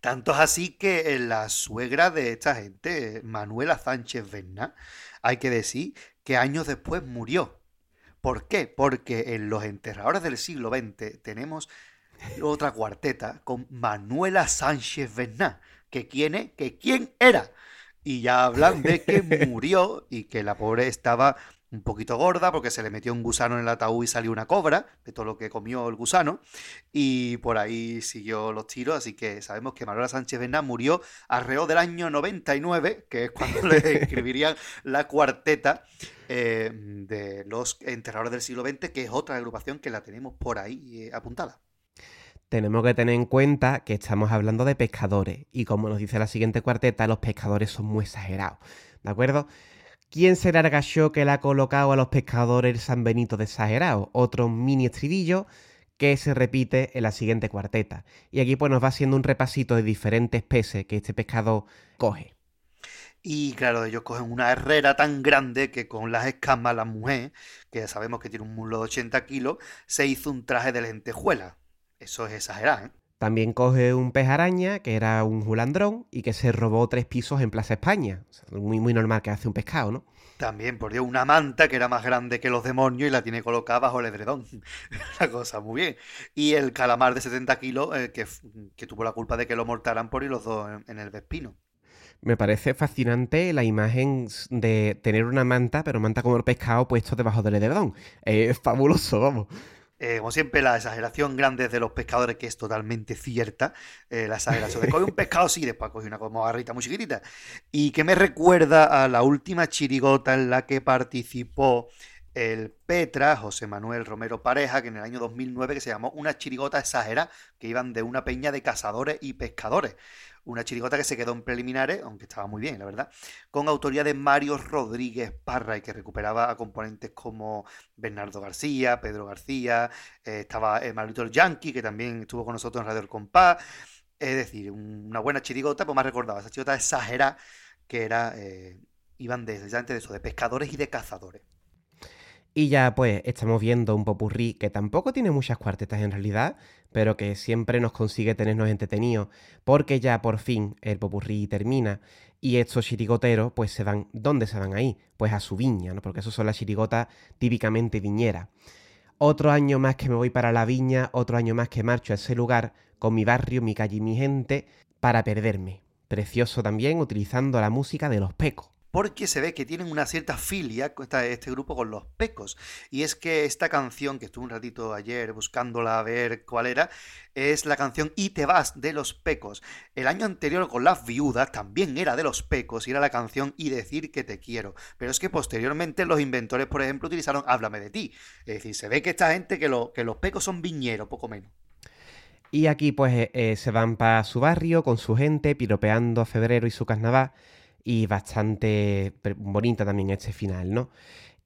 Tanto es así que la suegra de esta gente, Manuela Sánchez Bernat, hay que decir que años después murió. ¿Por qué? Porque en los enterradores del siglo XX tenemos otra cuarteta con Manuela Sánchez Bernat. ¿Que quién es? ¿Que quién era? Y ya hablan de que murió y que la pobre estaba un poquito gorda porque se le metió un gusano en el ataúd y salió una cobra de todo lo que comió el gusano y por ahí siguió los tiros, así que sabemos que Manuela Sánchez Bernat murió alrededor del año 99, que es cuando le escribirían la cuarteta eh, de los enterradores del siglo XX, que es otra agrupación que la tenemos por ahí eh, apuntada. Tenemos que tener en cuenta que estamos hablando de pescadores y como nos dice la siguiente cuarteta, los pescadores son muy exagerados, ¿de acuerdo? ¿Quién será el gallo que le ha colocado a los pescadores el San Benito de exagerado? Otro mini estribillo que se repite en la siguiente cuarteta. Y aquí pues nos va haciendo un repasito de diferentes peces que este pescador coge. Y claro, ellos cogen una herrera tan grande que con las escamas la mujer, que ya sabemos que tiene un muslo de 80 kilos, se hizo un traje de lentejuela. Eso es exagerado, ¿eh? También coge un pez araña, que era un julandrón, y que se robó tres pisos en Plaza España. O sea, muy, muy normal que hace un pescado, ¿no? También por Dios, una manta que era más grande que los demonios y la tiene colocada bajo el edredón. la cosa, muy bien. Y el calamar de 70 kilos eh, que, que, tuvo la culpa de que lo mortaran por ir los dos en, en el Vespino. Me parece fascinante la imagen de tener una manta, pero manta como el pescado puesto debajo del edredón. Es fabuloso, vamos. Eh, como siempre, la exageración grande de los pescadores, que es totalmente cierta. Eh, la exageración de coger un pescado, sí, después coge una como barrita muy chiquitita. Y que me recuerda a la última chirigota en la que participó el Petra, José Manuel Romero Pareja, que en el año 2009 que se llamó Una chirigota exagera, que iban de una peña de cazadores y pescadores. Una chirigota que se quedó en preliminares, aunque estaba muy bien, la verdad, con autoría de Mario Rodríguez Parra y que recuperaba a componentes como Bernardo García, Pedro García, eh, estaba eh, Marito el Yankee, que también estuvo con nosotros en Radio El Compás. Es decir, una buena chirigota, pues más recordaba, esa chirigota exagera que era, eh, iban de, de eso, de pescadores y de cazadores. Y ya pues estamos viendo un popurrí que tampoco tiene muchas cuartetas en realidad, pero que siempre nos consigue tenernos entretenidos, porque ya por fin el popurrí termina y estos chirigoteros pues se van, ¿dónde se van ahí? Pues a su viña, ¿no? Porque eso son las chirigotas típicamente viñeras. Otro año más que me voy para la viña, otro año más que marcho a ese lugar, con mi barrio, mi calle y mi gente, para perderme. Precioso también utilizando la música de los pecos porque se ve que tienen una cierta filia este grupo con los pecos. Y es que esta canción, que estuve un ratito ayer buscándola a ver cuál era, es la canción Y te vas de los pecos. El año anterior con las viudas también era de los pecos era la canción Y decir que te quiero. Pero es que posteriormente los inventores, por ejemplo, utilizaron Háblame de ti. Es decir, se ve que esta gente, que los pecos son viñeros, poco menos. Y aquí pues eh, eh, se van para su barrio con su gente, piropeando a febrero y su carnaval y bastante bonita también este final, ¿no?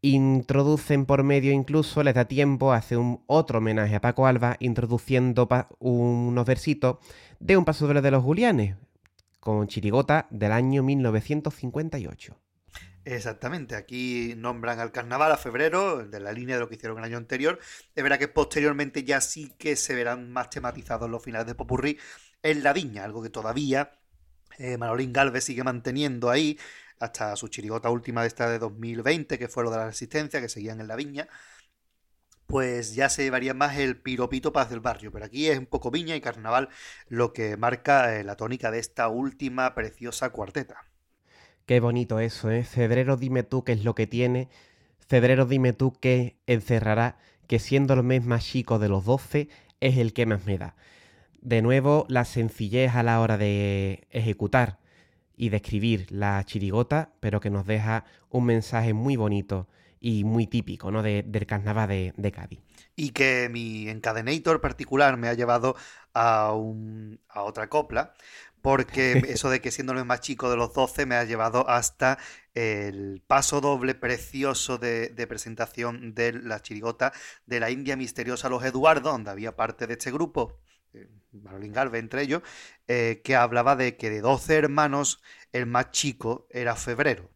Introducen por medio incluso, les da tiempo, hace un otro homenaje a Paco Alba, introduciendo unos versitos de un paso de los Julianes, con Chirigota del año 1958. Exactamente, aquí nombran al carnaval a febrero, de la línea de lo que hicieron el año anterior. Es verdad que posteriormente ya sí que se verán más tematizados los finales de Popurrí en la viña, algo que todavía eh, Manolín Galvez sigue manteniendo ahí hasta su chirigota última de esta de 2020, que fue lo de la resistencia, que seguían en la viña, pues ya se llevaría más el piropito paz del barrio. Pero aquí es un poco viña y carnaval lo que marca eh, la tónica de esta última preciosa cuarteta. Qué bonito eso, ¿eh? Febrero dime tú qué es lo que tiene, febrero dime tú qué encerrará, que siendo el mes más chico de los 12 es el que más me da. De nuevo, la sencillez a la hora de ejecutar y de escribir la chirigota, pero que nos deja un mensaje muy bonito y muy típico ¿no? del carnaval de, de, Cádiz. Y que mi encadenator particular me ha llevado a, un, a otra copla, porque eso de que siendo el más chico de los 12 me ha llevado hasta el paso doble precioso de, de, presentación de la chirigota de la India Misteriosa Los Eduardo, donde había parte de este grupo Marolín Galve entre ellos, eh, que hablaba de que de 12 hermanos, el más chico era Febrero.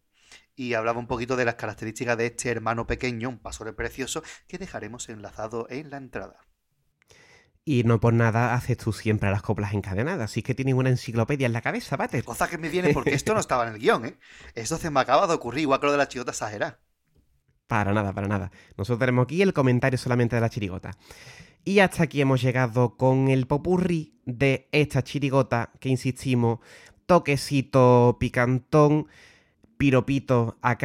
Y hablaba un poquito de las características de este hermano pequeño, un pasore precioso, que dejaremos enlazado en la entrada. Y no por nada haces tú siempre las coplas encadenadas, así que tienes una enciclopedia en la cabeza, Pater. Cosa que me viene porque esto no estaba en el guion, ¿eh? Esto se me acaba de ocurrir, igual que lo de la chirigota exagerada. Para nada, para nada. Nosotros tenemos aquí el comentario solamente de la chirigota. Y hasta aquí hemos llegado con el popurrí de esta chirigota que insistimos, toquecito picantón, piropito a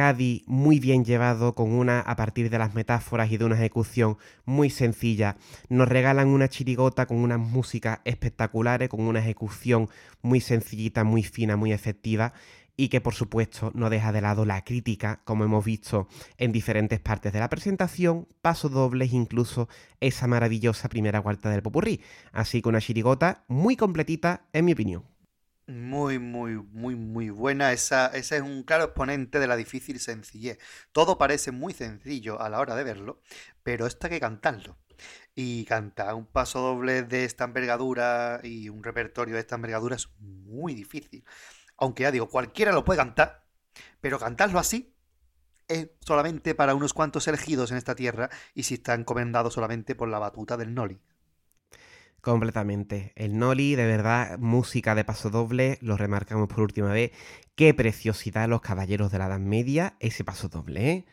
muy bien llevado con una a partir de las metáforas y de una ejecución muy sencilla. Nos regalan una chirigota con unas músicas espectaculares, con una ejecución muy sencillita, muy fina, muy efectiva y que por supuesto no deja de lado la crítica, como hemos visto en diferentes partes de la presentación, pasos dobles, incluso esa maravillosa primera cuarta del popurrí. Así que una chirigota muy completita, en mi opinión. Muy, muy, muy, muy buena. Esa, ese es un claro exponente de la difícil sencillez. Todo parece muy sencillo a la hora de verlo, pero esto hay que cantarlo. Y cantar un paso doble de esta envergadura y un repertorio de esta envergadura es muy difícil. Aunque ya digo, cualquiera lo puede cantar, pero cantarlo así es solamente para unos cuantos elegidos en esta tierra y si está encomendado solamente por la batuta del Noli. Completamente. El Noli, de verdad, música de paso doble, lo remarcamos por última vez. Qué preciosidad los caballeros de la Edad Media, ese paso doble, ¿eh?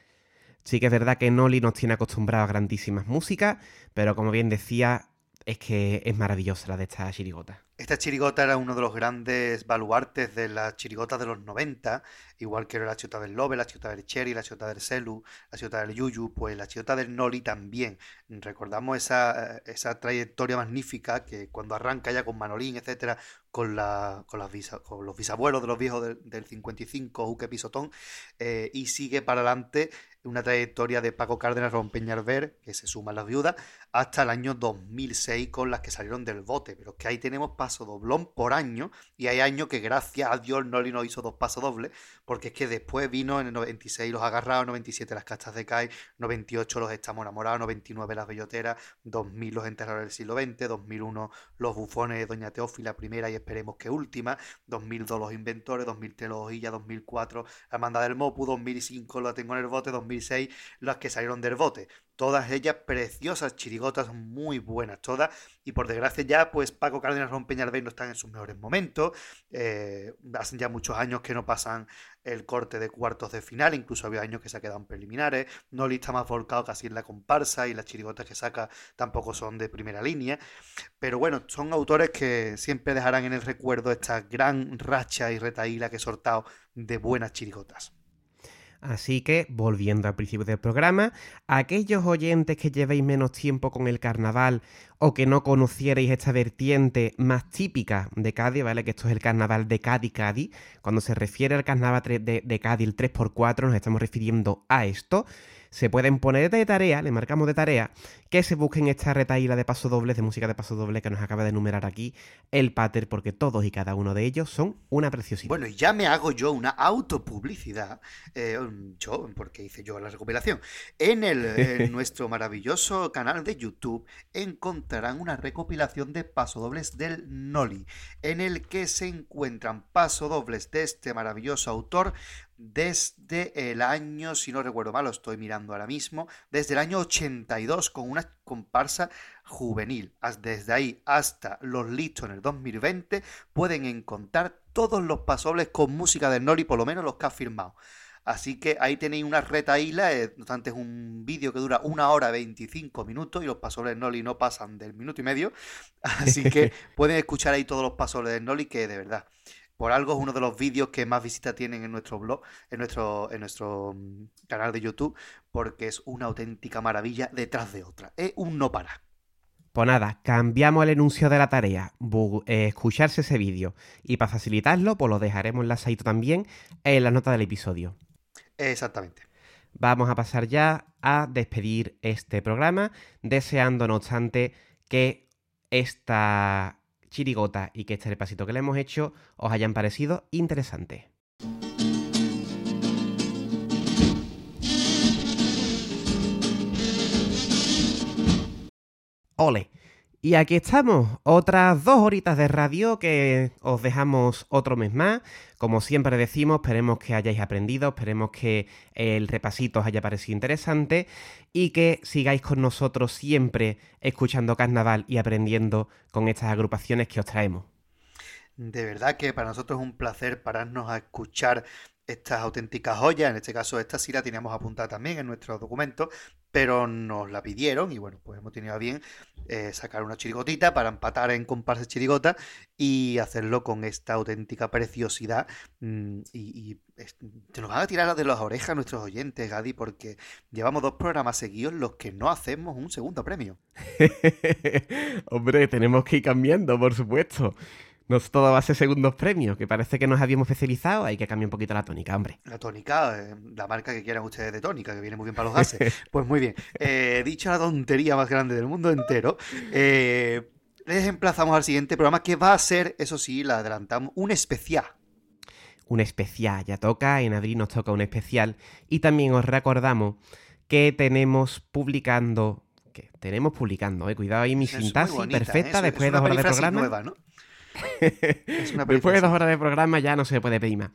Sí que es verdad que Noli nos tiene acostumbrados a grandísimas músicas, pero como bien decía, es que es maravillosa la de esta chirigota. Esta chirigota era uno de los grandes baluartes de las chirigotas de los 90, igual que la chirigota del Lobe, la chirigota del Cherry, la chirigota del Celu, la chirigota del Yuyu, pues la chirigota del Noli también. Recordamos esa, esa trayectoria magnífica que cuando arranca ya con Manolín, etcétera, con, la, con, los bisabuelos de los viejos del, 55, Uque Pisotón, eh, y sigue para adelante una trayectoria de Paco Cárdenas, Ron Peñarver, que se suma a las viudas, hasta el año 2006 con las que salieron del bote. Pero es que ahí tenemos paso doblón por año y hay años que gracias a Dios Noli no hizo dos pasos dobles, porque es que después vino en el 96 los agarrados, 97 las castas de CAI, 98 los estamos enamorados, 99 las belloteras, 2000 los enterradores del siglo XX, 2001 los bufones de Doña Teófila primera y esperemos que última, 2002 los inventores, 2003 los hojillas, 2004 la manda del Mopu, 2005 la tengo en el bote, 2006 las que salieron del bote. Todas ellas preciosas chirigotas, muy buenas todas. Y por desgracia ya, pues Paco Cárdenas Ron Peñalver no están en sus mejores momentos. Eh, hacen ya muchos años que no pasan el corte de cuartos de final. Incluso había años que se ha quedado en preliminares. Noli está más volcado casi en la comparsa y las chirigotas que saca tampoco son de primera línea. Pero bueno, son autores que siempre dejarán en el recuerdo esta gran racha y retaíla que he sortado de buenas chirigotas. Así que, volviendo al principio del programa, aquellos oyentes que llevéis menos tiempo con el carnaval o que no conocierais esta vertiente más típica de Cádiz, ¿vale? Que esto es el carnaval de Cádiz-Cádiz. Cuando se refiere al carnaval de, de Cádiz, el 3x4, nos estamos refiriendo a esto se pueden poner de tarea, le marcamos de tarea, que se busquen esta retaíla de paso doble, de música de paso doble que nos acaba de enumerar aquí el Pater, porque todos y cada uno de ellos son una preciosidad. Bueno, ya me hago yo una autopublicidad, eh, yo, porque hice yo la recopilación. En, el, en nuestro maravilloso canal de YouTube encontrarán una recopilación de pasodobles del Noli, en el que se encuentran pasodobles de este maravilloso autor desde el año, si no recuerdo mal, lo estoy mirando ahora mismo, desde el año 82 con una comparsa juvenil. Desde ahí hasta los listos en el 2020 pueden encontrar todos los pasobles con música de Noli, por lo menos los que ha firmado. Así que ahí tenéis una retaíla, eh, no obstante es un vídeo que dura una hora 25 minutos y los pasobles de Noli no pasan del minuto y medio. Así que pueden escuchar ahí todos los pasobles de Noli que de verdad por algo es uno de los vídeos que más visitas tienen en nuestro blog, en nuestro, en nuestro mm, canal de YouTube, porque es una auténtica maravilla detrás de otra. Es un no para. Pues nada, cambiamos el enuncio de la tarea, eh, escucharse ese vídeo. Y para facilitarlo, pues lo dejaremos enlazadito también en la nota del episodio. Exactamente. Vamos a pasar ya a despedir este programa, deseando, no obstante, que esta chirigota y que este repasito que le hemos hecho os hayan parecido interesantes. Ole. Y aquí estamos, otras dos horitas de radio que os dejamos otro mes más. Como siempre decimos, esperemos que hayáis aprendido, esperemos que el repasito os haya parecido interesante y que sigáis con nosotros siempre escuchando carnaval y aprendiendo con estas agrupaciones que os traemos. De verdad que para nosotros es un placer pararnos a escuchar estas auténticas joyas, en este caso esta sí la teníamos apuntada también en nuestros documentos, pero nos la pidieron y bueno, pues hemos tenido a bien eh, sacar una chirigotita para empatar en comparsa chirigota y hacerlo con esta auténtica preciosidad mm, y, te nos van a tirar de las orejas nuestros oyentes, Gadi, porque llevamos dos programas seguidos los que no hacemos un segundo premio. Hombre, tenemos que ir cambiando, por supuesto. No todo va a ser segundos premios, que parece que nos habíamos especializado, hay que cambiar un poquito la tónica, hombre. La tónica, eh, la marca que quieran ustedes de tónica, que viene muy bien para los gases. pues muy bien. Eh, dicho la tontería más grande del mundo entero, eh, les emplazamos al siguiente programa que va a ser, eso sí, la adelantamos, un especial. Un especial, ya toca, en abril nos toca un especial. Y también os recordamos que tenemos publicando que tenemos publicando, eh, cuidado ahí mi sintaxis perfecta después de dos horas de programa. Nueva, ¿no? Después de dos horas de programa ya no se puede pedir más.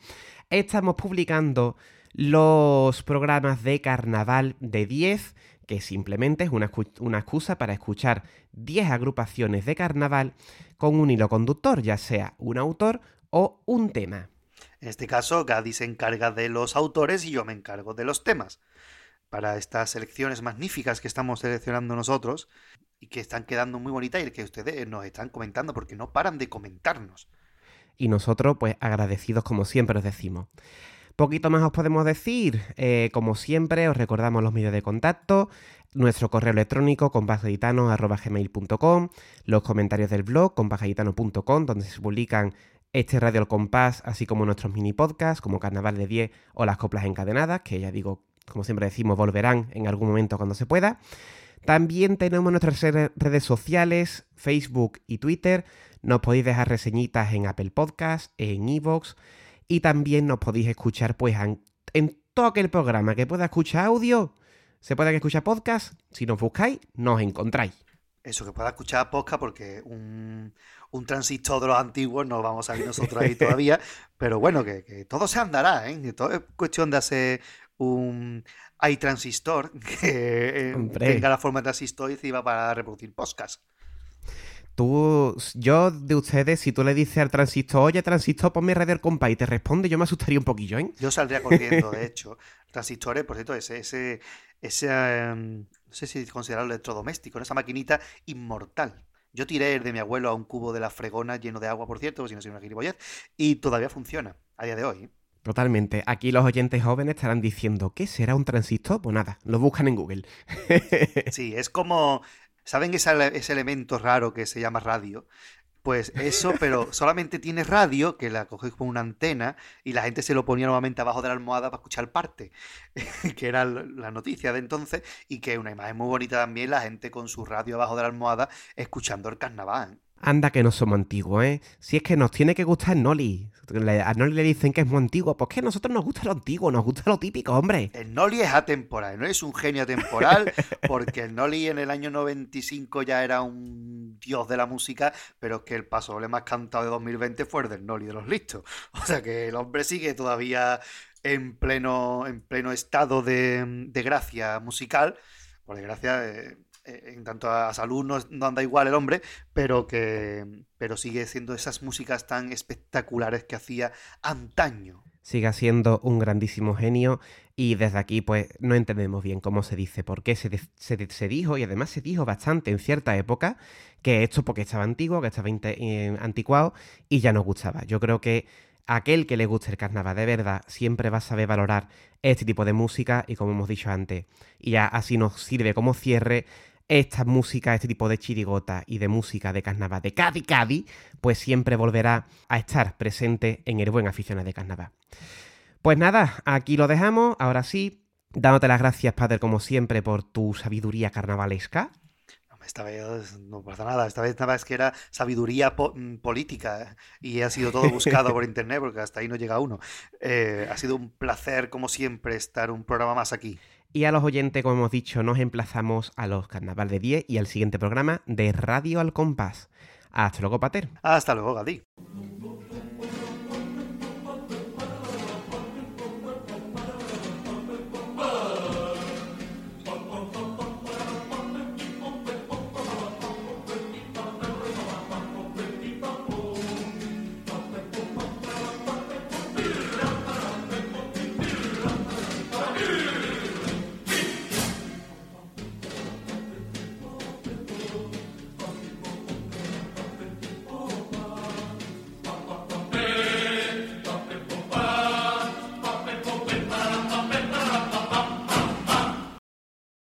Estamos publicando los programas de carnaval de 10, que simplemente es una, una excusa para escuchar 10 agrupaciones de carnaval con un hilo conductor, ya sea un autor o un tema. En este caso, Gadi se encarga de los autores y yo me encargo de los temas. Para estas selecciones magníficas que estamos seleccionando nosotros, y que están quedando muy bonitas y que ustedes nos están comentando porque no paran de comentarnos. Y nosotros, pues agradecidos como siempre os decimos. Poquito más os podemos decir, eh, como siempre os recordamos los medios de contacto, nuestro correo electrónico compasgaditano.com, los comentarios del blog compasgaditano.com, donde se publican este Radio al Compás, así como nuestros mini podcasts, como Carnaval de 10 o las coplas encadenadas, que ya digo, como siempre decimos, volverán en algún momento cuando se pueda. También tenemos nuestras redes sociales, Facebook y Twitter. Nos podéis dejar reseñitas en Apple Podcasts, en Evox y también nos podéis escuchar pues en, todo aquel programa que pueda escuchar audio. Se puede escuchar podcast. Si nos buscáis, nos encontráis. Eso, que pueda escuchar podcast porque un, un transistor de los antiguos no vamos a ver nosotros ahí todavía. pero bueno, que, que, todo se andará, ¿eh? Todo es cuestión de hacer un hay transistor que eh, Hombre. tenga la forma de transistor y sirva para reproducir podcast. Tú, yo de ustedes, si tú le dices al transistor, oye, transistor, ponme radio compa y te responde, yo me asustaría un poquillo, ¿eh? Yo saldría corriendo, de hecho. Transistores, por cierto, ese, ese, ese em, no sé si considerarlo electrodoméstico, ¿no? esa maquinita inmortal. Yo tiré el de mi abuelo a un cubo de la fregona lleno de agua, por cierto, si no soy una gilipollez, y todavía funciona a día de hoy. ¿eh? Totalmente. Aquí los oyentes jóvenes estarán diciendo, ¿qué será un transistor? Pues nada, lo buscan en Google. Sí, es como, ¿saben ese, ese elemento raro que se llama radio? Pues eso, pero solamente tiene radio, que la coges con una antena, y la gente se lo ponía nuevamente abajo de la almohada para escuchar parte, que era la noticia de entonces, y que es una imagen muy bonita también, la gente con su radio abajo de la almohada escuchando el carnaval. Anda que no somos antiguos, ¿eh? Si es que nos tiene que gustar Noli. A Noli le dicen que es muy antiguo, pues que a nosotros nos gusta lo antiguo, nos gusta lo típico, hombre. El Noli es atemporal, no es un genio atemporal, porque el Noli en el año 95 ya era un dios de la música, pero es que el paso más cantado de 2020 fue el del Noli de los listos. O sea que el hombre sigue todavía en pleno, en pleno estado de, de gracia musical. Por desgracia, eh, en tanto a salud no, no anda igual el hombre, pero que pero sigue siendo esas músicas tan espectaculares que hacía antaño. Sigue siendo un grandísimo genio y desde aquí pues no entendemos bien cómo se dice, por qué se, se se dijo y además se dijo bastante en cierta época que esto porque estaba antiguo, que estaba eh, anticuado y ya no gustaba. Yo creo que aquel que le guste el carnaval de verdad siempre va a saber valorar este tipo de música y como hemos dicho antes, y ya así nos sirve como cierre esta música, este tipo de chirigota y de música de carnaval de Cádiz Cádiz, pues siempre volverá a estar presente en el buen aficionado de carnaval. Pues nada, aquí lo dejamos, ahora sí, dándote las gracias, padre, como siempre, por tu sabiduría carnavalesca. Esta vez no pasa nada, esta vez nada más que era sabiduría po- mm, política eh, y ha sido todo buscado por internet porque hasta ahí no llega uno. Eh, ha sido un placer, como siempre, estar un programa más aquí. Y a los oyentes, como hemos dicho, nos emplazamos a los carnaval de 10 y al siguiente programa de Radio al Compás. Hasta luego, Pater. Hasta luego, Gadi.